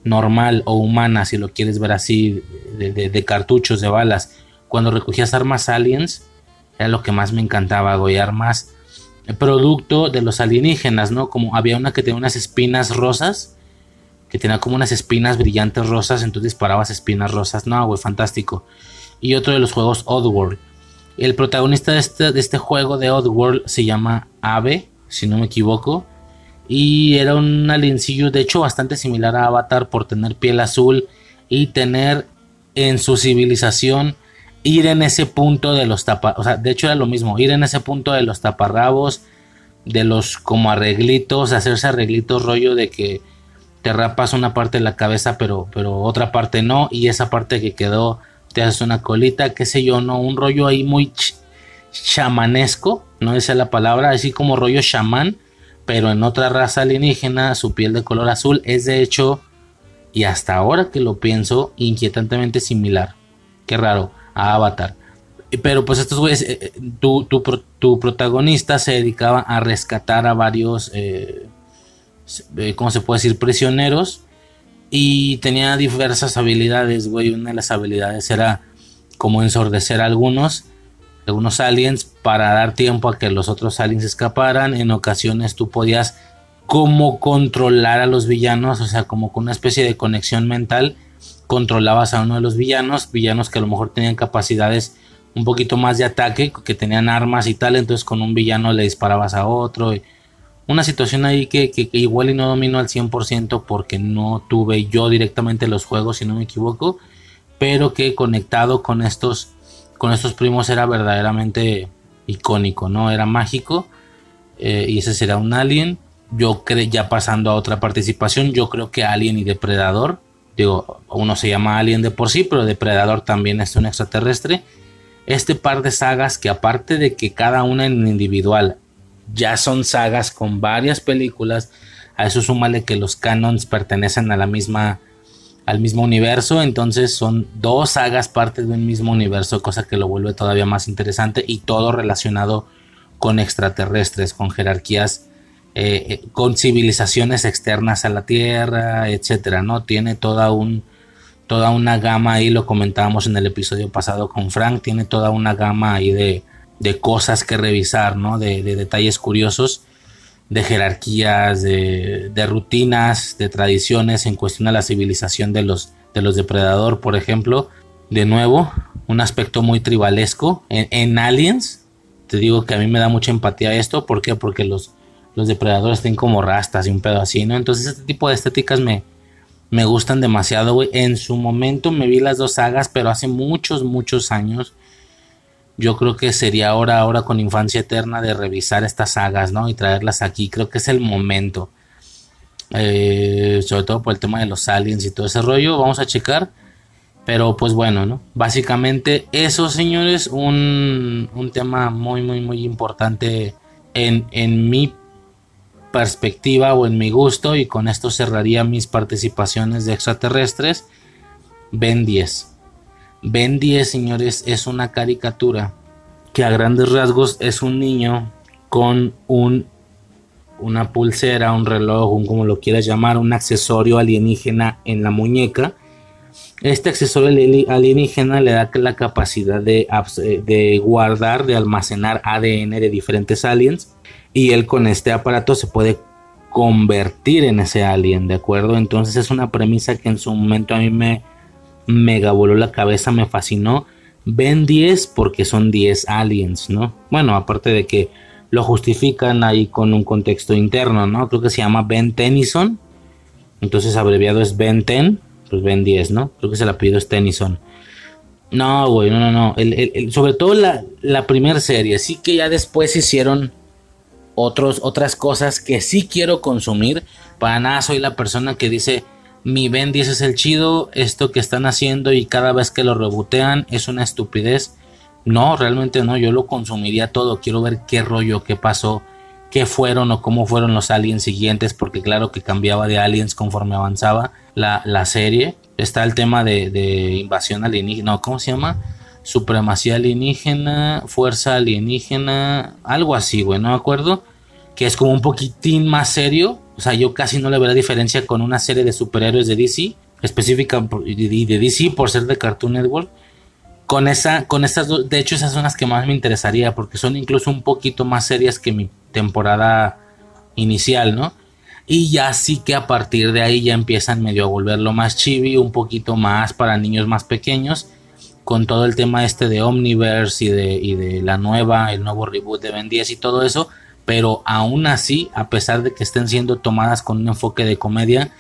normal o humana, si lo quieres ver así, de, cartuchos, de balas. Cuando recogías armas aliens, era lo que más me encantaba, güey. Armas producto de los alienígenas, ¿no? Como había una que tenía unas espinas rosas, que tenía como unas espinas brillantes rosas, entonces disparabas espinas rosas. No, güey, fantástico y otro de los juegos Oddworld. El protagonista de este, de este juego de Oddworld se llama Ave, si no me equivoco. Y era un aliencillo, de hecho, bastante similar a Avatar por tener piel azul y tener en su civilización ir en ese punto de los taparrabos. O sea, de hecho era lo mismo, ir en ese punto de los taparrabos, de los como arreglitos, hacerse arreglitos rollo de que te rapas una parte de la cabeza, pero, pero otra parte no, y esa parte que quedó te haces una colita, qué sé yo, no, un rollo ahí muy chamanesco, no esa es la palabra, así como rollo chamán, pero en otra raza alienígena, su piel de color azul es de hecho, y hasta ahora que lo pienso, inquietantemente similar, qué raro, a Avatar. Pero pues estos güeyes, eh, eh, tu, tu, protagonista se dedicaba a rescatar a varios, eh, ¿cómo se puede decir? Prisioneros y tenía diversas habilidades, güey. Una de las habilidades era como ensordecer a algunos, algunos aliens para dar tiempo a que los otros aliens escaparan. En ocasiones tú podías como controlar a los villanos, o sea, como con una especie de conexión mental, controlabas a uno de los villanos, villanos que a lo mejor tenían capacidades un poquito más de ataque, que tenían armas y tal, entonces con un villano le disparabas a otro. Y, una situación ahí que, igual y no domino al 100% porque no tuve yo directamente los juegos, si no me equivoco, pero que conectado con estos, con estos primos era verdaderamente icónico, ¿no? Era mágico eh, y ese será un alien. Yo creo, ya pasando a otra participación, yo creo que Alien y Depredador, digo, uno se llama Alien de por sí, pero Depredador también es un extraterrestre. Este par de sagas que aparte de que cada una en individual ya son sagas con varias películas. A eso súmale que los canons pertenecen a la misma al mismo universo, entonces son dos sagas parte de un mismo universo, cosa que lo vuelve todavía más interesante y todo relacionado con extraterrestres, con jerarquías eh, eh, con civilizaciones externas a la Tierra, etcétera, ¿no? Tiene toda un toda una gama ahí, lo comentábamos en el episodio pasado con Frank, tiene toda una gama ahí de, de cosas que revisar, ¿no? De, de detalles curiosos, de jerarquías, de, de, rutinas, de tradiciones en cuestión a la civilización de los, de los depredador, por ejemplo. De nuevo, un aspecto muy tribalesco. En, en, Aliens, te digo que a mí me da mucha empatía esto. ¿Por qué? Porque los, los depredadores tienen como rastas y un pedo así, ¿no? Entonces este tipo de estéticas me, me gustan demasiado, güey. En su momento me vi las dos sagas, pero hace muchos, muchos años. Yo creo que sería ahora, ahora con Infancia Eterna de revisar estas sagas, ¿no? Y traerlas aquí. Creo que es el momento. Eh, sobre todo por el tema de los aliens y todo ese rollo. Vamos a checar. Pero pues bueno, ¿no? Básicamente eso, señores, un, un tema muy, muy, muy importante en, en mi perspectiva o en mi gusto y con esto cerraría mis participaciones de extraterrestres. Ben 10. Ben 10, señores, es una caricatura que a grandes rasgos es un niño con un una pulsera, un reloj, un como lo quieras llamar, un accesorio alienígena en la muñeca. Este accesorio alienígena le da la capacidad de, de guardar, de almacenar ADN de diferentes aliens y él con este aparato se puede convertir en ese alien, ¿de acuerdo? Entonces es una premisa que en su momento a mí me mega voló la cabeza, me fascinó. Ven 10 porque son 10 aliens, ¿no? Bueno, aparte de que lo justifican ahí con un contexto interno, ¿no? Creo que se llama Ben Tennyson. Entonces abreviado es Ben Ten, pues Ben 10, ¿no? Creo que se el apellido es Tennyson. No, güey, no, no, no. sobre todo la, la primera serie. Sí que ya después hicieron otros, otras cosas que sí quiero consumir. Para nada soy la persona que dice mi Ben 10 es el chido, esto que están haciendo y cada vez que lo rebotean es una estupidez. No, realmente no, yo lo consumiría todo. Quiero ver qué rollo, qué pasó, qué fueron o cómo fueron los aliens siguientes, porque claro que cambiaba de aliens conforme avanzaba la, la serie. Está el tema de, invasión alienígena, no, ¿cómo se llama? supremacía alienígena, fuerza alienígena, algo así, güey, no me acuerdo, que es como un poquitín más serio, o sea, yo casi no le veo la diferencia con una serie de superhéroes de DC, específica de DC por ser de Cartoon Network. Con esa, con estas dos, de hecho esas son las que más me interesaría porque son incluso un poquito más serias que mi temporada inicial, ¿no? Y ya sí que a partir de ahí ya empiezan medio a volverlo más chibi, un poquito más para niños más pequeños con todo el tema este de Omniverse y de, y de la nueva, el nuevo reboot de Ben 10 y todo eso, pero aún así, a pesar de que estén siendo tomadas con un enfoque de comedia,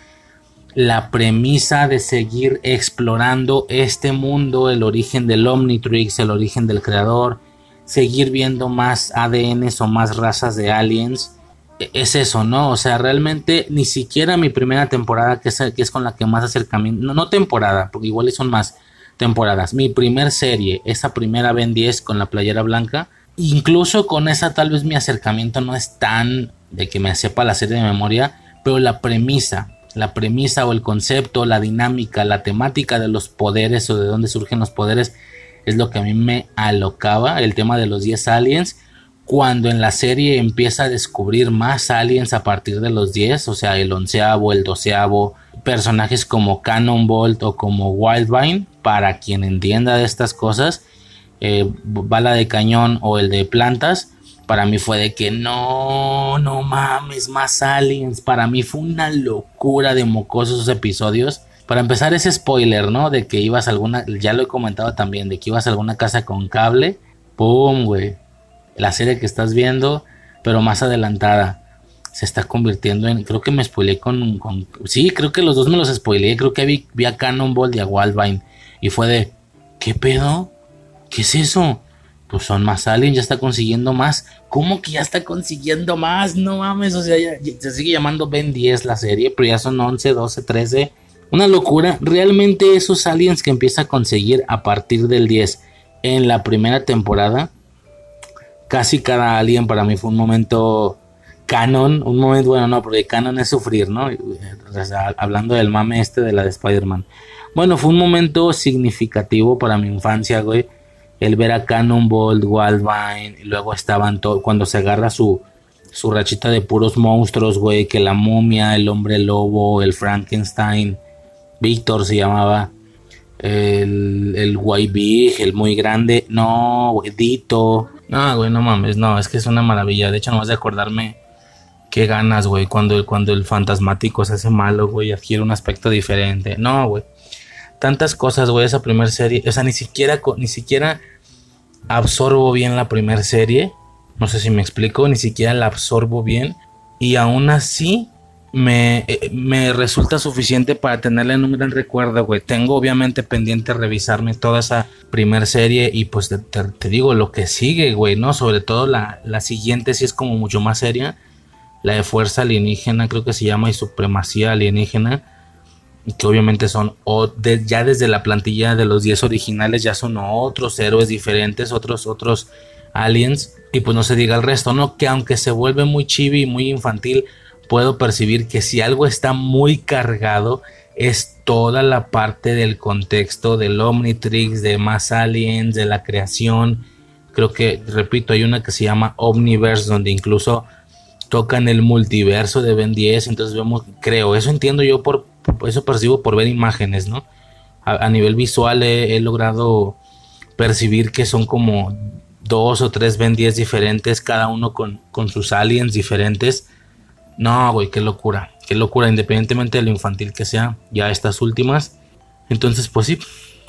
la premisa de seguir explorando este mundo, el origen del Omnitrix, el origen del creador, seguir viendo más ADNs o más razas de aliens, e, es eso, ¿no? O sea, realmente ni siquiera mi primera temporada, que es, que es con la que más acercamiento, no, no temporada, porque igual son más, temporadas. Mi primer serie, esa primera Ben 10 con la playera blanca, incluso con esa tal vez mi acercamiento no es tan de que me sepa la serie de memoria, pero la premisa, la premisa o el concepto, la dinámica, la temática de los poderes o de dónde surgen los poderes es lo que a mí me alocaba, el tema de los 10 aliens. Cuando en la serie empieza a descubrir más aliens a partir de los 10, o sea, el onceavo, el doceavo, personajes como Cannonbolt o como Wildvine, para quien entienda de estas cosas, eh, bala de cañón o el de plantas, para mí fue de que no, no mames, más aliens. Para mí fue una locura de mocosos esos episodios. Para empezar, ese spoiler, ¿no? De que ibas a alguna, ya lo he comentado también, de que ibas a alguna casa con cable. ¡Pum, güey! La serie que estás viendo, pero más adelantada se está convirtiendo en. Creo que me spoileé con, sí, creo que los dos me los spoileé. Creo que vi, vi a Cannonball y a Wildvine. Y fue de. ¿Qué pedo? ¿Qué es eso? Pues son más aliens, ya está consiguiendo más. ¿Cómo que ya está consiguiendo más? No mames, o sea, se sigue llamando Ben 10 la serie, pero ya son 11, 12, 13. Una locura. Realmente esos aliens que empieza a conseguir a partir del 10 en la primera temporada. Casi cada alien para mí fue un momento canon, un momento, bueno, no, porque canon es sufrir, ¿no? hablando del mame este de la de Spider-Man. Bueno, fue un momento significativo para mi infancia, güey. El ver a Cannonball, Wildvine, y luego estaban todos, cuando se agarra su, su rachita de puros monstruos, güey, que la momia, el hombre lobo, el Frankenstein, Víctor se llamaba, el, el White el muy grande, no, güey, Dito, no, güey, no mames, no, es que es una maravilla, de hecho no vas de acordarme qué ganas, güey, cuando, cuando el fantasmático se hace malo, güey, adquiere un aspecto diferente, no, güey, tantas cosas, güey, esa primera serie, o sea, ni siquiera, ni siquiera absorbo bien la primera serie, no sé si me explico, ni siquiera la absorbo bien. Y aún así me, eh, me resulta suficiente para tenerla en un gran recuerdo, güey. Tengo obviamente pendiente revisarme toda esa primera serie y pues te, digo lo que sigue, güey, ¿no? Sobre todo la, la siguiente sí es como mucho más seria. La de Fuerza Alienígena creo que se llama y Supremacía Alienígena. Que obviamente son ya desde la plantilla de los 10 originales ya son otros héroes diferentes, otros, otros aliens y pues no se diga el resto, ¿no? Que aunque se vuelve muy chibi y muy infantil, puedo percibir que si algo está muy cargado es toda la parte del contexto del Omnitrix, de más aliens, de la creación. Creo que, repito, hay una que se llama Omniverse, donde incluso tocan el multiverso de Ben 10. Entonces vemos, creo, eso entiendo yo por, eso percibo por ver imágenes, ¿no? A, nivel visual he logrado percibir que son como dos o tres Ben 10 diferentes, cada uno con, con sus aliens diferentes. No, güey, qué locura, qué locura, independientemente de lo infantil que sea, ya estas últimas. Entonces, pues sí,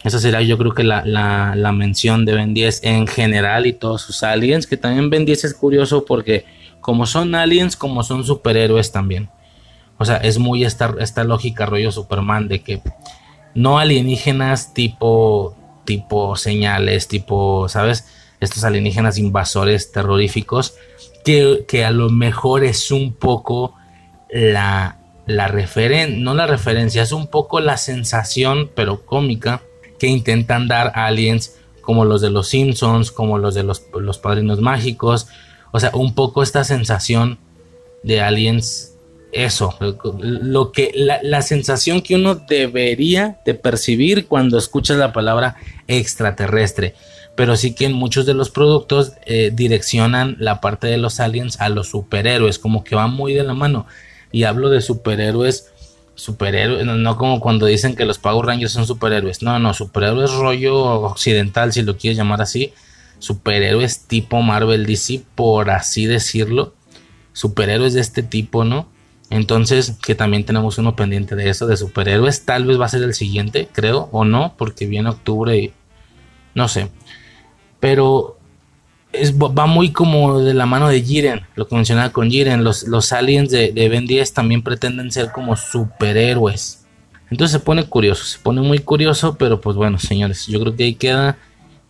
esa será yo creo que la, la, mención de Ben 10 en general y todos sus aliens, que también Ben 10 es curioso porque como son aliens, como son superhéroes también. O sea, es muy esta, esta lógica rollo Superman de que no alienígenas tipo, tipo señales, tipo, ¿sabes? estos alienígenas invasores terroríficos, que, a lo mejor es un poco la, la referencia, no la referencia, es un poco la sensación, pero cómica, que intentan dar aliens como los de los Simpsons, como los de los, los Padrinos Mágicos, o sea, un poco esta sensación de aliens, eso, lo que, la, la sensación que uno debería de percibir cuando escuchas la palabra extraterrestre pero sí que en muchos de los productos eh, direccionan la parte de los aliens a los superhéroes, como que va muy de la mano. Y hablo de superhéroes, superhéroes, no, como cuando dicen que los Power Rangers son superhéroes, no, no, superhéroes rollo occidental, si lo quieres llamar así, superhéroes tipo Marvel DC, por así decirlo, superhéroes de este tipo, ¿no? Entonces, que también tenemos uno pendiente de eso, de superhéroes. Tal vez va a ser el siguiente, creo, o no, porque viene octubre y no sé. Pero es, va muy como de la mano de Jiren, lo que mencionaba con Jiren. Los, los aliens de, de Ben 10 también pretenden ser como superhéroes. Entonces se pone curioso, se pone muy curioso, pero pues bueno, señores, yo creo que ahí queda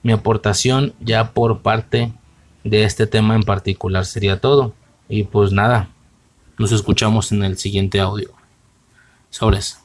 mi aportación ya por parte de este tema en particular. Sería todo. Y pues nada, nos escuchamos en el siguiente audio. Sobres.